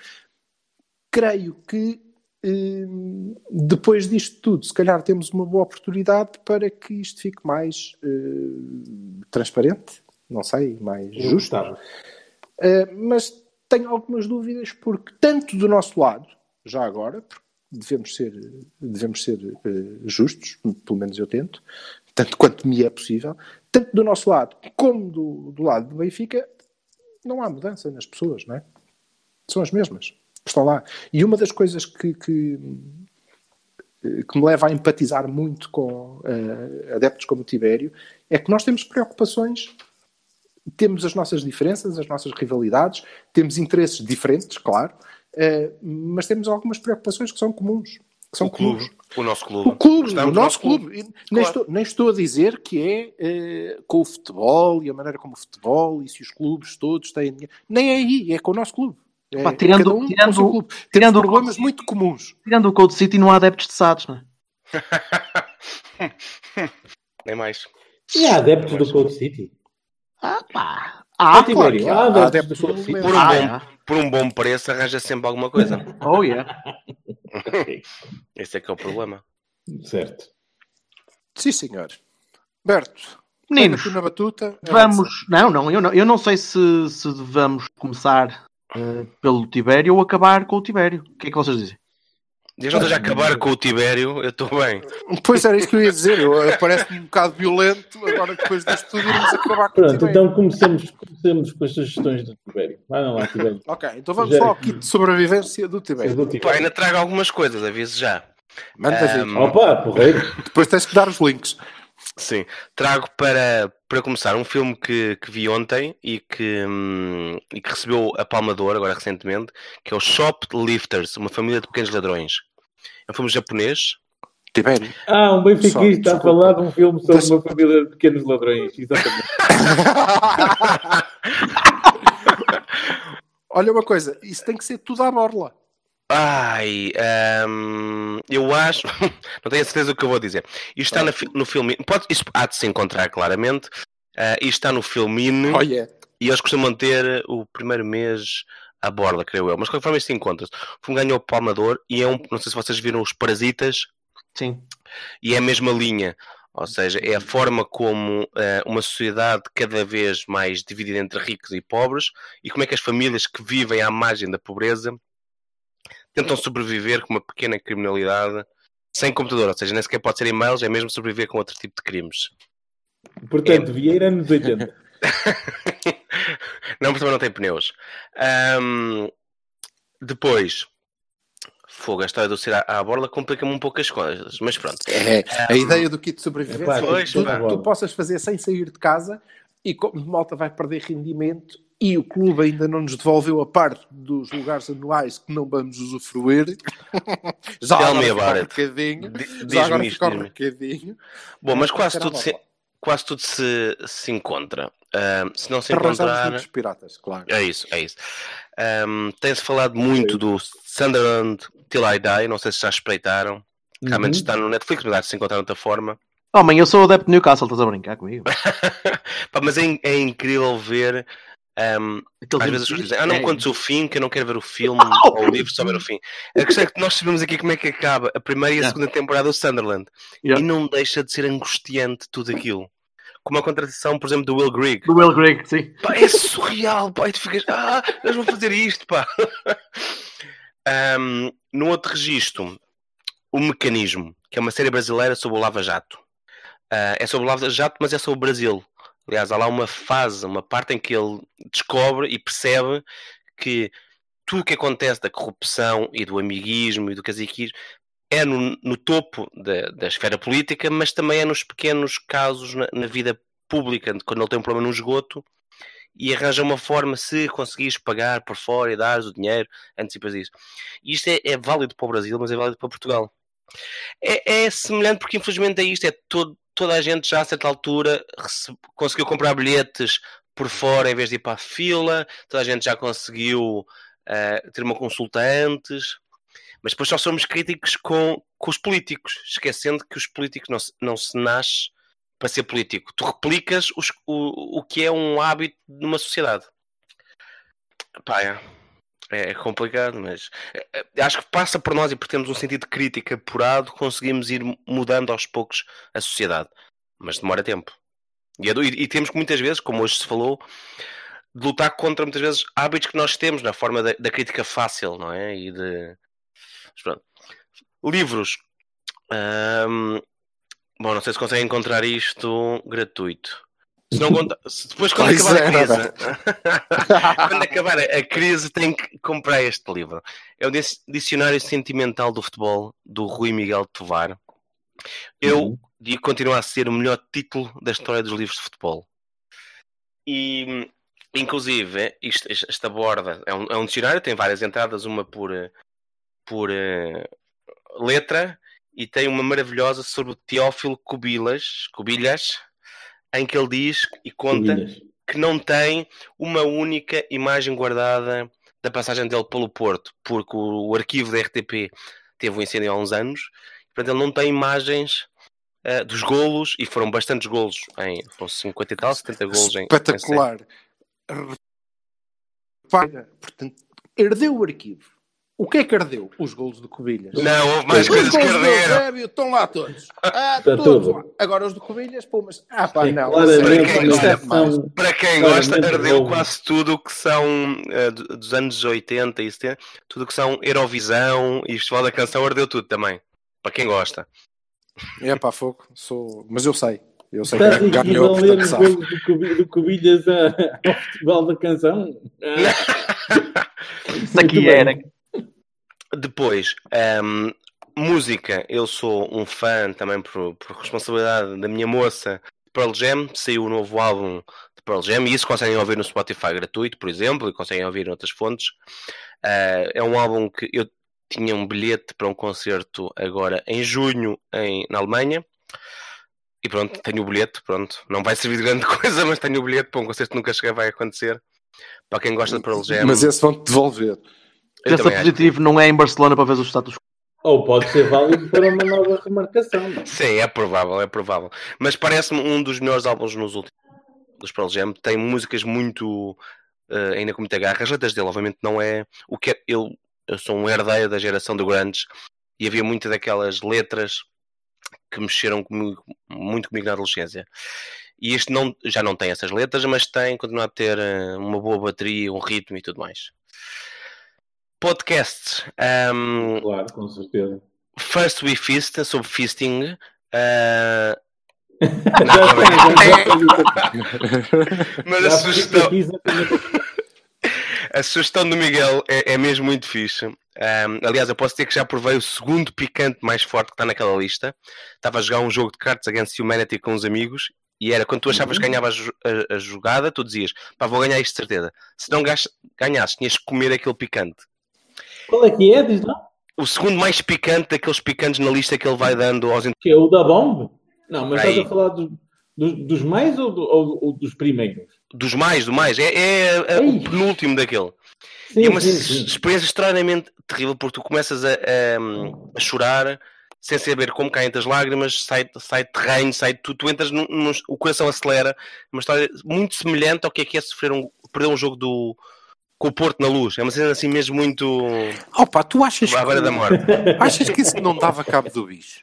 Speaker 2: Creio que hum, depois disto tudo, se calhar temos uma boa oportunidade para que isto fique mais eh, transparente, não sei, mais justo. Uh, mas tenho algumas dúvidas porque tanto do nosso lado, já agora, porque devemos ser, devemos ser uh, justos, pelo menos eu tento, tanto quanto me é possível, tanto do nosso lado como do, do lado do Benfica, não há mudança nas pessoas, não é? São as mesmas, estão lá. E uma das coisas que, que, que me leva a empatizar muito com uh, adeptos como o Tibério é que nós temos preocupações temos as nossas diferenças, as nossas rivalidades, temos interesses diferentes, claro, eh, mas temos algumas preocupações que são comuns. Que são
Speaker 4: O clube,
Speaker 2: comuns.
Speaker 4: o nosso clube.
Speaker 2: O clube,
Speaker 4: Gostamos
Speaker 2: o
Speaker 4: do
Speaker 2: nosso clube. E Nem,
Speaker 4: Claro.
Speaker 2: estou, nem estou a dizer que é eh, com o futebol e a maneira como o futebol e se os clubes todos têm dinheiro. Nem é aí, é com o nosso clube. É,
Speaker 1: Pá, tirando-
Speaker 2: um
Speaker 1: tirando-
Speaker 2: clube.
Speaker 1: Tirando
Speaker 2: problemas muito comuns.
Speaker 1: Tirando o Code City, não há adeptos de SADs, não é? *laughs*
Speaker 4: Nem mais.
Speaker 3: E há adeptos do Code City.
Speaker 1: Ah, pá.
Speaker 3: Ah,
Speaker 1: Ah,
Speaker 3: Tibério,
Speaker 2: que há.
Speaker 3: há
Speaker 2: Há
Speaker 3: do City.
Speaker 4: Por um,
Speaker 1: Ah,
Speaker 4: bom,
Speaker 1: é.
Speaker 4: por um bom preço arranja sempre alguma coisa. *laughs*
Speaker 1: Oh, yeah. *laughs*
Speaker 4: Esse é que é o problema.
Speaker 3: Certo.
Speaker 2: Sim, senhor. Berto,
Speaker 1: Meninos,
Speaker 2: na batuta.
Speaker 1: vamos. Não, não, eu não, eu não sei se, se vamos começar eh, pelo Tibério ou acabar com o Tibério. O que é que vocês dizem?
Speaker 4: Desde onde já acabar com o Tibério, eu estou bem.
Speaker 2: Pois era isso que eu ia dizer. Eh, Parece-me um bocado violento. Agora, depois disto tudo, irmos acabar com o
Speaker 3: Pronto,
Speaker 2: Tibério.
Speaker 3: então comecemos, comecemos com as sugestões do Tibério. Vai lá, Tibério.
Speaker 2: Ok, então vamos
Speaker 3: Já-
Speaker 2: ao kit de sobrevivência do
Speaker 3: É
Speaker 2: Tibério.
Speaker 3: do
Speaker 4: Pá, ainda trago algumas coisas, aviso já.
Speaker 2: Manda.
Speaker 4: Ahm,
Speaker 3: Opa, porreiro.
Speaker 2: Depois tens que dar os links.
Speaker 4: Sim, trago para, para começar um filme que, que vi ontem e que, hum, e que recebeu a Palma de Ouro agora recentemente, que é o Shoplifters, uma família de pequenos ladrões. É um filme japonês.
Speaker 2: Tibério.
Speaker 3: Ah, um benfiquista a falar de um filme sobre
Speaker 2: Deixa-
Speaker 3: uma família de pequenos ladrões. Exatamente. *laughs*
Speaker 2: Olha uma coisa, isso tem que ser tudo à borla.
Speaker 4: Ai, hum, eu acho, *laughs* não tenho a certeza do que eu vou dizer. Isto está no, fi- no filme, pode, isto há de se encontrar claramente. Ah, isto está no Filmine
Speaker 2: Olha,
Speaker 4: e eles costumam ter o primeiro mês à borda, creio eu. Mas de qualquer forma isto encontra-se. O filme ganhou o Palmador e é um, não sei se vocês viram os Parasitas,
Speaker 1: Sim.
Speaker 4: e é a mesma linha. Ou seja, é a forma como eh, uma sociedade cada vez mais dividida entre ricos e pobres e como é que as famílias que vivem à margem da pobreza tentam sobreviver com uma pequena criminalidade sem computador, ou seja, nem sequer pode ser e-mails, é mesmo sobreviver com outro tipo de crimes.
Speaker 3: Portanto, Vieira anos 80. *laughs*
Speaker 4: não, porque também não tem pneus. Ahm, depois, fogo, a história do ser à, à borla complica-me um pouco as coisas, mas pronto.
Speaker 2: É, a
Speaker 4: Ahm,
Speaker 2: ideia do kit de sobrevivência é que
Speaker 4: pois,
Speaker 2: tu,
Speaker 4: pá.
Speaker 2: tu possas fazer sem sair de casa e como a malta vai perder rendimento e o clube ainda não nos devolveu a parte dos lugares anuais que não vamos usufruir. *laughs* Já
Speaker 4: Tell
Speaker 2: agora um
Speaker 4: it.
Speaker 2: recadinho.
Speaker 4: Di-
Speaker 2: Já agora um
Speaker 4: diz-me.
Speaker 2: recadinho.
Speaker 4: Bom, mas quase tudo, se, quase tudo se, se encontra. Ahm, se não se encontrar.
Speaker 2: muitos piratas, claro.
Speaker 4: É isso, é isso. Ahm, Tem-se falado muito do Sunderland Till I Die, não sei se já espreitaram. Realmente
Speaker 3: Uhum.
Speaker 4: está no Netflix, mas se encontrar de outra forma.
Speaker 1: Homem, eu sou adepto de Newcastle, estás a brincar comigo? *laughs*
Speaker 4: Pá, mas é, é incrível ver.
Speaker 1: Aquele
Speaker 4: às vezes as pessoas dizem, ah, não
Speaker 1: é.
Speaker 4: contes o fim, que eu não quero ver o filme *laughs*
Speaker 1: Oh!
Speaker 4: ou o livro, só ver o fim. A questão é que nós sabemos aqui como é que acaba a primeira e a segunda temporada do Sunderland.
Speaker 1: Yeah.
Speaker 4: E não deixa de ser angustiante tudo aquilo. Como a contradição, por exemplo, do Will Grigg.
Speaker 1: Do Will Grigg, sim.
Speaker 4: Pá, é surreal, pá, e tu ficas, ah, eles vão fazer isto, pá. *laughs* Ahm, no outro registro, o Mecanismo, que é uma série brasileira sobre o Lava Jato. Ah, é sobre o Lava Jato, mas é sobre o Brasil. Aliás, há lá uma fase, uma parte em que ele descobre e percebe que tudo o que acontece da corrupção e do amiguismo e do caciquismo é no, no topo da, da esfera política, mas também é nos pequenos casos na, na vida pública, quando ele tem um problema no esgoto e arranja uma forma, se conseguires pagar por fora e dares o dinheiro, antecipas isso. Isto é, é válido para o Brasil, mas é válido para Portugal. É, é semelhante porque infelizmente é isto, é todo, toda a gente já a certa altura rece- conseguiu comprar bilhetes por fora em vez de ir para a fila, toda a gente já conseguiu eh, ter uma consulta antes, mas depois só somos críticos com, com os políticos, esquecendo que os políticos não se, não se nasce para ser político. Tu replicas os- o, o que é um hábito numa sociedade. Pá, é, é complicado, mas é, é, acho que passa por nós e por termos um sentido de crítica apurado, conseguimos ir mudando aos poucos a sociedade. Mas demora tempo. E, é e- e temos que muitas vezes, como hoje se falou, de lutar contra muitas vezes hábitos que nós temos na forma da, da crítica fácil, não é? E de. Livros. Ahm, Bom, não sei se conseguem encontrar isto gratuito. Se não conta- se depois quando
Speaker 2: Pois
Speaker 4: acabar a
Speaker 2: é,
Speaker 4: crise, quando acabar a crise tem que comprar este livro. É o Dic- Dicionário Sentimental do Futebol do Rui Miguel Tovar. Eu
Speaker 3: Uhum.
Speaker 4: digo continua a ser o melhor título da história dos livros de futebol. E inclusive isto, esta borda é um, é um dicionário, tem várias entradas, uma por, por eh, letra e tem uma maravilhosa sobre o Teófilo Cubilas, Cubilhas, em que ele diz e conta que não tem uma única imagem guardada da passagem dele pelo Porto, porque o, arquivo da RTP teve um incêndio há uns anos, portanto ele não tem imagens eh, dos golos, e foram bastantes golos, em, foram 50 e tal, 70 golos em... em
Speaker 2: Espetacular. Repara, portanto, herdeu o arquivo. O que é que herdeu? Os golos de Cobilhas.
Speaker 4: Não, houve mais
Speaker 2: Os
Speaker 4: coisas que.
Speaker 2: Eusébio estão lá todos. Ah,
Speaker 3: Está
Speaker 2: todos
Speaker 3: tudo.
Speaker 2: lá. Agora os de Cobilhas, pô, mas... Ah, pá,
Speaker 3: É
Speaker 2: não.
Speaker 4: Para quem gosta
Speaker 3: exceção.
Speaker 4: Para quem gosta, herdeu
Speaker 3: roubo.
Speaker 4: quase tudo o que são do- dos anos 80 e 70, tudo o que são Eurovisão e Festival da Canção, herdeu tudo também. Para quem gosta.
Speaker 2: É pá, fogo. Sou... Mas eu sei. Eu sei
Speaker 3: Estás
Speaker 2: que ganhou, portanto sabe.
Speaker 3: do, Cubilhas a- ao Festival da Canção? *laughs* Ah,
Speaker 1: Isso aqui era.
Speaker 3: bem.
Speaker 4: Depois, ehm, música. Eu sou um fã também por, por responsabilidade da minha moça de Pearl Jam. Saiu o novo álbum de Pearl Jam e isso conseguem ouvir no Spotify gratuito, por exemplo, e conseguem ouvir em outras fontes. Eh, é um álbum que eu tinha um bilhete para um concerto agora em junho em, na Alemanha. E pronto, tenho o bilhete, pronto. Não vai servir de grande *laughs* coisa, mas tenho o bilhete para um concerto que nunca cheguei vai acontecer. Para quem gosta de Pearl Jam.
Speaker 2: Mas esse vão-te devolver.
Speaker 4: Eu
Speaker 1: Pensa positivo, não é em Barcelona para ver o status quo.
Speaker 3: Ou pode ser válido para uma nova remarcação.
Speaker 4: Sim, é provável, é provável. Mas parece-me um dos melhores álbuns nos últimos dos Pearl Jam. Tem músicas muito eh, ainda com muita garra. As letras dele, obviamente, não é o que é. Eu, eu sou um herdeiro da geração do Grandes e havia muitas daquelas letras que mexeram comigo muito comigo na adolescência. E este não, já não tem essas letras, mas tem, continua a ter eh, uma boa bateria, um ritmo e tudo mais. Podcast. Um,
Speaker 3: Claro, com certeza.
Speaker 4: First We Fist, sobre fisting. *laughs* uh, *laughs* mas a sugestão, *laughs* a sugestão do Miguel é, é mesmo muito fixe. Um, aliás, eu posso dizer que já provei o segundo picante mais forte que está naquela lista. Estava a jogar um jogo de cartas Against Humanity com uns amigos e era quando tu achavas que ganhavas a a, a jogada, tu dizias pá, vou ganhar isto de certeza. Se não ganhasses, tinhas que comer aquele picante.
Speaker 3: Qual é que é? Diz lá.
Speaker 4: O segundo mais picante daqueles picantes na lista que ele vai dando aos
Speaker 3: Que é o da bomba? Não, mas
Speaker 4: Aí.
Speaker 3: estás a falar dos, dos, dos mais ou, do- ou- ou dos primeiros?
Speaker 4: dos mais, do mais. É, é, é o penúltimo daquele.
Speaker 3: Sim,
Speaker 4: e é uma
Speaker 3: sim, sim.
Speaker 4: experiência extraordinariamente terrível porque tu começas a, a- a chorar sem saber como caem as lágrimas, sai, sai terreno, sai tu, tu entras num, num- o coração acelera. Uma história muito semelhante ao que é que é sofrer um, perder um jogo do com o Porto na luz. É uma cena assim mesmo muito
Speaker 2: Opa, tu achas
Speaker 4: à beira da
Speaker 2: que,
Speaker 4: morte. *laughs*
Speaker 2: achas que isso não dava cabo do bicho?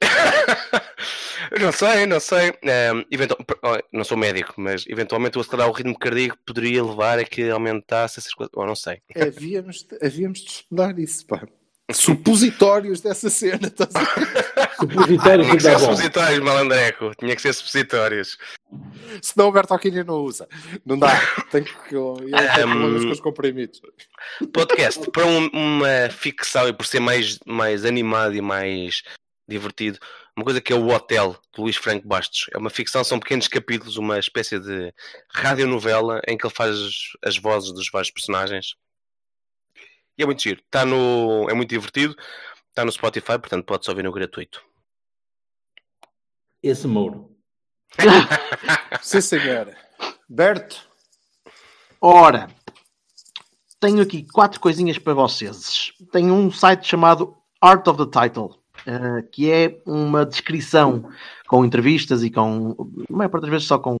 Speaker 2: *laughs*
Speaker 4: não sei, não sei. Ehm, eventual- não sou médico, mas eventualmente o acelerar o ritmo cardíaco poderia levar a que aumentasse essas coisas. Oh, não sei.
Speaker 2: Havíamos, de- havíamos de estudar isso, pá. Supositórios dessa cena, estás a ver? *laughs*
Speaker 3: Supositórios
Speaker 4: Tinha que ser supositórios, malandreco. Tinha que ser supositórios.
Speaker 2: Senão o Bertolini não usa. Não dá. *laughs* Tem que. Tem
Speaker 4: Um,
Speaker 2: problemas com os comprimidos.
Speaker 4: Podcast, para um- uma ficção e por ser mais, mais animado e mais divertido, uma coisa que é o Hotel, do Luís Franco Bastos. É uma ficção, são pequenos capítulos, uma espécie de radionovela em que ele faz as vozes dos vários personagens. E é muito giro. Está no, é muito divertido. Está no Spotify, portanto pode-se ouvir no gratuito.
Speaker 3: Esse Mouro. *laughs*
Speaker 2: Sim, senhora. Berto,
Speaker 1: Ora, tenho aqui quatro coisinhas para vocês. Tenho um site chamado Art of the Title, eh, que é uma descrição com entrevistas e com, a maior parte das vezes só com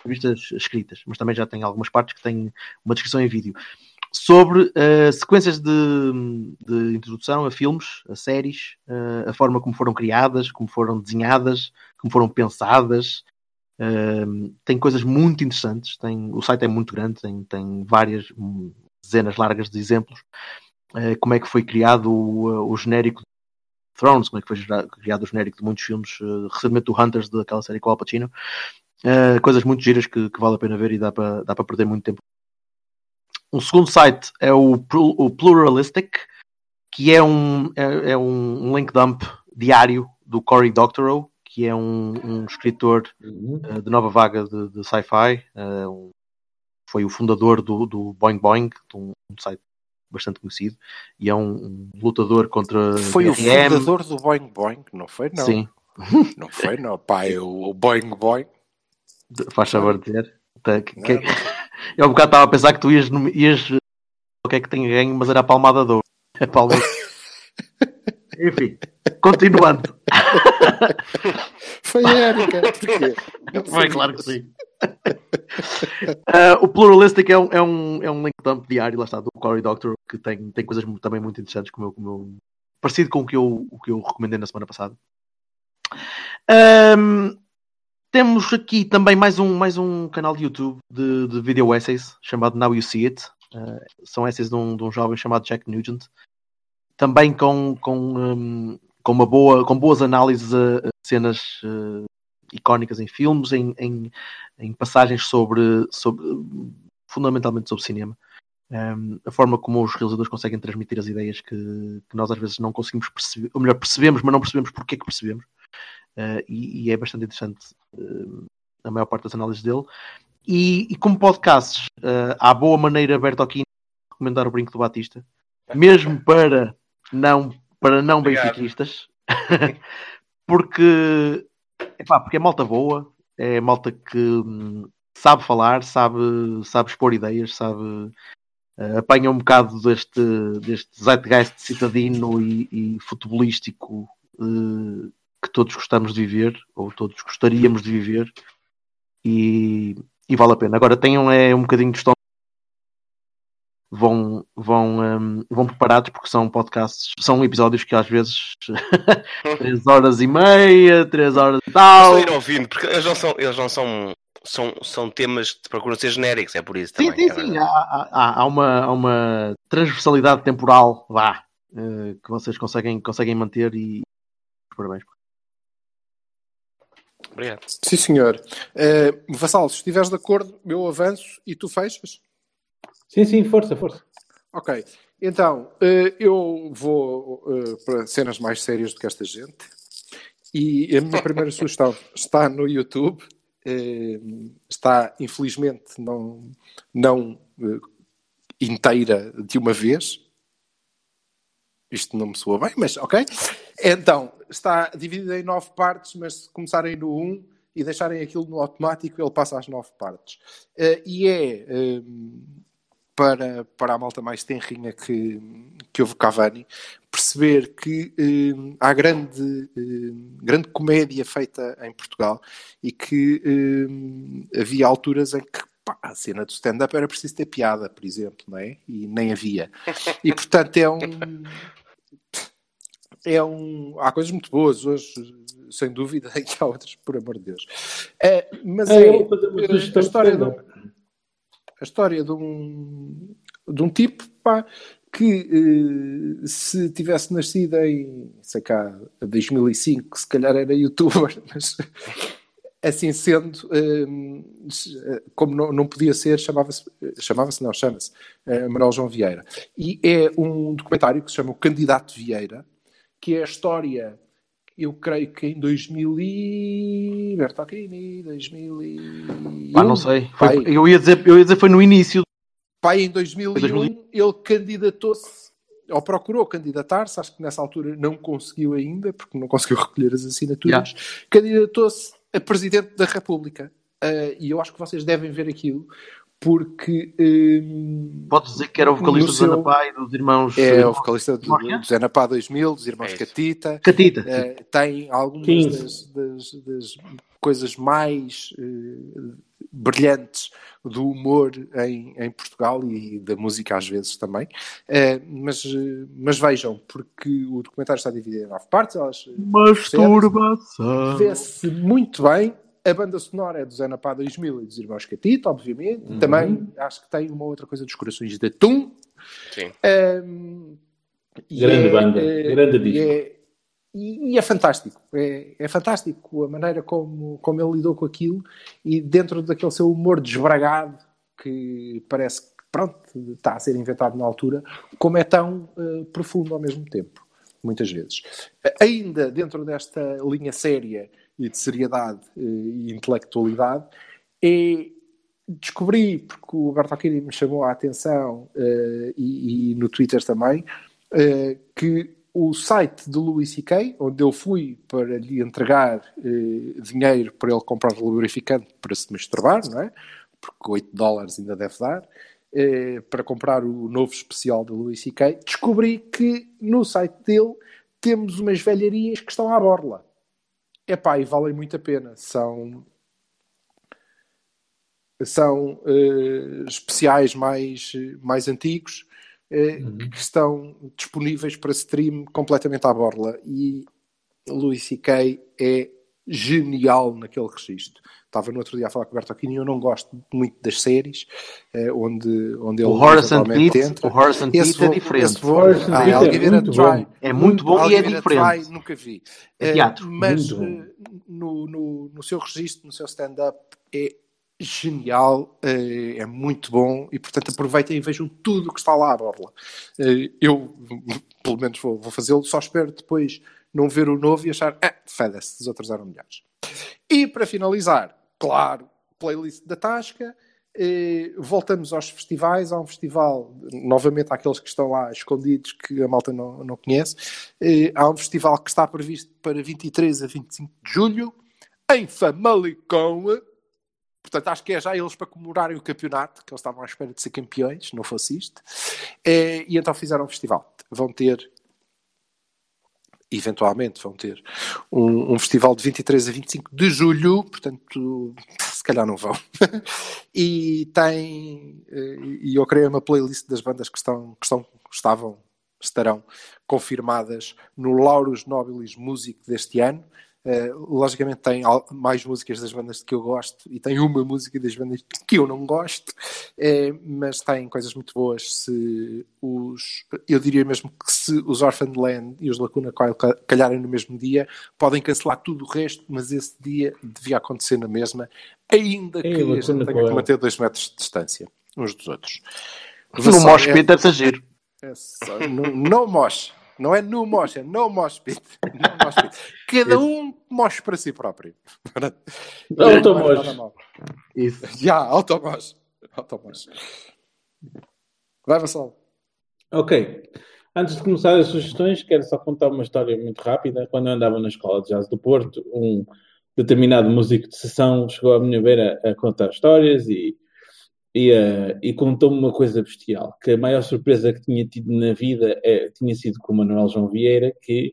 Speaker 1: entrevistas escritas, mas também já tem algumas partes que têm uma descrição em vídeo, sobre eh, sequências de, de introdução a filmes, a séries, eh, a forma como foram criadas, como foram desenhadas, como foram pensadas, Um, tem coisas muito interessantes. Tem, o site é muito grande, tem, tem várias hum, dezenas largas de exemplos. Uh, como é que foi criado o, o genérico de Thrones, como é que foi criado o genérico de muitos filmes, uh, recentemente do Hunters, daquela série com o Al Pacino. Uh, coisas muito giras que, que vale a pena ver e dá para dá perder muito tempo. Um segundo site é o, o Pluralistic, que é um, é, é um link dump diário do Cory Doctorow, que é um, um escritor
Speaker 3: Uhum.
Speaker 1: eh, de nova vaga de, de sci-fi. um- foi o fundador do, do Boing Boing, um, site bastante conhecido, e é um, um lutador contra
Speaker 2: foi o fundador do Boing Boing, não foi? Não.
Speaker 1: Sim, *laughs*
Speaker 2: Não foi, não. Pá, é o Boing Boing.
Speaker 1: faz favor de dizer. Que- que-
Speaker 2: Não,
Speaker 1: eu há bocado estava a pensar que tu ias, ias eh, o que é que tem ganho, mas era a palmada de ouro. Palmada. *laughs* Enfim, continuando.
Speaker 2: Foi a Érica. Porquê?
Speaker 1: Foi, claro que sim. Ah, o Pluralistic é um, é, um, é um link dump diário, lá está, do Cory Doctor, que tem, tem coisas também muito interessantes, como eu, como eu- parecido com o que, eu, o que eu recomendei na semana passada. Ahm, temos aqui também mais um, mais um canal de YouTube de, de video essays chamado Now You See It. Ah, são essays de um, de um jovem chamado Jack Nugent. Também com, com, hum, com, uma boa, com boas análises a, a cenas eh, icónicas em filmes, em, em, em passagens sobre, sobre fundamentalmente sobre cinema. Um, a forma como os realizadores conseguem transmitir as ideias que, que nós às vezes não conseguimos perceber, ou melhor, percebemos, mas não percebemos porque é que percebemos. Uh, e, e é bastante interessante uh, a maior parte das análises dele. E, e como podcasts, uh, há boa maneira, Berto Aquino, de recomendar o Brinco do Batista, mesmo *laughs* para não, para não benfiquistas, *laughs* porque, epá, porque é malta boa, é malta que hum, sabe falar, sabe, sabe expor ideias, sabe apanha um bocado deste, deste zeitgeist citadino e, e futebolístico que todos gostamos de viver, ou todos gostaríamos de viver, e, e vale a pena. Agora tenham é um bocadinho de gestão vão, vão, um, vão preparados porque são podcasts, são episódios que às vezes *laughs* 3 horas e meia, 3 horas e tal.
Speaker 4: Só ir ouvindo, porque eles não são, eles não são, são, são temas que procuram ser genéricos, é por isso
Speaker 1: Sim,
Speaker 4: também.
Speaker 1: sim,
Speaker 4: é
Speaker 1: sim. Há, há, há uma, há uma transversalidade temporal, vá, eh, que vocês conseguem, conseguem manter e parabéns.
Speaker 4: Obrigado.
Speaker 2: Sim, senhor. Uh, Vassal, se estiveres de acordo, eu avanço e tu fechas?
Speaker 3: Sim, sim, força, força.
Speaker 2: Ok. Então, eh, eu vou eh, para cenas mais sérias do que esta gente. E a minha primeira sugestão *laughs* está no YouTube. Eh, Está, infelizmente, não, não inteira de uma vez. Isto não me soa bem, mas ok. Então, está dividida em nove partes, mas se começarem no 1 um e deixarem aquilo no automático, ele passa às nove partes. Eh, e é eh, para, para a malta mais tenrinha que, que houve Cavani, perceber que eh, há grande, grande comédia feita em Portugal e que havia alturas em que pá, a cena do stand-up era preciso ter piada, por exemplo, não é? E nem havia. E portanto é um. *laughs* É um. Há coisas muito boas hoje, sem dúvida, *laughs* e há outras, por amor de Deus. Eh, mas
Speaker 3: Ah,
Speaker 2: é,
Speaker 3: uma
Speaker 2: eh,
Speaker 3: sugestão
Speaker 2: a história
Speaker 3: de
Speaker 2: um, a história de um, de um tipo pá, que eh, se tivesse nascido em sei cá, 2005, se calhar era youtuber, *laughs* mas assim sendo, eh, se- como não, podia ser, chamava-se, chamava-se não, chama-se eh, Manuel João Vieira. E é um documentário que se chama O Candidato Vieira, que é a história, eu creio que em 2000 e... Bertolini, 2000 e...
Speaker 1: Pá, não sei. Foi- eu, ia dizer, eu ia dizer foi no início.
Speaker 2: Pai, em 2001,
Speaker 1: 2001.
Speaker 2: ele candidatou-se, ou procurou candidatar-se, acho que nessa altura não conseguiu ainda, porque não conseguiu recolher as assinaturas, candidatou-se a Presidente da República. Ah, e eu acho que vocês devem ver aquilo, porque... hum,
Speaker 1: Podes dizer que era o vocalista
Speaker 2: No
Speaker 1: do Ana
Speaker 2: seu-
Speaker 1: Pai, dos irmãos.
Speaker 2: é
Speaker 1: eh,
Speaker 2: o vocalista do, do Zé Napá 2000, dos Irmãos
Speaker 4: É.
Speaker 2: Catita.
Speaker 1: Catita.
Speaker 2: Eh, tem algumas
Speaker 3: 15.
Speaker 2: das, das- das coisas mais eh, brilhantes do humor em, em Portugal e da música às vezes também. Eh, mas, eh, mas vejam, porque o documentário está dividido em nove partes, elas eh,
Speaker 1: Masturbação.
Speaker 2: vê-se muito bem. A banda sonora é do Zé Napá 2000 e dos Irmãos Catita, obviamente.
Speaker 3: Uhum.
Speaker 2: Também acho que tem uma outra coisa dos Corações de Atum.
Speaker 4: Sim.
Speaker 2: Um,
Speaker 3: Grande banda, grande
Speaker 2: e
Speaker 3: disco.
Speaker 2: é- e, e é fantástico. É, é fantástico a maneira como, como ele lidou com aquilo e dentro daquele seu humor desbragado que parece que pronto, está a ser inventado na altura, como é tão eh, profundo ao mesmo tempo, muitas vezes. Ainda dentro desta linha séria e de seriedade eh, e intelectualidade, é descobri, porque o Bertolini me chamou a atenção eh, e, e no Twitter também, que o site do Louis C.K., onde eu fui para lhe entregar eh, dinheiro para ele comprar lubrificante para se masturbar, não é? Porque 8 dólares ainda deve dar, eh, para comprar o novo especial do Louis C.K., descobri que no site dele temos umas velharias que estão à borla. Epá, e valem muito a pena. São são eh, especiais mais, mais antigos eh, que estão disponíveis para stream completamente à borla e Louis C.K. é genial naquele registro. Estava no outro dia a falar com o Bertolini e eu não gosto muito das séries eh, onde, onde ele
Speaker 1: O Horace and Pete,
Speaker 2: entra.
Speaker 1: o Horace and
Speaker 2: Esse
Speaker 1: Pete é diferente.
Speaker 2: vou- Ah,
Speaker 3: é muito
Speaker 2: try.
Speaker 3: bom.
Speaker 1: É muito bom
Speaker 2: I'll
Speaker 1: e é diferente.
Speaker 2: try, nunca vi.
Speaker 1: É teatro.
Speaker 2: mas eh, no, no, no seu registro, no seu stand-up, é genial, eh, é muito bom e, portanto, aproveitem e vejam tudo o que está lá à borla. Eh, Eu, *laughs* pelo menos, vou, vou fazê-lo, só espero depois não ver o novo e achar, ah, foda-se, os outros eram melhores. E para finalizar, claro, playlist da Tasca. eh, voltamos aos festivais. Há um festival, novamente, àqueles que estão lá escondidos que a malta não, não conhece. Há um festival que está previsto para 23 a 25 de julho em Famalicão. Portanto, acho que é já eles para comemorarem o campeonato, que eles estavam à espera de ser campeões, não fosse isto. Eh, e então fizeram um festival. Vão ter eventualmente vão ter um, um festival de 23 a 25 de julho, portanto, se calhar não vão. *laughs* e tem, e eu criei uma playlist das bandas que estão, que estão, estavam, estarão confirmadas no Lauros Nobilis Music deste ano. Uh, logicamente tem mais músicas das bandas que eu gosto e tem uma música das bandas que eu não gosto, eh, mas tem coisas muito boas. Se os, eu diria mesmo que se os Orphan Land e os Lacuna Coil ca- calharem no mesmo dia, podem cancelar tudo o resto, mas esse dia devia acontecer na mesma, ainda que
Speaker 3: Ei,
Speaker 2: a gente tenha que manter dois metros de distância uns dos outros.
Speaker 1: No mosh pit
Speaker 2: é-
Speaker 1: deve ser giro.
Speaker 2: é só- no, no mosh. Não é no mosh, é no mosh pit. *laughs* No mosh pit. Cada um mosh para si próprio.
Speaker 3: Automosh.
Speaker 1: Isso.
Speaker 2: Já, automosh. Automosh. Vai, Vassal.
Speaker 3: Ok. Antes de começar as sugestões, quero só contar uma história muito rápida. Quando eu andava na escola de jazz do Porto, um determinado músico de sessão chegou à minha beira a contar histórias e, e, eh, e contou-me uma coisa bestial, que a maior surpresa que tinha tido na vida é, tinha sido com o Manuel João Vieira, que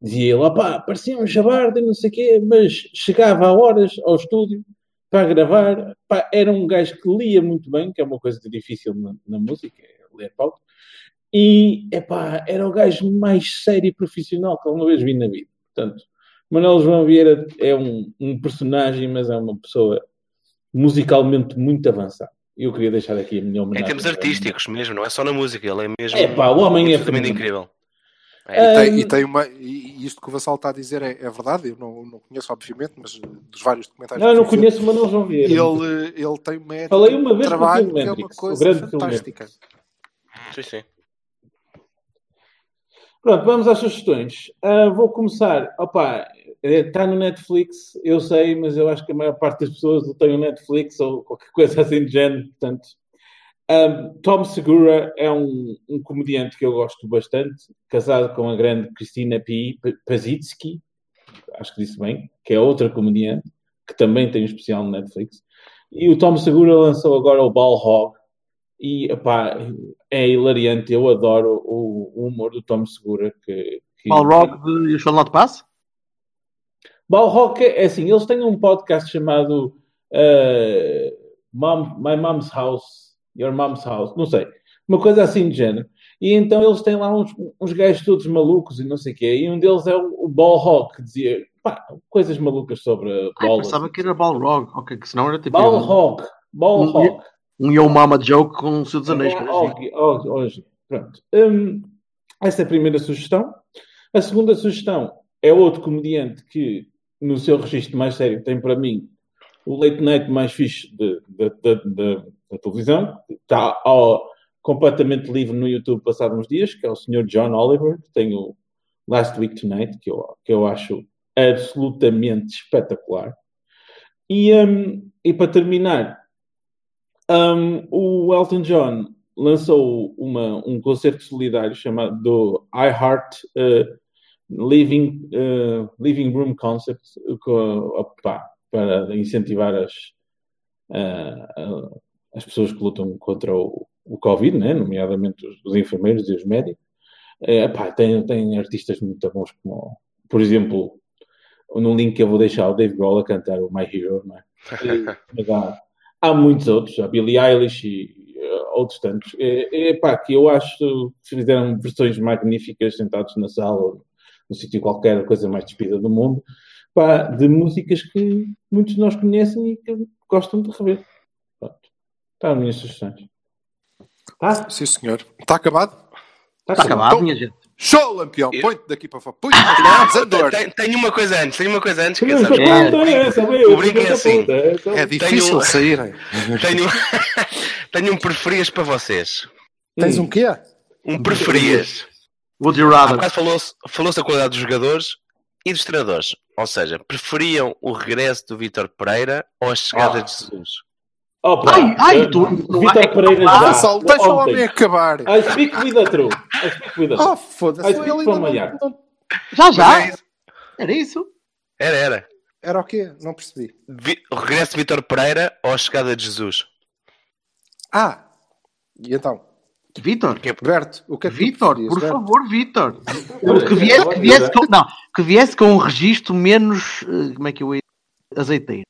Speaker 3: dizia ele, opá, parecia um jabarde, não sei o quê, mas chegava a horas ao estúdio para gravar, pá, era um gajo que lia muito bem, que é uma coisa difícil na, na música, é ler pauta, e, epá, era o gajo mais sério e profissional que alguma vez vi na vida. Portanto, Manuel João Vieira é um, um personagem, mas é uma pessoa musicalmente muito avançada. E eu queria deixar aqui a minha
Speaker 4: Em
Speaker 3: homenagem.
Speaker 4: termos artísticos mesmo, não é só na música, ele é mesmo.
Speaker 3: É pá, o homem é
Speaker 4: absolutamente
Speaker 3: fenomenal.
Speaker 4: incrível.
Speaker 2: E,
Speaker 4: É.
Speaker 2: tem,
Speaker 3: Um,
Speaker 2: e tem uma. E e isto que o Vassal está a dizer é, é verdade, eu não, não conheço, obviamente, mas dos vários documentários
Speaker 3: Não, eu não conheço o Manuel João Vieira.
Speaker 2: Ele, ele tem uma ética
Speaker 3: Falei uma
Speaker 2: de
Speaker 3: vez
Speaker 2: trabalho que é uma coisa fantástica.
Speaker 4: Sim, sim.
Speaker 3: Pronto, vamos às sugestões. Ah, vou começar. Opa, está no Netflix, eu sei, mas eu acho que a maior parte das pessoas não tem o Netflix ou qualquer *laughs* coisa assim de género. Portanto, ah, Tom Segura é um, um comediante que eu gosto bastante, casado com a grande Cristina P. Pazitsky, acho que disse bem, que é outra comediante, que também tem um especial no Netflix. E o Tom Segura lançou agora o Ball Hog, e epá, é hilariante. Eu adoro o, o humor do Tom Segura. Que, que...
Speaker 1: Balrog de You Shall Not Pass?
Speaker 3: Balrog é assim: eles têm um podcast chamado uh, Mom, My Mom's House, Your Mom's House, não sei, uma coisa assim de género. E então eles têm lá uns, uns gajos todos malucos e não sei o quê. E um deles é o, o Balrog, que dizia pá, coisas malucas sobre
Speaker 1: Ai,
Speaker 3: bolas.
Speaker 1: pensava que era Balrog. Ok, que senão era tipo.
Speaker 3: Balrog, Balrog.
Speaker 1: Um Yo Mama Joke com o Senhor dos Anéis.
Speaker 3: Hoje, hoje, hoje. Pronto. Hum, essa é a primeira sugestão. A segunda sugestão é outro comediante que, no seu registro mais sério, tem para mim o late night mais fixe da televisão. Está ó, completamente livre no YouTube passado uns dias, que é o Sr. John Oliver, que tem o Last Week Tonight, que eu, que eu acho absolutamente espetacular. E, hum, e para terminar, um, o Elton John lançou uma, um concerto solidário chamado do I Heart uh, Living, uh, Living Room com, opá, para incentivar as, uh, as pessoas que lutam contra o, o Covid, né? nomeadamente os, os enfermeiros e os médicos. Tem, tem artistas muito bons como, por exemplo, num link que eu vou deixar o Dave Grohl a cantar o My Hero, é? *laughs* E, mas há, há muitos outros, a Billie Eilish e uh, outros tantos. É, é pá, que eu acho que fizeram versões magníficas sentados na sala ou num sítio qualquer, a coisa mais despida do mundo, pá, de músicas que muitos de nós conhecem e que gostam de rever. Pronto. Está as minhas sugestões. Tá?
Speaker 2: Sim, senhor. Está acabado?
Speaker 3: Tá
Speaker 1: Está
Speaker 3: acabado.
Speaker 1: acabado, minha gente.
Speaker 2: Show, lampião!
Speaker 4: Eu-
Speaker 2: Põe-te daqui para fora. Põe-te nas Andor.
Speaker 4: Tenho, tenho uma coisa antes, tenho uma coisa antes. Que,
Speaker 3: é essa, bem,
Speaker 4: o
Speaker 3: eu
Speaker 4: brinco é assim.
Speaker 3: é
Speaker 2: É difícil
Speaker 4: Tenho-
Speaker 2: saírem. *laughs*
Speaker 4: tenho, tenho um preferias para vocês.
Speaker 2: Tens um quê?
Speaker 4: Um preferias.
Speaker 1: Would you rather?
Speaker 4: falou-se falou da qualidade dos jogadores e dos treinadores. Ou seja, preferiam o regresso do Vítor Pereira ou a chegada
Speaker 3: Ah.
Speaker 4: de Jesus?
Speaker 3: Opa,
Speaker 1: Ai, ai,
Speaker 3: eh,
Speaker 1: tu-
Speaker 3: Vitor
Speaker 1: é
Speaker 3: Pereira já.
Speaker 2: Vassal, deixa o
Speaker 3: ontem.
Speaker 2: homem acabar.
Speaker 3: I speak with the truth. I speak with the
Speaker 2: Ah,
Speaker 3: truth.
Speaker 2: foda-se. Não-
Speaker 1: Já,
Speaker 4: é
Speaker 1: já? Era isso?
Speaker 4: Era, era.
Speaker 2: Era o quê? Não percebi.
Speaker 4: Vi- regresso de Vítor Pereira ou a chegada de Jesus?
Speaker 2: Ah, e então?
Speaker 1: Vitor?
Speaker 2: Berto, o que é que tu
Speaker 1: Vitor, por
Speaker 2: Berto?
Speaker 1: favor, Vitor. Que viesse, que viesse com, não, que viesse com um registro menos, eh, como é que eu ia, azeiteiro.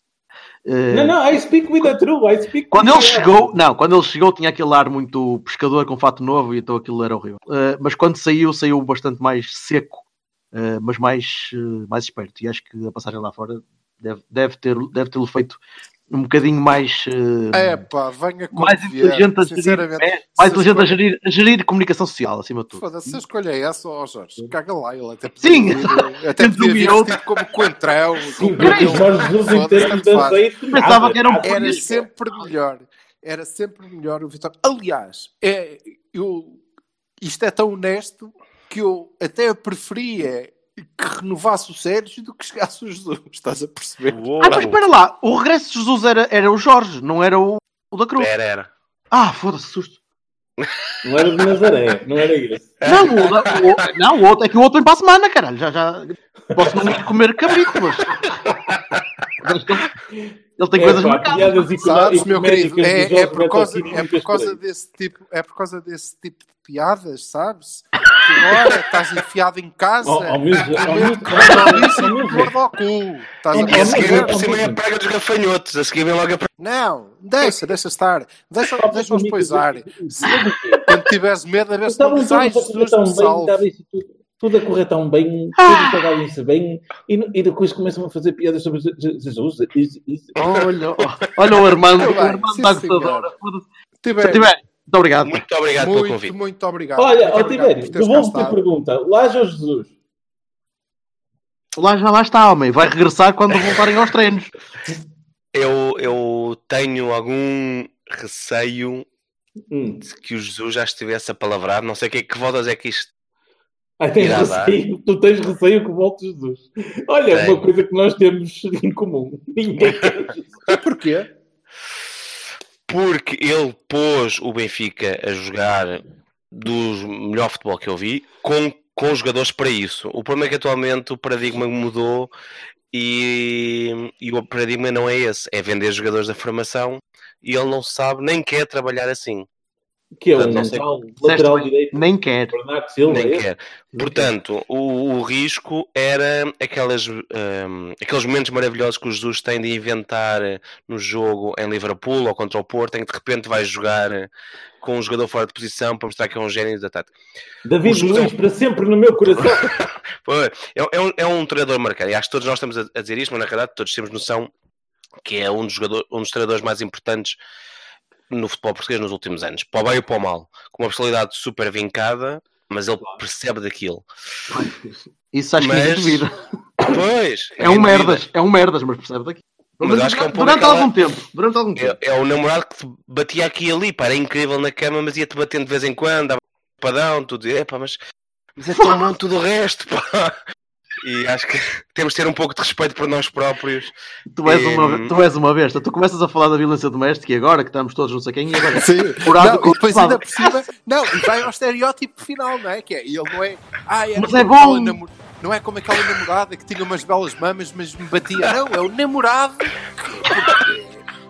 Speaker 1: Eh,
Speaker 3: Não, não, I speak with the truth. I speak
Speaker 1: Quando ele chegou, não, quando ele chegou tinha aquele ar muito pescador com fato novo e então aquilo era horrível. Eh, mas quando saiu, saiu bastante mais seco, eh, mas mais, mais esperto. E acho que a passagem lá fora deve, deve ter deve tê-lo feito um bocadinho mais, eh,
Speaker 2: É pá, venha com
Speaker 1: mais inteligente a gerir, é, mais inteligente a
Speaker 2: escolha-
Speaker 1: gerir, a gerir comunicação social, acima de tudo.
Speaker 2: Foda-se, se a escolha é essa, ó Jorge, caga lá, ele até
Speaker 1: Sim. *laughs*
Speaker 2: podia vir, até
Speaker 1: Entre
Speaker 2: podia vir
Speaker 1: outro.
Speaker 2: vestido como coentrão.
Speaker 3: Sim, o Jorge Jesus em termos de azeite.
Speaker 1: Pensava que era um
Speaker 2: Era sempre melhor. Era sempre melhor o Vitória. Aliás, é, eu, isto é tão honesto que eu até preferia que renovasse o Sérgio do que chegasse o Jesus. Estás a perceber?
Speaker 4: Uou.
Speaker 1: Ah, mas espera lá, o regresso de Jesus era, era o Jorge, não era o, o da Cruz.
Speaker 4: Era, era.
Speaker 1: Ah, foda-se, susto.
Speaker 3: Não era de Nazaré, não era esse.
Speaker 1: Não, o, da- o- não, o outro é que o outro vem para a semana, caralho. Já, já posso não ir comer cabrito, mas. ele, tem
Speaker 3: É,
Speaker 1: coisas
Speaker 3: pá,
Speaker 1: marcadas.
Speaker 2: Sabes, meu querido, é, é por causa, é por causa desse tipo, é por causa desse tipo de piadas, sabes? Que agora estás enfiado em casa,
Speaker 3: Ao- mesmo-
Speaker 2: e gordo ao cu. Estás a
Speaker 3: Ao
Speaker 4: E a
Speaker 3: mesmo-
Speaker 4: seguir,
Speaker 2: perceber?
Speaker 4: por cima, é a praga dos gafanhotos. A seguir vem logo a praga.
Speaker 2: Não, deixa, deixa estar. Deixa, deixa-os poisar.
Speaker 3: O quê?
Speaker 2: quando tiveres medo, a ver se não dizes, ai,
Speaker 3: todos a correr tão bem, tudo, tudo a correr tão bem,
Speaker 1: Ah.
Speaker 3: tudo bem, e, e depois começam a fazer piadas sobre Je- Je- Jesus. Isso, isso.
Speaker 1: Olha, *laughs* olha o Armando, o Armando está. Foda-se.
Speaker 2: Tiver-
Speaker 1: Muito obrigado.
Speaker 4: Muito obrigado pelo
Speaker 2: muito,
Speaker 4: convite.
Speaker 2: muito obrigado.
Speaker 3: Olha,
Speaker 2: Muito
Speaker 3: ó
Speaker 2: obrigado
Speaker 3: Tibério,
Speaker 2: por teres
Speaker 3: devolvo-te a pergunta. Laje ou Jesus?
Speaker 1: Lá já lá está, homem. Vai regressar quando voltarem aos treinos. *laughs*
Speaker 4: Eu, eu tenho algum receio
Speaker 3: Hum.
Speaker 4: de que o Jesus já estivesse a palavrar. Não sei que, que voltas é que isto.
Speaker 3: Ai, tens
Speaker 4: Irá dar.
Speaker 3: receio, tu tens receio que volte Jesus. Olha,
Speaker 4: Tenho.
Speaker 3: uma coisa que nós temos em comum. *laughs* Ninguém *laughs* quer Jesus.
Speaker 2: Porquê?
Speaker 4: Porque ele pôs o Benfica a jogar dos melhor futebol que eu vi com, com jogadores para isso. O problema é que atualmente o paradigma mudou e, e o paradigma não é esse, é vender jogadores da formação e ele não sabe nem quer trabalhar assim.
Speaker 3: Que é um
Speaker 4: Portanto,
Speaker 1: Disseste
Speaker 3: lateral
Speaker 1: bem,
Speaker 3: direito.
Speaker 1: Nem quer.
Speaker 3: Bernardo Silva.
Speaker 4: nem
Speaker 3: é?
Speaker 4: quer. Portanto, o, o risco era aquelas, hum, aqueles momentos maravilhosos que o Jesus tem de inventar no jogo em Liverpool ou contra o Porto, em que de repente vai jogar com um jogador fora de posição para mostrar que é um gênio da tática.
Speaker 3: David
Speaker 4: O Jesus é
Speaker 3: Luiz, para sempre no meu coração. *laughs*
Speaker 4: É, é um, é um treinador marcado. E acho que todos nós estamos a, a dizer isto, mas na realidade todos temos noção que é um dos, jogador, um dos treinadores mais importantes no futebol português nos últimos anos. Para o bem e para o mal. Com uma personalidade super vincada, mas ele percebe daquilo. *laughs*
Speaker 1: Isso acho que
Speaker 4: Mas-
Speaker 1: ninguém duvida. *laughs*
Speaker 4: Pois.
Speaker 1: É um
Speaker 4: ninguém
Speaker 1: merdas, é um merdas, mas percebe daqui.
Speaker 4: Mas acho que é um
Speaker 1: durante
Speaker 4: aquela-
Speaker 1: algum tempo. Durante algum tempo.
Speaker 4: É, é o namorado que te batia aqui e ali, pá, era incrível na cama, mas ia-te batendo de vez em quando, dava padrão, tudo, é pá, mas, mas é tão *laughs* bom tudo o resto, pá. E acho que *laughs* temos de ter um pouco de respeito por nós próprios.
Speaker 1: Tu és,
Speaker 4: Hum.
Speaker 1: uma, tu és uma besta. Tu começas a falar da violência doméstica e agora que estamos todos não sei quem e agora. *laughs*
Speaker 2: Sim. Não,
Speaker 1: com
Speaker 2: e depois ainda por cima, não, e vai ao estereótipo final, não é? Que é, ele não é, ah, era
Speaker 1: Mas é bom.
Speaker 2: não é como aquela namorada que tinha umas belas mamas, mas me batia. Não, é o namorado.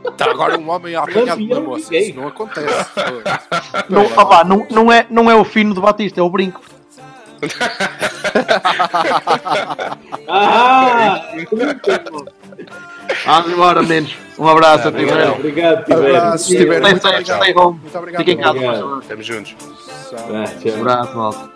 Speaker 2: Está agora um homem uma
Speaker 3: Campeão
Speaker 2: moça. Isso não acontece.
Speaker 1: Não, opá, não, não, é, não é o fino do Batista, é o brinco.
Speaker 3: Ah!
Speaker 1: Vamos *laughs* embora, meninos. Um abraço a ti,
Speaker 4: obrigado.
Speaker 3: Tibério.
Speaker 2: Abraço, Tibério.
Speaker 1: Stay
Speaker 2: Muito
Speaker 1: safe,
Speaker 2: obrigado.
Speaker 1: stay home.
Speaker 2: Muito obrigado.
Speaker 1: Fiquem em casa.
Speaker 4: Estamos juntos.
Speaker 3: Ah.
Speaker 1: Um abraço, malta.